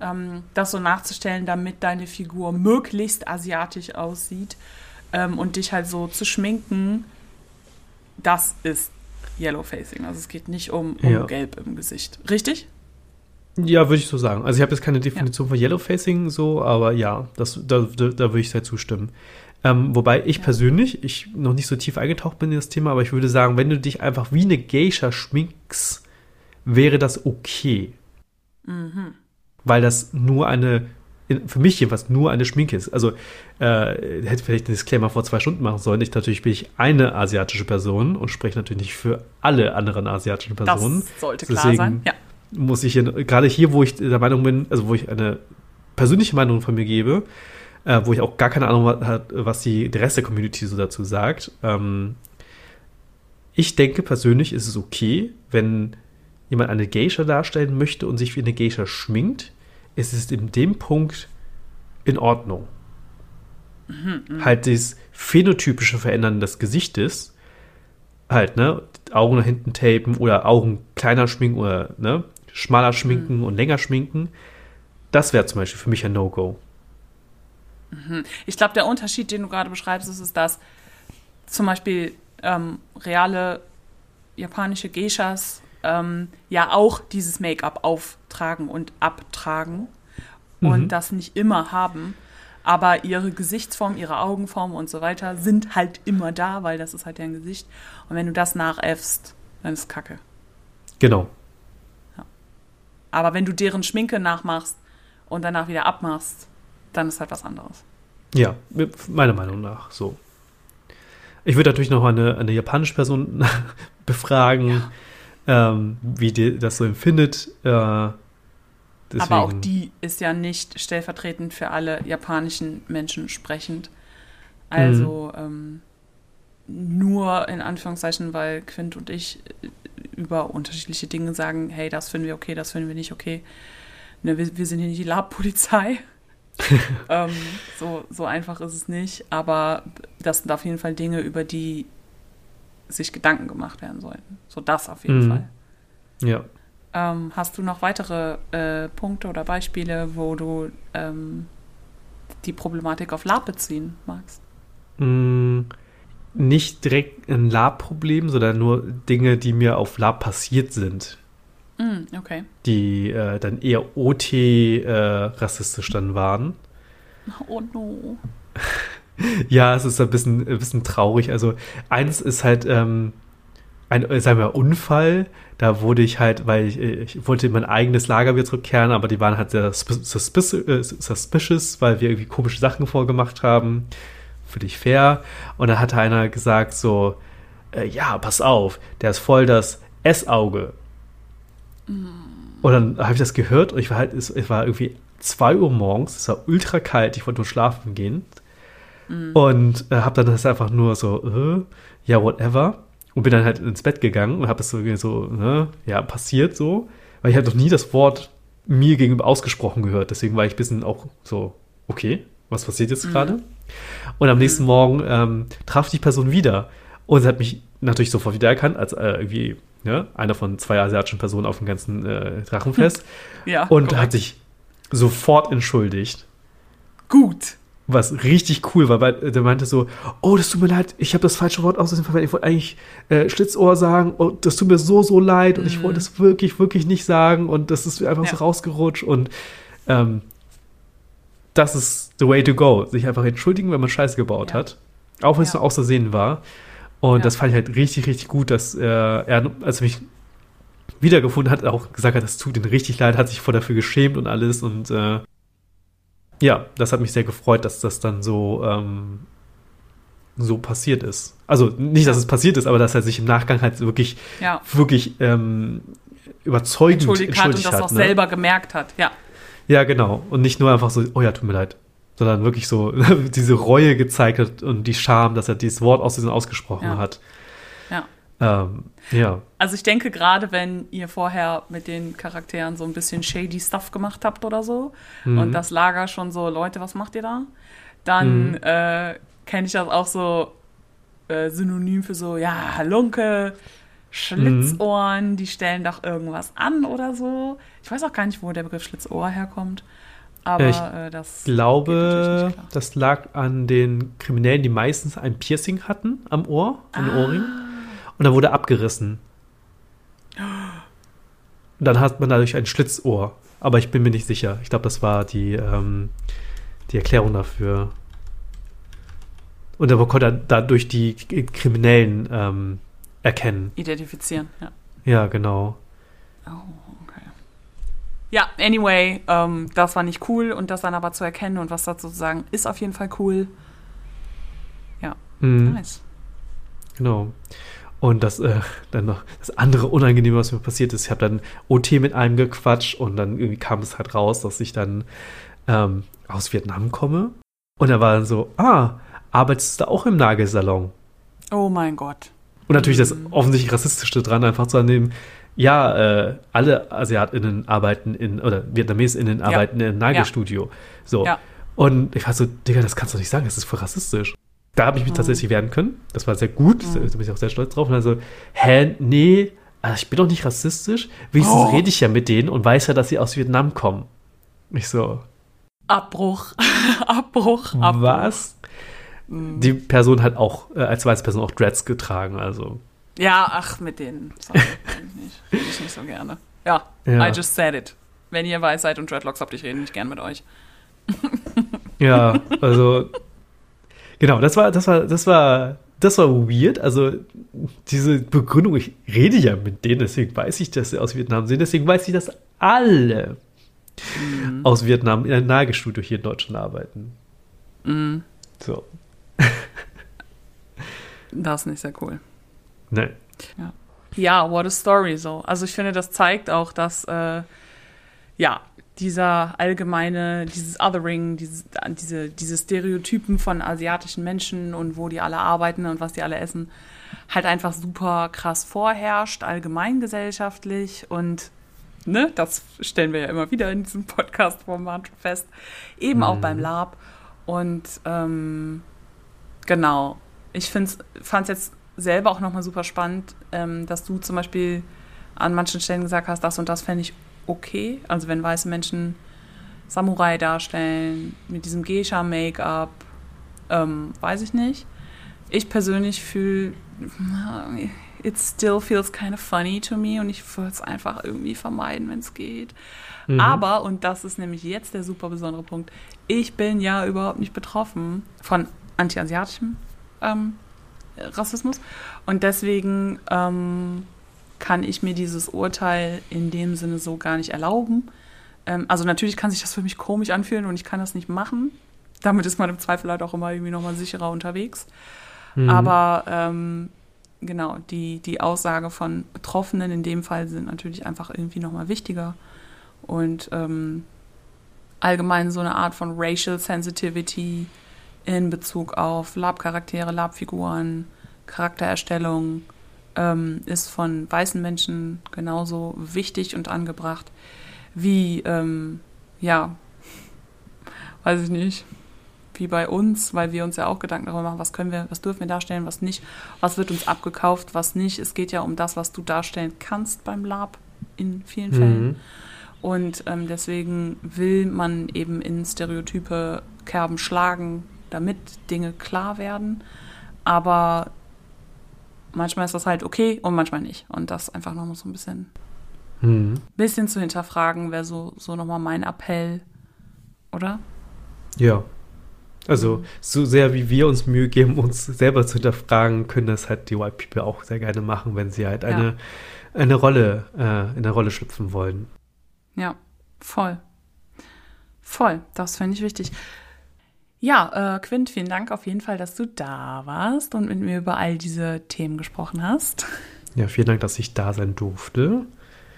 [SPEAKER 2] ähm, das so nachzustellen, damit deine Figur möglichst asiatisch aussieht ähm, und dich halt so zu schminken, das ist Yellowfacing. Also es geht nicht um, um
[SPEAKER 3] Ja.
[SPEAKER 2] Gelb im Gesicht. Richtig?
[SPEAKER 3] Ja, würde ich so sagen. Also ich habe jetzt keine Definition von Yellowfacing so, aber ja, das, da, da, da würde ich sehr zustimmen. Ähm, wobei ich persönlich, ich noch nicht so tief eingetaucht bin in das Thema, aber ich würde sagen, wenn du dich einfach wie eine Geisha schminkst, wäre das okay. Weil das nur eine, in- für mich jedenfalls nur eine Schminke ist. Also äh, hätte vielleicht den Disclaimer vor zwei Stunden machen sollen. Ich natürlich bin ich eine asiatische Person und spreche natürlich nicht für alle anderen asiatischen Personen
[SPEAKER 2] Das sollte klar
[SPEAKER 3] Deswegen-
[SPEAKER 2] sein. Ja.
[SPEAKER 3] muss ich hier, gerade hier, wo ich der Meinung bin, also wo ich eine persönliche Meinung von mir gebe, äh, wo ich auch gar keine Ahnung hat, was die, der Rest der Community so dazu sagt. Ähm, ich denke persönlich ist es okay, wenn jemand eine Geisha darstellen möchte und sich wie eine Geisha schminkt, ist es in dem Punkt in Ordnung. Halt das phänotypische Verändern des Gesichtes, halt, ne, Augen nach hinten tapen oder Augen kleiner schminken oder, ne, schmaler schminken und länger schminken, das wäre zum Beispiel für mich ein No-Go.
[SPEAKER 2] Ich glaube, der Unterschied, den du gerade beschreibst, ist, ist dass zum Beispiel ähm, reale japanische Geishas ähm, ja auch dieses Make-up auftragen und abtragen und
[SPEAKER 3] Mhm.
[SPEAKER 2] das nicht immer haben. aber ihre Gesichtsform, ihre Augenform und so weiter sind halt immer da, weil das ist halt deren Gesicht. Und wenn du das nachäffst, dann ist Kacke.
[SPEAKER 3] Genau.
[SPEAKER 2] Aber wenn du deren Schminke nachmachst und danach wieder abmachst, dann ist halt was anderes.
[SPEAKER 3] Ja, meiner Meinung nach so. Ich würde natürlich noch eine, eine japanische Person befragen, ja. ähm, wie die das so empfindet. Äh,
[SPEAKER 2] Deswegen. Aber auch die ist ja nicht stellvertretend für alle japanischen Menschen sprechend. Also mhm. ähm, nur in Anführungszeichen, weil Quint und ich über unterschiedliche Dinge sagen, hey, das finden wir okay, das finden wir nicht okay. Ne, wir, wir sind hier nicht die Lab-Polizei. ähm, so, so einfach ist es nicht. Aber das sind auf jeden Fall Dinge, über die sich Gedanken gemacht werden sollten. So das auf jeden mhm. Fall.
[SPEAKER 3] Ja.
[SPEAKER 2] Ähm, hast du noch weitere äh, Punkte oder Beispiele, wo du ähm, die Problematik auf Lab beziehen magst?
[SPEAKER 3] Mm, nicht direkt ein Lab-Problem, sondern nur Dinge, die mir auf Lab passiert sind.
[SPEAKER 2] Mm, okay.
[SPEAKER 3] Die äh, dann eher OT-rassistisch äh, dann waren.
[SPEAKER 2] Oh no.
[SPEAKER 3] ja, es ist ein bisschen, ein bisschen traurig. Also eins ist halt ähm, ein, sagen wir, Unfall. Da wurde ich halt, weil ich, ich wollte in mein eigenes Lager wieder zurückkehren, aber die waren halt sehr äh, suspicious, weil wir irgendwie komische Sachen vorgemacht haben. Für dich fair. Und dann hatte einer gesagt so, äh, ja, pass auf, der ist voll das S-Auge. Und dann habe ich das gehört und ich war halt, es, es war irgendwie 2 Uhr morgens, es war ultra kalt, ich wollte nur schlafen gehen. Mm. Und äh, habe dann das einfach nur so, äh, ja, whatever. Und bin dann halt ins Bett gegangen und habe das so, so ne, ja, passiert so. Weil ich halt noch nie das Wort mir gegenüber ausgesprochen gehört. Deswegen war ich ein bisschen auch so, okay, was passiert jetzt mhm. gerade? Und am nächsten mhm. Morgen ähm, traf die Person wieder. Und sie hat mich natürlich sofort wiedererkannt, als äh, irgendwie ne, einer von zwei asiatischen Personen auf dem ganzen äh, Drachenfest.
[SPEAKER 2] ja,
[SPEAKER 3] und korrekt. hat sich sofort entschuldigt.
[SPEAKER 2] Gut
[SPEAKER 3] was richtig cool war, weil der meinte so, oh, das tut mir leid, ich habe das falsche Wort aus verwendet, ich wollte eigentlich äh, Schlitzohr sagen und oh, das tut mir so, so leid und mhm. ich wollte es wirklich, wirklich nicht sagen und das ist einfach ja. so rausgerutscht und ähm, das ist the way to go, sich einfach entschuldigen, wenn man Scheiße gebaut ja. hat, auch wenn es ja. nur außersehen war und das fand ich halt richtig, richtig gut, dass äh, er, als er mich wiedergefunden hat, auch gesagt hat, das tut ihm richtig leid, hat sich vor dafür geschämt und alles und äh, ja, das hat mich sehr gefreut, dass das dann so, ähm, so passiert ist. Also nicht, dass es passiert ist, aber dass er sich im Nachgang halt wirklich,
[SPEAKER 2] ja.
[SPEAKER 3] wirklich ähm, überzeugend entschuldigt, entschuldigt
[SPEAKER 2] hat und das auch ne? selber gemerkt hat, ja.
[SPEAKER 3] Ja, genau. Und nicht nur einfach so, oh ja, tut mir leid. Sondern wirklich so diese Reue gezeigt hat und die Scham, dass er dieses Wort aus diesem ausgesprochen
[SPEAKER 2] ja.
[SPEAKER 3] hat.
[SPEAKER 2] Ja.
[SPEAKER 3] Ähm, ja.
[SPEAKER 2] Also ich denke, gerade wenn ihr vorher mit den Charakteren so ein bisschen shady Stuff gemacht habt oder so mhm. und das Lager schon so, Leute, was macht ihr da? Dann mhm. äh, kenne ich das auch so äh, synonym für so, ja, Halunke, Schlitzohren, mhm. die stellen doch irgendwas an oder so. Ich weiß auch gar nicht, wo der Begriff Schlitzohr herkommt. Aber ich äh, das
[SPEAKER 3] glaube, das lag an den Kriminellen, die meistens ein Piercing hatten am Ohr, ein ah. Ohrring. Und dann wurde abgerissen. Und dann hat man dadurch ein Schlitzohr. Aber ich bin mir nicht sicher. Ich glaube, das war die, ähm, die Erklärung dafür. Und dann konnte er dadurch die Kriminellen ähm, erkennen.
[SPEAKER 2] Identifizieren, ja.
[SPEAKER 3] Ja, genau.
[SPEAKER 2] Oh. Ja, anyway, ähm, das war nicht cool und das dann aber zu erkennen und was dazu zu sagen, ist auf jeden Fall cool. Ja,
[SPEAKER 3] mhm. nice. Genau. Und das äh, dann noch das andere Unangenehme, was mir passiert ist, ich habe dann OT mit einem gequatscht und dann irgendwie kam es halt raus, dass ich dann ähm, aus Vietnam komme. Und er war dann so, ah, arbeitest du auch im Nagelsalon?
[SPEAKER 2] Oh mein Gott.
[SPEAKER 3] Und natürlich das mhm. offensichtlich Rassistische dran, einfach zu annehmen, ja, äh, alle AsiatInnen arbeiten in, oder VietnamesInnen arbeiten ja. in Nagelstudio. Ja. So. Ja. Und ich war so, Digga, das kannst du nicht sagen, das ist voll rassistisch. Da habe ich mich mhm. tatsächlich wehren können. Das war sehr gut. Mhm. Da bin ich auch sehr stolz drauf. Und also, hä, nee, also ich bin doch nicht rassistisch. Wenigstens oh. rede ich ja mit denen und weiß ja, dass sie aus Vietnam kommen. Ich so.
[SPEAKER 2] Abbruch. Abbruch. Abbruch.
[SPEAKER 3] Was? Mhm. Die Person hat auch äh, als weiße Person auch Dreads getragen, also.
[SPEAKER 2] Ja, ach, mit denen. Sorry, ich nicht. Ich nicht so gerne. Ja, ja, I just said it. Wenn ihr weiß seid und Dreadlocks habt, ich rede nicht gern mit euch.
[SPEAKER 3] Ja, also genau, das war, das war, das war, das war weird. Also diese Begründung, ich rede ja mit denen, deswegen weiß ich, dass sie aus Vietnam sind, deswegen weiß ich, dass alle mhm. aus Vietnam in einem Nagelstudio hier in Deutschland arbeiten. Mhm. So.
[SPEAKER 2] das ist nicht sehr cool.
[SPEAKER 3] Nein.
[SPEAKER 2] Ja. ja, what a story so. Also ich finde, das zeigt auch, dass äh, ja, dieser allgemeine, dieses Othering, dieses, diese, diese Stereotypen von asiatischen Menschen und wo die alle arbeiten und was die alle essen, halt einfach super krass vorherrscht, allgemeingesellschaftlich und ne, das stellen wir ja immer wieder in diesem Podcast-Format fest, eben mhm. auch beim Lab. Und ähm, genau, ich fand es jetzt selber auch nochmal super spannend, ähm, dass du zum Beispiel an manchen Stellen gesagt hast, das und das fände ich okay. Also wenn weiße Menschen Samurai darstellen, mit diesem Geisha-Make-up, ähm, weiß ich nicht. Ich persönlich fühle, it still feels kind of funny to me und ich würde es einfach irgendwie vermeiden, wenn es geht. Mhm. Aber, und das ist nämlich jetzt der super besondere Punkt, ich bin ja überhaupt nicht betroffen von anti-asiatischem ähm, Rassismus und deswegen ähm, kann ich mir dieses Urteil in dem Sinne so gar nicht erlauben. Ähm, also natürlich kann sich das für mich komisch anfühlen und ich kann das nicht machen. Damit ist man im Zweifel halt auch immer irgendwie nochmal sicherer unterwegs. Mhm. Aber ähm, genau, die, die Aussage von Betroffenen in dem Fall sind natürlich einfach irgendwie nochmal wichtiger. Und ähm, allgemein so eine Art von Racial Sensitivity in Bezug auf Lab-Charaktere, Lab-Figuren, Charaktererstellung ähm, ist von weißen Menschen genauso wichtig und angebracht wie, ähm, ja, weiß ich nicht, wie bei uns, weil wir uns ja auch Gedanken darüber machen, was können wir, was dürfen wir darstellen, was nicht, was wird uns abgekauft, was nicht. Es geht ja um das, was du darstellen kannst beim Lab in vielen Fällen. Mhm. Und ähm, deswegen will man eben in Stereotype Kerben schlagen, damit Dinge klar werden. Aber manchmal ist das halt okay und manchmal nicht. Und das einfach nochmal so ein bisschen, mhm. bisschen zu hinterfragen, wäre so, so nochmal mein Appell, oder?
[SPEAKER 3] Ja. Also, so sehr wie wir uns Mühe geben, uns selber zu hinterfragen, können das halt die White People auch sehr gerne machen, wenn sie halt eine, ja. eine Rolle, äh, in der Rolle schlüpfen wollen.
[SPEAKER 2] Ja, voll. Voll, das finde ich wichtig. Ja, äh, Quint, vielen Dank auf jeden Fall, dass du da warst und mit mir über all diese Themen gesprochen hast.
[SPEAKER 3] Ja, vielen Dank, dass ich da sein durfte.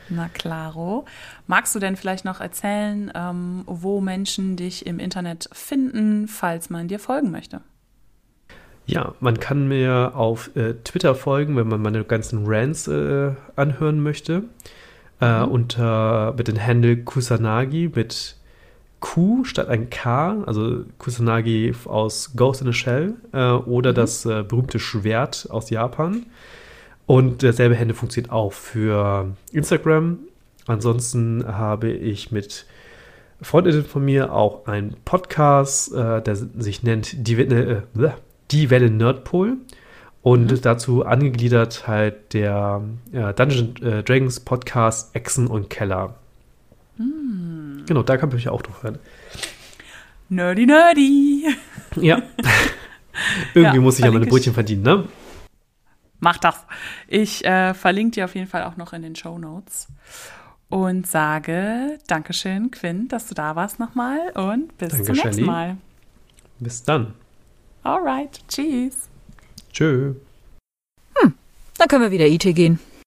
[SPEAKER 2] Na klaro. Magst du denn vielleicht noch erzählen, ähm, wo Menschen dich im Internet finden, falls man dir folgen möchte?
[SPEAKER 3] Ja, man kann mir auf äh, Twitter folgen, wenn man meine ganzen Rants äh, anhören möchte. Äh, mhm. unter mit dem Handle Kusanagi mit Q statt ein K, also Kusanagi aus Ghost in a Shell äh, oder mhm. das äh, berühmte Schwert aus Japan. Und derselbe Hände funktioniert auch für Instagram. Ansonsten habe ich mit Freundinnen von mir auch einen Podcast, äh, der sich nennt Die, äh, Die Welle Nerdpol. Und mhm. dazu angegliedert halt der äh, Dungeon äh, Dragons Podcast Echsen und Keller. Mhm. Genau, da kann man mich auch drauf hören.
[SPEAKER 2] Nerdy, nerdy.
[SPEAKER 3] Ja. Irgendwie ja, muss ich ja meine Brötchen verdienen, ne?
[SPEAKER 2] Mach das. Ich äh, verlinke dir auf jeden Fall auch noch in den Show Notes und sage Dankeschön, Quinn, dass du da warst nochmal und bis Danke, zum nächsten Shelley. Mal.
[SPEAKER 3] Bis dann.
[SPEAKER 2] Alright, tschüss.
[SPEAKER 3] Tschö.
[SPEAKER 1] Hm, dann können wir wieder IT gehen.